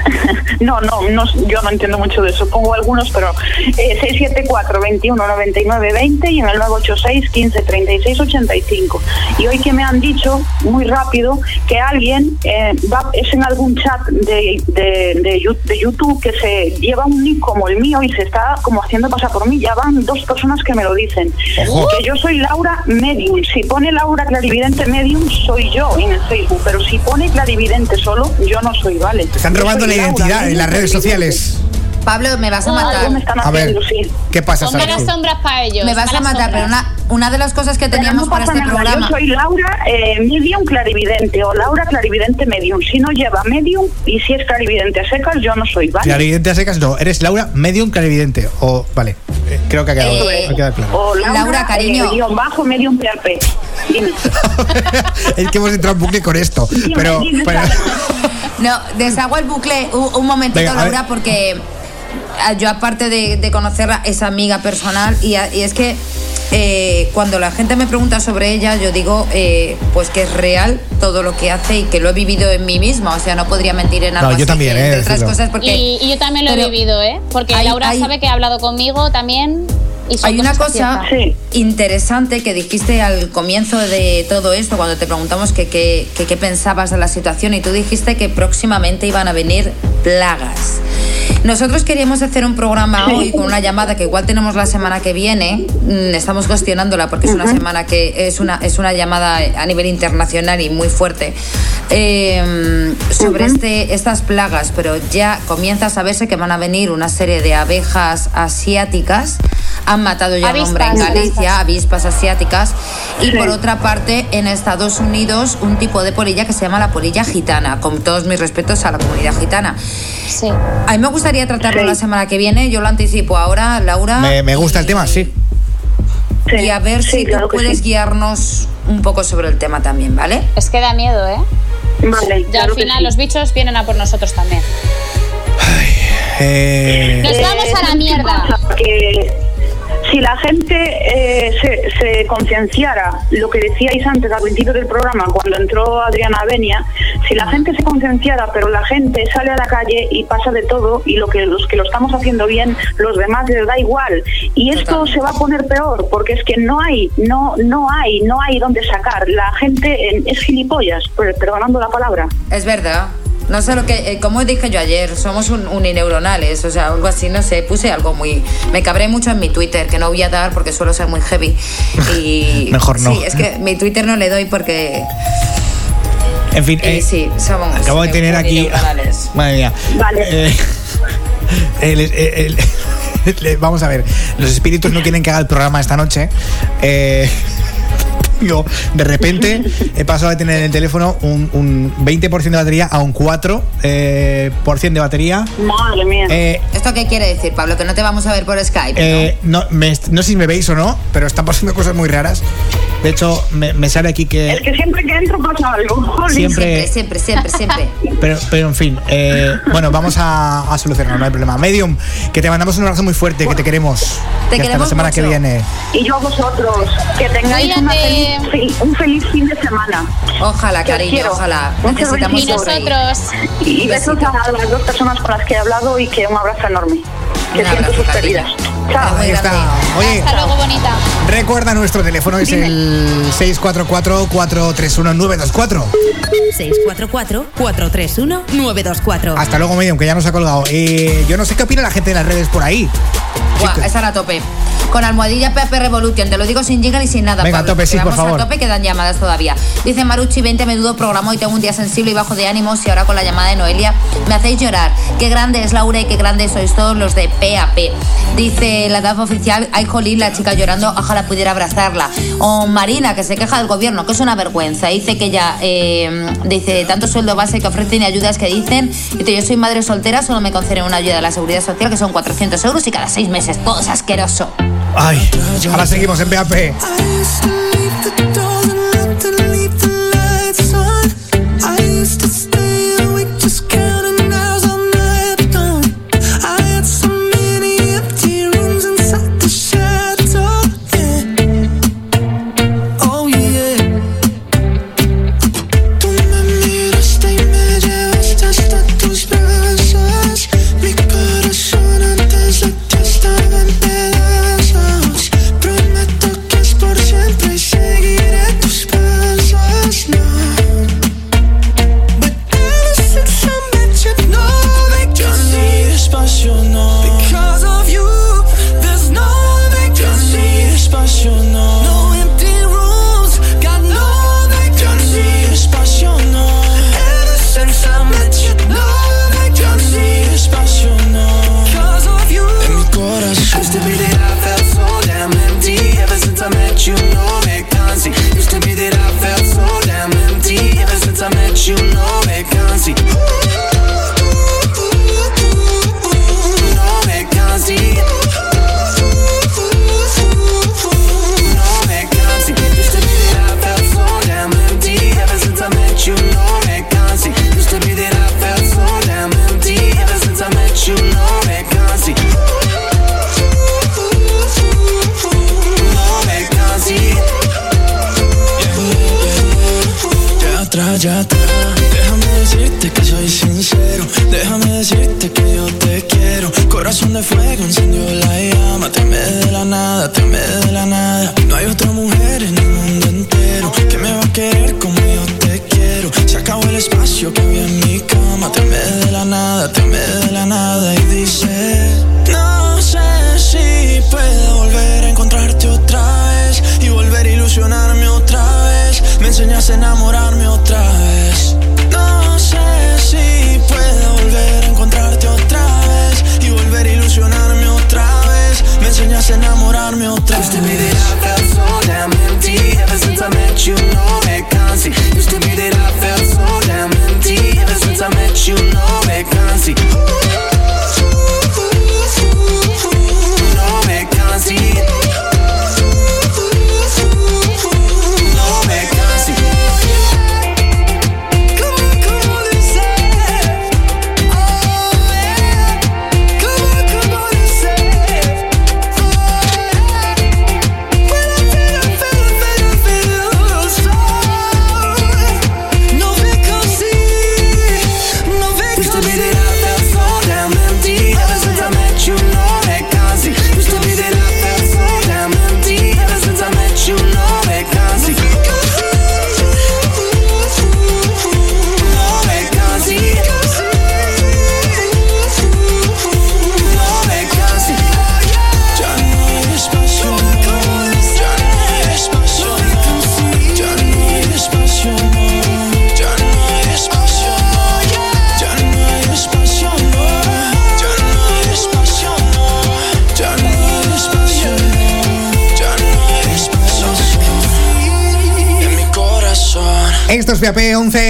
M: [laughs] no, no, no, yo no entiendo mucho de eso. Pongo algunos, pero eh, 674 21 99 20 y en el 986 15 36 85. Y hoy que me han dicho muy rápido que alguien eh, va, es en algún chat de, de, de YouTube que se lleva un nick como el mío y se está como haciendo pasar por mí. Ya van dos personas que me lo dicen.
B: Ojo.
M: Que yo soy Laura Medium. Si pone Laura Clarividente Medium, soy yo en el Facebook. Pero si pone Clarividente solo, yo no soy, ¿vale?
B: Te están robando la identidad en las redes sociales.
C: Pablo, me vas a matar.
M: algo me están
B: A ver,
M: sí.
B: ¿qué pasa,
G: sombras para ellos.
C: Me vas a matar, pero una, una de las cosas que teníamos
M: no
C: para este
M: nada,
C: programa.
M: Yo soy Laura eh, Medium Clarividente o Laura Clarividente Medium. Si no lleva Medium y si es Clarividente a secas, yo no soy, ¿vale?
B: Clarividente a secas, no. Eres Laura Medium Clarividente. O, vale, eh, creo que ha quedado,
C: Eh,
B: ha quedado claro.
M: O Laura,
C: Laura, cariño.
M: eh, guion bajo Medium PRP. [laughs] Dime.
B: es que hemos entrado en bucle con esto.
M: Dime,
B: Pero,
M: dime,
B: pero-
M: Sara.
C: No, deshago el bucle un, un momentito,
B: Venga.
C: Laura, porque ah, yo aparte de, de conocerla es amiga personal y, a- y es que eh, cuando la gente me pregunta sobre ella, yo digo eh, pues que es real todo lo que hace y que lo he vivido en mí misma, o sea, no podría mentir en algo
B: No, yo
C: así,
B: también, eh,
C: entre otras cosas porque
G: Y, y yo también lo he vivido, ¿eh? Porque
C: hay-
G: Laura
C: hay-
G: sabe que ha hablado conmigo también.
C: Hay una cosa
G: ciertas.
C: interesante que dijiste al comienzo de todo esto, cuando te preguntamos que que- que qué pensabas de la situación y tú dijiste que próximamente iban a venir plagas. Nosotros queríamos hacer un programa hoy con una llamada que igual tenemos la semana que viene. Mm, Estamos gestionándola porque es una semana que es una, es una llamada a nivel internacional y muy fuerte eh, sobre este, estas plagas, pero ya comienza a saberse que van a venir una serie de abejas asiáticas. Han matado ya a un hombre en
G: Avispas.
C: Galicia, avispas asiáticas. Y por otra parte, en Estados Unidos, un tipo de polilla que se llama la polilla gitana. Con todos mis respetos a la comunidad gitana.
G: Sí.
C: A mí me gustaría tratarlo la semana que viene. Yo lo anticipo ahora, Laura.
B: me, me gusta el tema, sí.
C: Y a ver
M: sí,
C: si
M: claro
C: tú puedes
M: sí.
C: guiarnos un poco sobre el tema también, ¿vale?
G: Es que da miedo, ¿eh?
M: Vale,
G: Ya
M: claro
G: al final
M: sí.
G: los bichos vienen a por nosotros también.
L: Eh,
G: Nos vamos a la
M: ¿sabes qué
G: mierda.
M: Si la gente eh, se, se concienciara, lo que decíais antes al principio del programa, cuando entró Adriana Benia, si la gente se concienciara, pero la gente sale a la calle y pasa de todo, y lo que los que lo estamos haciendo bien, los demás les da igual. Y esto se va a poner peor, porque es que no hay, no, no hay, no hay dónde sacar. La gente es gilipollas, per- perdonando la palabra.
C: Es verdad. No sé lo que, eh, como dije yo ayer, somos un, unineuronales, o sea, algo así, no sé, puse algo muy... Me cabré mucho en mi Twitter, que no voy a dar porque suelo ser muy heavy. Y, [laughs]
L: Mejor no.
C: Sí, es que mi Twitter no le doy porque...
L: en fin, eh,
C: sí, somos
L: acabo de tener aquí. [laughs] Madre mía.
M: Vale.
L: Eh, [laughs] el- el- el- le- vamos a ver, los espíritus no quieren que haga el programa esta noche. Eh, digo, de repente [laughs] he pasado de tener en el teléfono un, un 20% de batería a un 4% eh, por de batería.
M: Madre mía.
L: Eh,
C: ¿Esto qué quiere decir, Pablo? Que no te vamos a ver por Skype.
L: eh, no, me- no sé si me veis o no, pero están pasando cosas muy raras. De hecho, me, me sale aquí que.
M: Es que siempre que entro pasa algo.
L: Siempre-
C: Siempre, siempre. [laughs]
L: Pero, pero en fin, eh, bueno, vamos a, a solucionarlo, no hay problema. Medium, que te mandamos un abrazo muy fuerte, que te queremos.
C: Te
L: Y hasta la
C: queremos
L: semana que viene.
M: Y yo a vosotros, que tengáis una
G: Cuídate.
M: Un feliz fin de semana.
C: Ojalá, cariño,
M: quiero.
C: ojalá.
M: Muchos
C: Necesitamos
G: Y nosotros.
M: Y besos a las dos personas con las que he hablado y que un abrazo enorme. Que
C: Un
M: siento sus
C: cariño.
M: pérdidas. Chao.
L: Ahí está. Oye,
G: Hasta luego, bonita.
L: recuerda nuestro teléfono, es
M: Dime.
L: el 644-431-924.
F: 644-431-924.
L: Hasta luego, Medium, que ya nos ha colgado. Eh, yo no sé qué opina la gente en las redes por ahí.
C: Buah, a tope. Con almohadilla PAP Revolution, te lo digo sin jingle y sin nada.
L: Venga, a
C: Pablo,
L: tope, sí, por favor.
C: a tope, quedan llamadas todavía. Dice Maruchi, 20 menudo programa, hoy tengo un día sensible y bajo de ánimos y ahora con la llamada de Noelia me hacéis llorar. Qué grande es Laura y qué grande sois todos los de PAP. Dice la DAF oficial, ay jolín, la chica llorando, ojalá pudiera abrazarla. O Marina, que se queja del gobierno, que es una vergüenza. Dice que ya, eh, dice, tanto sueldo base que ofrecen y ayudas que dicen. Dice, yo soy madre soltera, solo me conceden una ayuda de la seguridad social que son 400 euros y cada seis meses. Todo es asqueroso.
L: Ay, ahora seguimos en PAP.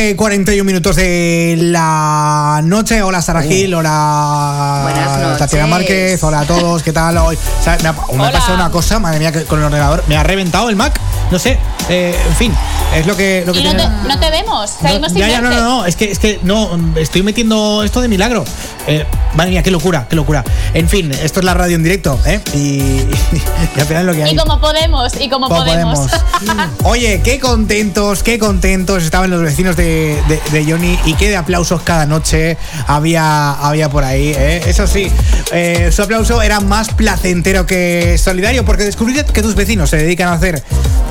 B: 11.41 minutos de la noche. Hola Sara Gil, hola. Tatiana Márquez, hola a todos, ¿qué tal hoy? O sea, me ha, me ha
C: Hola.
B: pasado una cosa, madre mía, que con el ordenador me ha reventado el Mac, no sé, eh, en fin, es lo que, lo que
G: Y no
B: tiene-
G: te, no te vemos, seguimos sin
B: ya, ya, no, no, no, es que, es que no, estoy metiendo esto de milagro. Eh, madre mía, qué locura, qué locura. En fin, esto es la radio en directo, ¿eh? Y, y al final es lo que hay.
G: Y como podemos, y como
B: Como
G: podemos. [laughs]
B: Oye, qué contentos, qué contentos estaban los vecinos de, de- de Johnny y qué de aplausos cada noche había, había por ahí. ¿eh? Eso sí, eh, su aplauso era más placentero que solidario porque descubrir que tus vecinos se dedican a hacer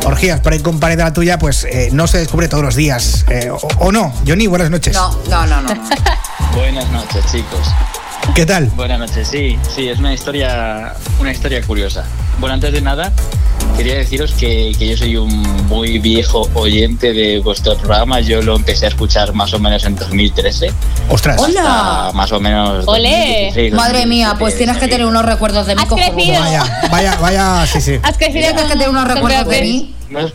B: orgías para ir con pared a la tuya, pues eh, no se descubre todos los días. eh, o, o no, Johnny, buenas noches.
C: No, no, no, no. [laughs]
N: Buenas noches, chicos.
B: ¿Qué tal?
N: Buenas noches, sí, sí, es una historia, una historia curiosa. Bueno, antes de nada, quería deciros que, que yo soy un muy viejo oyente de vuestro programa. Yo lo empecé a escuchar más o menos en 2013.
B: ostras.
C: Hola.
N: Más o menos.
G: Ole.
N: 2016,
C: Madre mía,
N: 2017,
C: pues tienes que tener unos recuerdos de mí.
G: Has crecido.
B: Vaya, vaya, vaya, sí, sí.
G: Has crecido
C: Tienes que tener unos recuerdos de mí.
N: No os,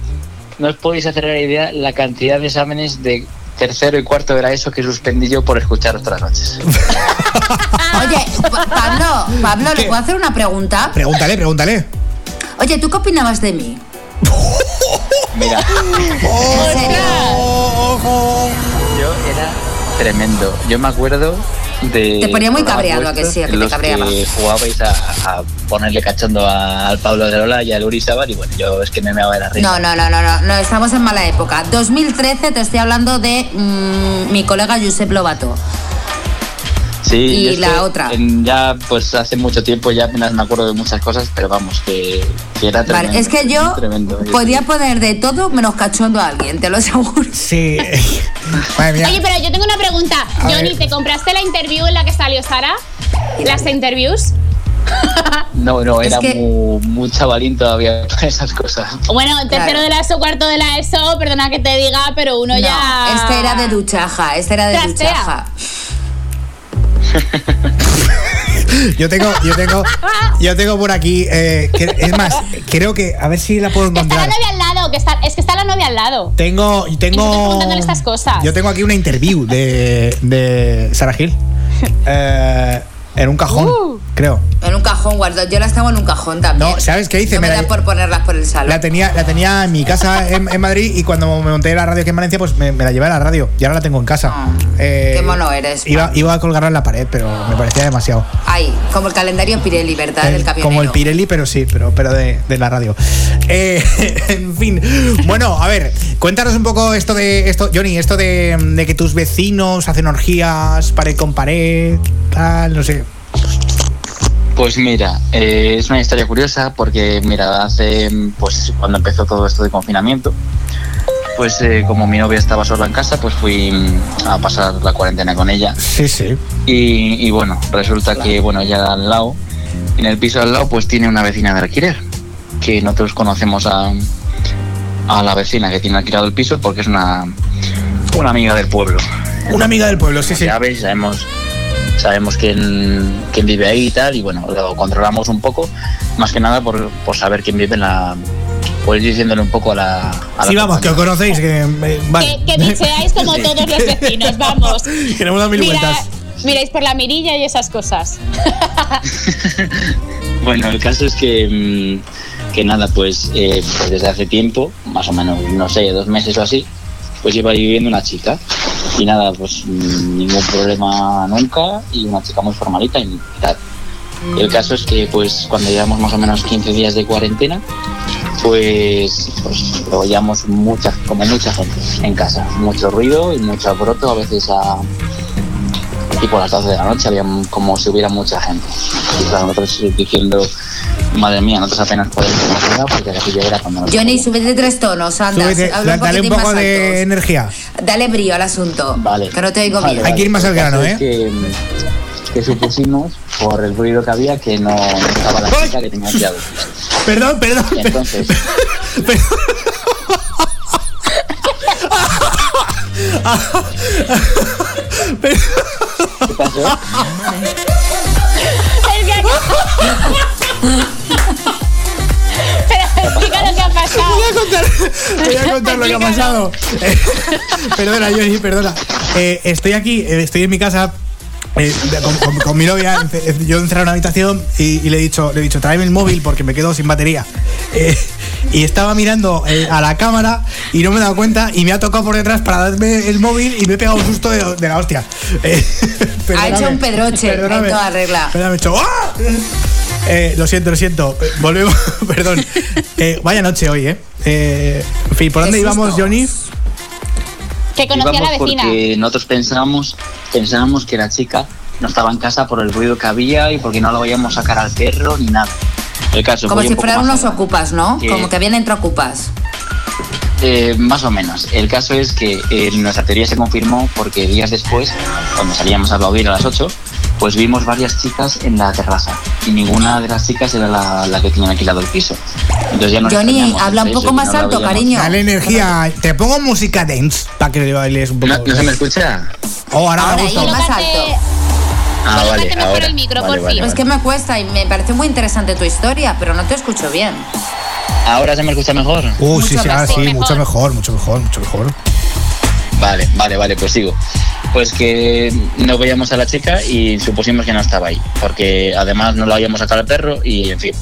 N: no os podéis hacer la idea la cantidad de exámenes de tercero y cuarto de la ESO que suspendí yo por escuchar otras noches. [laughs]
C: Oye, Pa- Pablo, Pablo, ¿le
B: ¿Qué?
C: puedo hacer una pregunta?
B: Pregúntale, pregúntale.
C: Oye, ¿tú qué opinabas de mí? [laughs]
N: Mira,
C: ¿En serio?
N: yo era tremendo. Yo me acuerdo de.
C: Te ponía muy cabreado, ¿a que sí? ¿A que te cabreaba?
N: Que jugabais a, a ponerle cachondo a- al Pablo de Lola y al Uri Sabar y bueno, yo es que me meaba de la risa.
C: No, no, no, no, no, no, estamos en mala época. 2013 te estoy hablando de mm, mi colega Josep Lobato.
N: Sí,
C: Y
N: es
C: la
N: que
C: otra.
N: en- ya, pues hace mucho tiempo ya apenas me acuerdo de muchas cosas, pero vamos, que, que era tremendo.
C: Vale, es que yo
N: tremendo.
C: podía poner de todo menos cachondo a alguien, te lo aseguro.
B: Sí. [laughs] Madre mía.
G: Oye, pero yo tengo una pregunta.
B: A
G: Johnny,
B: ver.
G: ¿te compraste la interview en la que salió Sara? ¿Las interviews? [laughs]
N: No, no,
C: Es
N: era
C: que-
N: muy, muy chavalín todavía [laughs] para esas cosas.
G: Bueno, tercero
C: Claro.
G: de la ESO, cuarto de la ESO, perdona que te diga, pero uno
C: No,
G: ya...
C: este era de duchaja, este era de
G: Trastea.
C: duchaja. [laughs]
B: Yo tengo, yo tengo, yo tengo por aquí. eh, que- es más, creo que a ver si la puedo
G: Está la
B: encontrar.
G: novia al lado, que está, es que está la novia al lado.
B: Tengo, tengo.
G: estas cosas.
B: Yo tengo aquí una interview de, de Sarah Hill. [laughs] Eh, en un cajón,
G: Uh.
B: Creo.
C: En un cajón, guardo. Yo las tengo en un cajón también.
B: No, ¿sabes qué hice?
C: No
B: Me
C: me
B: la-
C: por ponerlas por el salón.
B: La tenía, la tenía en mi casa [laughs] en, en Madrid y cuando me monté la radio aquí en Valencia, pues me, me la llevé a la radio y ahora la tengo en casa.
C: Ah,
B: Eh,
C: qué mono eres,
B: Iba, iba a colgarla en la pared, pero me parecía demasiado.
C: Ay, como el calendario Pirelli, ¿verdad?
B: El-
C: El camionero.
B: como el Pirelli, pero sí, pero, pero de, de la radio. Eh, [laughs] en fin. Bueno, a ver, cuéntanos un poco esto de esto, Johnny, esto de, de que tus vecinos hacen orgías pared con pared, tal, no sé.
N: Pues mira, eh, es una historia curiosa porque, mira, hace, pues cuando empezó todo esto de confinamiento, pues eh, como mi novia estaba sola en casa, pues fui a pasar la cuarentena con ella.
B: Sí, sí.
N: Y, y bueno, resulta que, bueno, ya al lado, en el piso al lado, pues tiene una vecina de alquiler, que nosotros conocemos a, a la vecina que tiene alquilado el piso porque es una, una amiga del pueblo.
B: Una amiga del pueblo, sí, sí.
N: Ya veis, sabemos, sabemos quién, quién vive ahí y tal, y bueno, lo controlamos un poco, más que nada por, por saber quién vive en la. por ir diciéndole un poco a la. A la
B: Sí, vamos, que os conocéis, que. eh, vale.
G: Que, que bicheáis como
N: Sí.
G: todos los vecinos, vamos. [laughs]
B: Queremos dar mil
G: Mira-
B: vueltas.
G: miráis por la mirilla y esas cosas. [laughs]
N: Bueno, el caso es que, mm, que nada, pues, eh, pues desde hace tiempo, más o menos, no sé, dos meses o así, pues lleva ahí viviendo una chica. Y nada, pues ningún problema nunca y una chica muy formalita y tal. El caso es que pues cuando llevamos más o menos 15 días de cuarentena, pues, pues lo veíamos mucha, como mucha gente en casa. Mucho ruido y mucho alboroto, a veces a tipo a las 12 de la noche había como si hubiera mucha gente. Y claro, nosotros diciendo, madre mía, nosotros apenas podemos porque aquello era cuando nos
C: Johnny, súbete tres tonos, anda.
B: Súbete,
C: habla un
B: dale un poco
C: más
B: de
C: altos.
B: energía.
C: Dale brío al asunto.
N: Vale.
C: Que no te oigo
N: Vale,
C: bien.
B: Hay que ir más al grano, ¿eh?
N: Que, que supusimos, por el ruido que había, que no estaba la chica que tenía alquilado.
B: Perdón, perdón.
N: Y entonces, [laughs] [laughs] ¿qué pasó?
G: Es que- Pero explica lo que ha
B: Voy a contar, voy a contar lo que ha pasado. Eh, [laughs] perdona, Johnny, perdona. Eh, estoy aquí, eh, estoy en mi casa. Eh, con, con- con mi novia, ence- yo entré a una habitación y, y le he dicho, le he dicho, tráeme el móvil porque me quedo sin batería. [laughs] Eh, y estaba mirando eh, a la cámara y no me he dado cuenta y me ha tocado por detrás para darme el móvil y me he pegado un susto de, de la hostia. Eh, [laughs]
C: Ha hecho un pedroche en toda regla.
B: Perdóname, he hecho, ¡ah! Eh, lo siento, lo siento. Eh, Volvemos, [laughs] perdón. Eh, vaya noche hoy, ¿eh? Eh, En fin, ¿por dónde íbamos. Johnny?
G: Que conocía a la
N: Íbamos
G: vecina.
N: porque nosotros pensábamos, pensábamos que la chica no estaba en casa por el ruido que había y porque no lo veíamos sacar al perro ni nada. El caso
C: Como si
N: un
C: fueran unos ocupas, ¿no?
N: Que-
C: Como que habían entrado ocupas.
N: Eh, más o menos. El caso es que eh, nuestra teoría se confirmó porque días después, cuando salíamos a aplaudir a las 8, pues vimos varias chicas en la terraza y ninguna de las chicas era la, la que tenían alquilado el piso. Entonces ya nos
C: Johnny, habla un poco más
N: no
C: alto, cariño.
B: Dale energía. Te pongo música dance para que le bailes un poco.
N: ¿No, no se me escucha?
B: Oh, ahora,
C: Ahora
B: me gusta.
C: más alto.
N: Ah, vale,
G: mejor
N: ahora.
G: el micro,
N: Vale,
G: por
N: vale,
G: fin.
C: Es que me cuesta y me parece muy interesante tu historia, pero no te escucho bien.
N: ¿Ahora se me escucha mejor?
B: Uh, sí,
C: Mucho
B: sí, ahora
C: mejor.
B: sí, mucho mejor, mucho mejor, mucho mejor.
N: Vale, vale, vale, pues sigo. Pues que no veíamos a la chica y supusimos que no estaba ahí, porque además no la habíamos sacado al perro y en fin.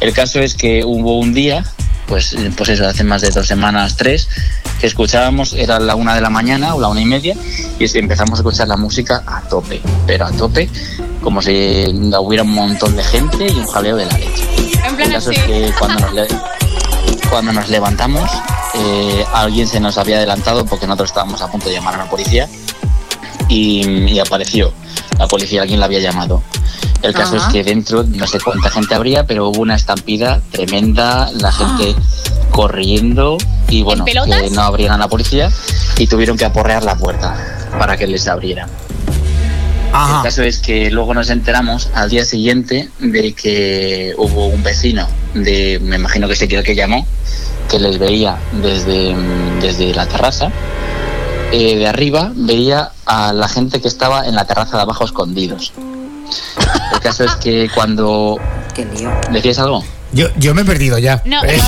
N: El caso es que hubo un día, pues, pues eso, hace más de dos semanas, tres, que escuchábamos, era la una de la mañana o la una y media, y empezamos a escuchar la música a tope, pero a tope, como si hubiera un montón de gente y un jaleo de la leche.
G: En plan
N: El caso
G: así.
N: es que cuando nos, le- cuando nos levantamos, eh, alguien se nos había adelantado porque nosotros estábamos a punto de llamar a la policía y, y apareció la policía, alguien la había llamado. El caso
C: Ajá.
N: es que dentro, no sé cuánta gente habría, pero hubo una estampida tremenda, la gente corriendo y bueno, que no abrían a la policía y tuvieron que aporrear la puerta para que les abrieran. El
B: Ajá.
N: caso es que luego nos enteramos al día siguiente de que hubo un vecino de, me imagino que ese que el que llamó, que les veía desde, mm, desde la terraza. Eh, de arriba veía a la gente que estaba en la terraza de abajo escondidos. El caso es que cuando...
C: Qué lío.
N: ¿Decías algo?
B: Yo, yo me he perdido ya.
G: No,
B: Eh,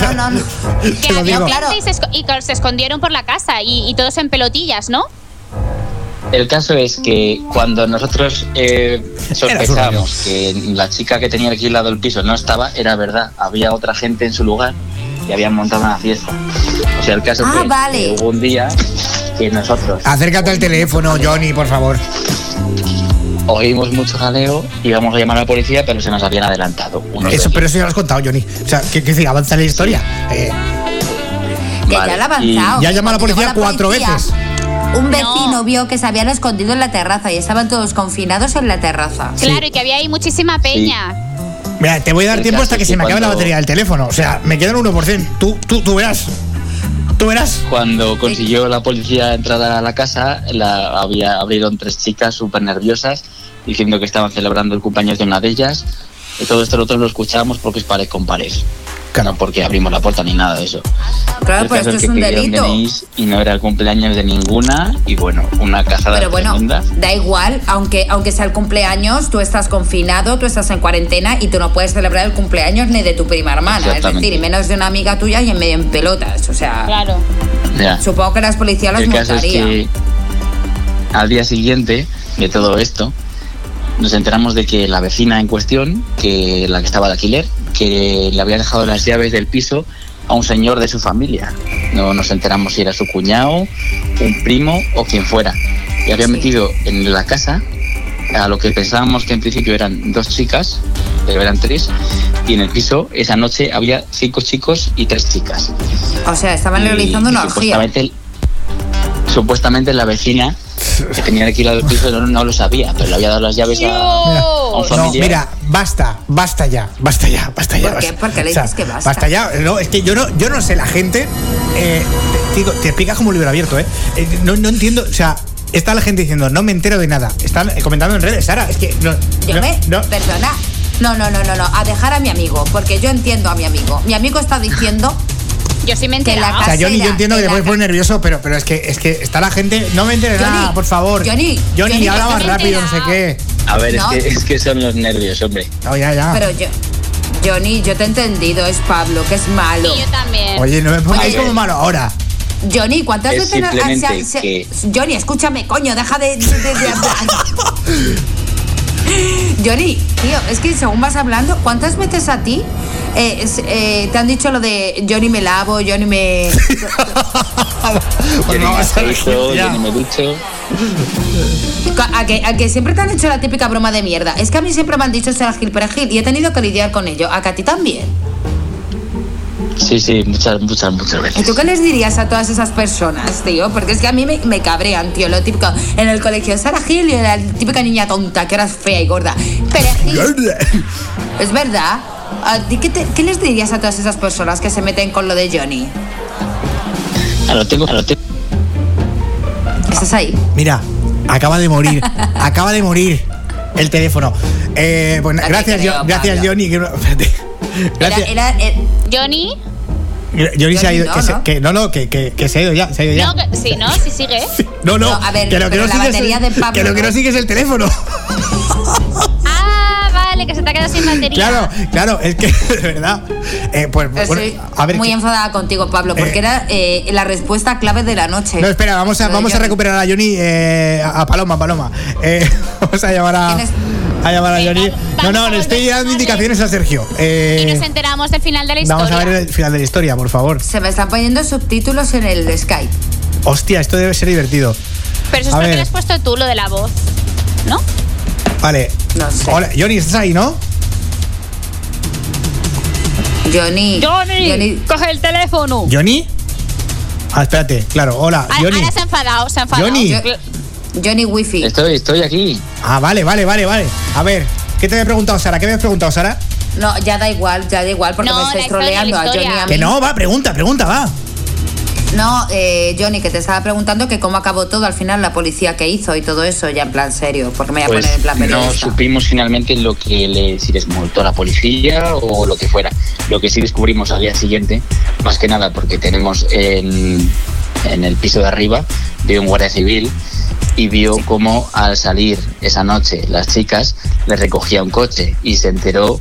C: No, no, no, no.
G: Que [laughs]
B: Te lo
G: había gente y se, esco- y que se escondieron por la casa y, y todos en pelotillas, ¿no?
N: El caso es que cuando nosotros eh, sospechamos que la chica que tenía alquilado el piso no estaba, era verdad, había otra gente en su lugar y habían montado una fiesta. O sea, el caso
C: Ah, vale.
N: que hubo un día que nosotros
B: Acércate al teléfono, Johnny, por favor.
N: oímos mucho jaleo, íbamos a llamar a la policía, pero se nos habían adelantado.
B: Eso, pero eso ya lo has contado, Johnny. O sea, que, que decir, avanza la historia. Eh,
C: Que
N: Vale,
C: ya la ha
N: y
C: avanzado.
B: ya
C: que
B: llama a la policía cuatro
C: policía,
B: veces.
C: Un vecino
G: No.
C: vio que se habían escondido en la terraza y estaban todos confinados en la terraza.
G: Claro, y que había ahí muchísima peña.
B: mira, te voy a dar
N: El
B: tiempo hasta que se me acabe la batería del teléfono. O sea, me queda el 1%. Tú, tú, tú verás. Tú verás.
N: Cuando consiguió la policía entrar a la casa, la, había, abrieron tres chicas súper nerviosas diciendo que estaban celebrando el cumpleaños de una de ellas. Y todo esto nosotros lo escuchábamos porque es pared con pared. No porque abrimos la puerta ni nada de eso.
C: Claro,
N: El
C: pues esto es
N: que
C: un delito.
N: DNIs y no era el cumpleaños de ninguna y bueno, una cazada
C: Pero bueno,
N: tremenda.
C: da igual, aunque, aunque sea el cumpleaños, tú estás confinado, tú estás en cuarentena y tú no puedes celebrar el cumpleaños ni de tu prima hermana. Es decir, y menos de una amiga tuya y en medio en pelotas. O sea,
G: Claro.
N: Ya.
C: supongo que las policías las
N: El caso es
C: multarían.
N: que al día siguiente de todo esto, nos enteramos de que la vecina en cuestión, que la que estaba de alquiler, que le había dejado las llaves del piso a un señor de su familia. No nos enteramos si era su cuñado, un primo o quien fuera. Y había metido en la casa a lo que pensábamos que en principio eran dos chicas, pero eran tres, y en el piso esa noche había cinco chicos y tres chicas.
C: O sea, estaban
N: Y-
C: realizando
N: y
C: una orgía.
N: supuestamente, supuestamente la vecina que tenía alquilado el piso no, no lo sabía, pero le había dado las llaves a,
B: No, mira, basta, basta ya, basta ya, basta ya.
C: ¿Por qué?
B: basta.
C: ¿Por qué le
B: O sea,
C: dices que basta?
B: ya, no, es que yo no, yo no sé, la gente, eh, te, digo, te explicas como un libro abierto, ¿eh? Eh, no, no entiendo, o sea, está la gente diciendo, no me entero de nada. Están eh, comentando en redes, Sara, es que no.
C: Yo
B: no,
C: me.
B: no.
C: Perdona. No, no, no, no, no. A dejar a mi amigo, porque yo entiendo a mi amigo. Mi amigo está diciendo
G: Yo sí me enterado.
B: O sea, Johnny, yo entiendo que te puedes poner nervioso, pero, pero es que es que está la gente. No me entere
C: Johnny,
B: nada, por favor.
C: Johnny,
B: Johnny,
C: Johnny,
B: habla
C: yo
B: más rápido, no sé qué.
N: A ver,
C: No.
N: es, que, es que son los nervios, hombre.
B: No, ya, ya.
C: Pero yo. Johnny, yo te he entendido, es Pablo, que es malo.
G: Y yo también.
B: Oye, no me pongáis
C: Oye.
B: como malo ahora.
C: Johnny, ¿cuántas
N: Es
C: veces no-
N: simplemente
C: se- se-
N: que-
C: Johnny, escúchame, coño, deja de, de- de- de. [laughs] [laughs] Johnny, tío, es que según vas hablando, ¿cuántas veces a ti eh, eh, te han dicho lo de Johnny me lavo, Johnny me. [laughs]
N: Ni me yo ni me ducho.
C: A que, a que siempre te han hecho la típica broma de mierda. Es que a mí siempre me han dicho ser Gil Perejil y he tenido que lidiar con ello. A que a ti también.
N: Sí, sí, muchas, muchas, muchas
C: ¿Y
N: veces.
C: tú qué les dirías a todas esas personas, tío? Porque es que a mí me, me cabrean, tío. Lo típico en el colegio, Sara Gil y la típica niña tonta, que es fea y gorda. Perejil. [laughs] [laughs] Es verdad. ¿A ti qué, te- qué les dirías a todas esas personas que se meten con lo de Johnny?
N: A lo tengo, a lo tengo.
C: ¿Estás ahí?
B: Mira, acaba de morir. [laughs] acaba de morir el teléfono. Eh, bueno, gracias,
C: creo,
B: gracias. Johnny. que.
C: Era,
B: Gracias.
C: era, eh,
G: Johnny.
B: Johnny se ha ido.
C: no,
B: que se-
C: ¿no?
B: que- no, no, que, que- que se ha ido ya. Se ha ido ya.
G: No, que- sí, ¿no? Sí sigue. [laughs]
B: No, no,
C: No, a ver,
B: que lo que no
C: la
B: sigues
C: batería de Pablo
B: que lo que no sigues es el teléfono. [laughs]
G: Ah, vale, que se te ha quedado sin batería.
B: Claro, claro, es que [laughs] de verdad. Eh, pues bueno,
C: estoy
B: a ver.
C: muy
B: que-
C: enfadada contigo, Pablo, porque
B: Eh,
C: era eh, la respuesta clave de la noche.
B: no, espera, vamos a, vamos a recuperar a Johnny, eh, a Paloma, Paloma. Eh, vamos a llamar a,
C: ¿Quién es?
B: A llamar a Johnny. No, no, le estoy dando indicaciones a Sergio. Eh,
G: Y nos enteramos del final de la historia.
B: vamos a ver el final de la historia, por favor.
C: Se me están poniendo subtítulos en el Skype.
B: Hostia, esto debe ser divertido.
G: Pero eso es
B: A
G: porque
B: ver.
G: le has puesto tú lo de la voz, ¿no?
B: Vale.
C: No sé.
B: Hola, Johnny, ¿estás ahí, no?
C: Johnny.
G: Johnny, coge el teléfono.
B: ¿Johnny? Ah, espérate, claro, hola, Johnny.
G: Ahora se ha enfadado, se ha enfadado.
B: Johnny.
C: Johnny Wifi.
N: Estoy, estoy aquí.
B: Ah, vale, vale, vale, vale. A ver, ¿qué te había preguntado Sara? ¿Qué me habías preguntado, Sara?
C: No, ya da igual, ya da igual, porque
G: No,
C: me
G: historia,
C: troleando a Johnny a mí.
B: Que no, va, pregunta, pregunta, va.
C: No, eh, Johnny, que te estaba preguntando que cómo acabó todo al final, la policía que hizo y todo eso, ya en plan serio, porque me voy a
N: Pues
C: poner en plan
N: no
C: periodista.
N: supimos finalmente lo que le, si les multó la policía o lo que fuera. Lo que sí descubrimos al día siguiente, más que nada porque tenemos en, en el piso de arriba, vio un guardia civil y vio cómo al salir esa noche las chicas le recogía un coche y se enteró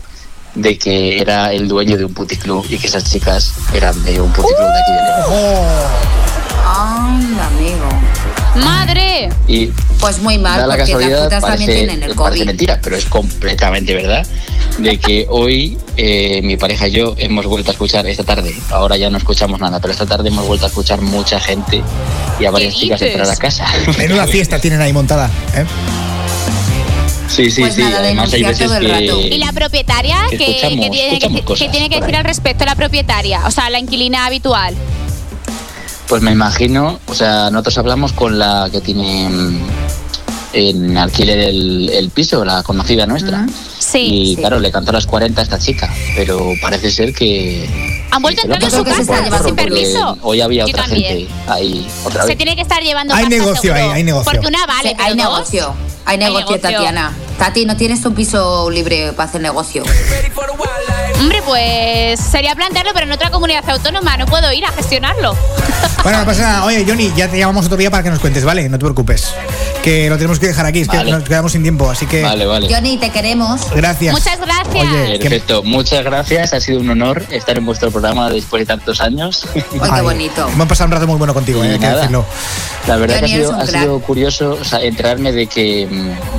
N: de que era el dueño de un puticlub y que esas chicas eran de un puticlub de aquí de León.
G: ¡Madre!
N: Y
C: Pues muy mal,
N: da la
C: porque las
N: casualidad,
C: putas también
N: parece,
C: tienen el COVID.
N: mentira, pero es completamente verdad, de que hoy eh, mi pareja y yo hemos vuelto a escuchar esta tarde, ahora ya no escuchamos nada, pero esta tarde hemos vuelto a escuchar mucha gente y a varias chicas
G: dices?
N: entrar a casa.
B: Menuda [laughs] fiesta tienen ahí montada, ¿eh?
N: Sí, sí,
C: Pues
N: sí,
C: nada,
N: además hay veces
C: todo el rato.
G: ¿Y
N: que...
G: la propietaria?
N: que
G: ¿Qué,
N: escuchamos-
G: qué tiene, qué tiene que decir
N: ahí.
G: al respecto la propietaria? O sea, la inquilina habitual.
N: Pues me imagino, o sea, nosotros hablamos con la que tiene mm, en alquiler el, el piso, la conocida nuestra.
G: Sí.
N: Y claro, le cantó a las 40 a esta chica, pero parece ser que...
G: ¿Han vuelto a entrar en su
C: está
G: casa
C: llevando
G: sin permiso?
N: Hoy había
G: Yo
N: otra
G: también.
N: gente ahí otra
G: Se tiene que estar llevando
B: Hay
G: pasta,
B: negocio
G: seguro.
B: ahí, hay negocio.
G: Porque una vale,
C: Sí,
G: pero
C: hay
G: dos-
C: negocio. Hay negocio,
G: negocio.
C: Tatiana. Tati, ¿no tienes un piso libre para hacer negocio?
G: Hombre, pues sería plantearlo, pero en otra comunidad autónoma. No puedo ir a gestionarlo. [laughs]
B: Bueno, no pasa nada. Oye, Johnny, ya te llamamos otro día para que nos cuentes, ¿vale? No te preocupes. Que lo tenemos que dejar aquí, es
N: Vale.
B: que nos quedamos sin tiempo, así que
N: Vale, vale.
C: Johnny, te queremos.
B: gracias.
G: Muchas gracias.
B: Oye, que-
N: Perfecto, muchas gracias, ha sido un honor estar en vuestro programa después de tantos años.
C: Ay, qué
B: Ay,
C: bonito.
B: Hemos pasado un rato muy bueno contigo, eh, hay que
N: nada.
B: decirlo.
N: La verdad
C: Johnny,
N: que ha sido, ha curioso o sea, enterarme de que,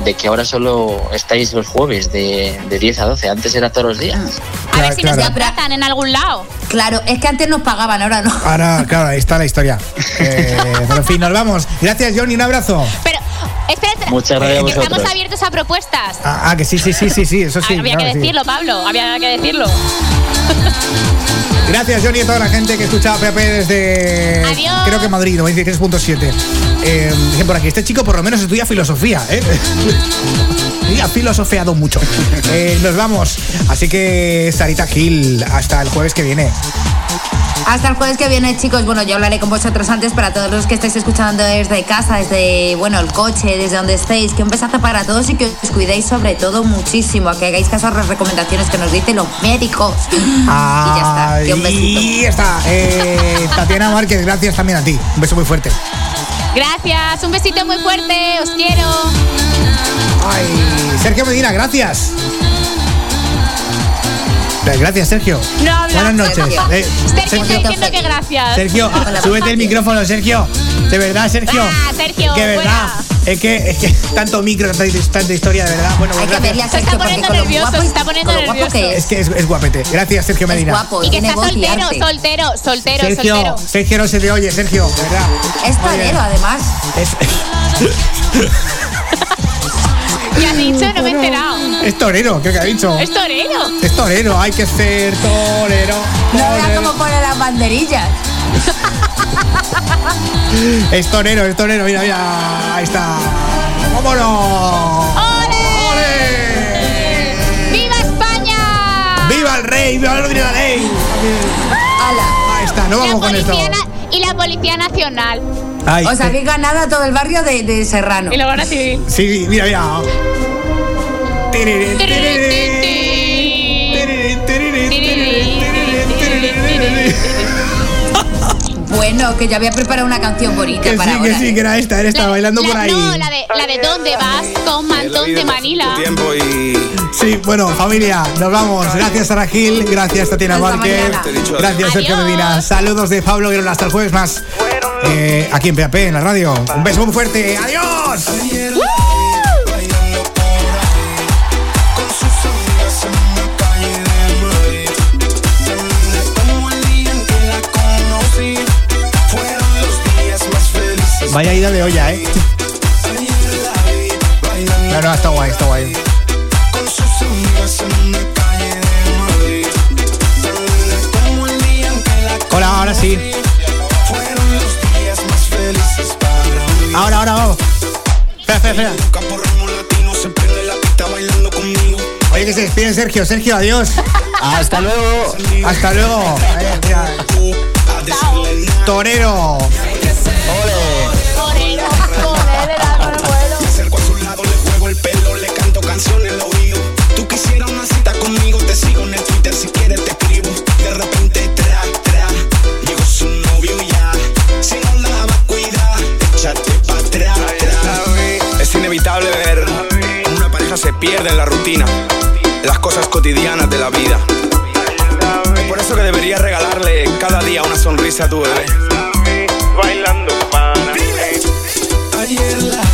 N: de que ahora solo estáis los jueves de, de 10 a 12, antes era todos los días.
G: A ver si nos
B: claro.
G: contratan en algún lado.
C: Claro, es que antes nos pagaban, ahora no.
B: Ahora, [laughs] claro, ahí está la historia. [laughs] Eh, pero en fin, nos vamos. Gracias, Johnny, un abrazo.
G: Pero, espérate.
N: Muchas gracias a
G: que estamos abiertos a propuestas.
B: Ah, ah, que sí, sí, sí, sí, sí, eso sí.
G: había
B: claro,
G: que
B: sí.
G: decirlo, Pablo. Había que decirlo. [laughs]
B: Gracias, Johnny, y a toda la gente que escucha PAP desde.
G: Adiós.
B: Creo que Madrid, 93.7. Eh, dicen por aquí, este chico por lo menos estudia filosofía, ¿eh? [laughs] Y ha filosofeado mucho. [laughs] Eh, nos vamos. Así que, Sarita Gil, hasta el jueves que viene.
C: Hasta el jueves que viene, chicos. Bueno, yo hablaré con vosotros antes para todos los que estáis escuchando desde casa, desde, bueno, el coche, desde donde estéis. Que un besazo para todos y que os cuidéis sobre todo muchísimo. Que hagáis caso a las recomendaciones que nos dicen los médicos. [laughs] y ya está. Que un besito.
B: Y ya está. Eh, Tatiana Márquez, gracias también a ti. Un beso muy fuerte.
G: Gracias. Un besito muy fuerte. Os quiero.
B: Ay, Sergio Medina, gracias. Gracias, Sergio.
G: No.
B: Buenas noches. Eh,
G: Sergio está diciendo que gracias.
B: Sergio, súbete el micrófono, Sergio. De verdad, Sergio.
G: Ah, Sergio,
B: Que de verdad. Es que, es que tanto micro, tanta, historia, de verdad. Bueno,
C: Hay que
B: gracias.
C: verle a
G: Se está
C: Sergio porque
G: poniendo
C: con lo
G: nervioso,
C: guapo,
G: se está poniendo
C: con lo guapo
G: nervioso.
C: que
B: Es que es, es guapete. Gracias, Sergio Medina.
C: guapo,
G: Y que está soltero, soltero, soltero,
B: Sergio,
G: soltero.
B: Sergio no se te oye, Sergio, de verdad.
C: Es torero, además.
B: Es, [laughs]
G: ¿Qué has dicho? No me he enterado.
B: Es torero, creo que ha dicho.
G: Es torero.
B: Es torero, hay que ser torero.
C: No veas
B: torero.
C: cómo pone las banderillas. [laughs]
B: Es torero, es torero, mira, mira. Ahí está. ¡Vámonos!
G: ¡Ole! ¡Viva España!
B: ¡Viva el rey! ¡Viva el orden de la ley! Ahí está, no vamos con esto.
G: y la Policía Nacional.
B: Ay,
C: O sea, que ganado a todo el barrio de, de Serrano.
G: Y la Guardia Civil.
B: Sí, sí, mira, mira. [laughs]
C: Bueno, que ya había preparado una canción bonita
B: Que
C: para
B: sí, que sí,
C: ¿eh?
B: que era esta, era esta, bailando
G: La-
B: por ahí.
G: No, la de, la de ¿Dónde vas? Con mantón de Manila.
H: Tiempo y
B: Sí, bueno, familia, nos vamos. Gracias, Sara Gil. Gracias, Tatiana Márquez. Gracias, Sergio. Medina. Saludos de Pablo Guerrero. Hasta el jueves más. Eh, aquí en PAP, en la radio. Un beso muy fuerte. ¡Adiós!
H: bailando
B: Vaya ida de olla, ¿eh? No, no, está guay, está guay. Hola, ahora sí.
H: Fueron los días más felices para mí.
B: Ahora, ahora, vamos. Espera, espera, espera. Oye, que se despide Sergio. Sergio, adiós.
E: Hasta luego.
B: Hasta luego. Eh. Torero.
H: Pareja se pierde en la rutina, las cosas cotidianas de la vida. Es por eso que deberías regalarle cada día una sonrisa a tu bebé. Bailando para Ayer la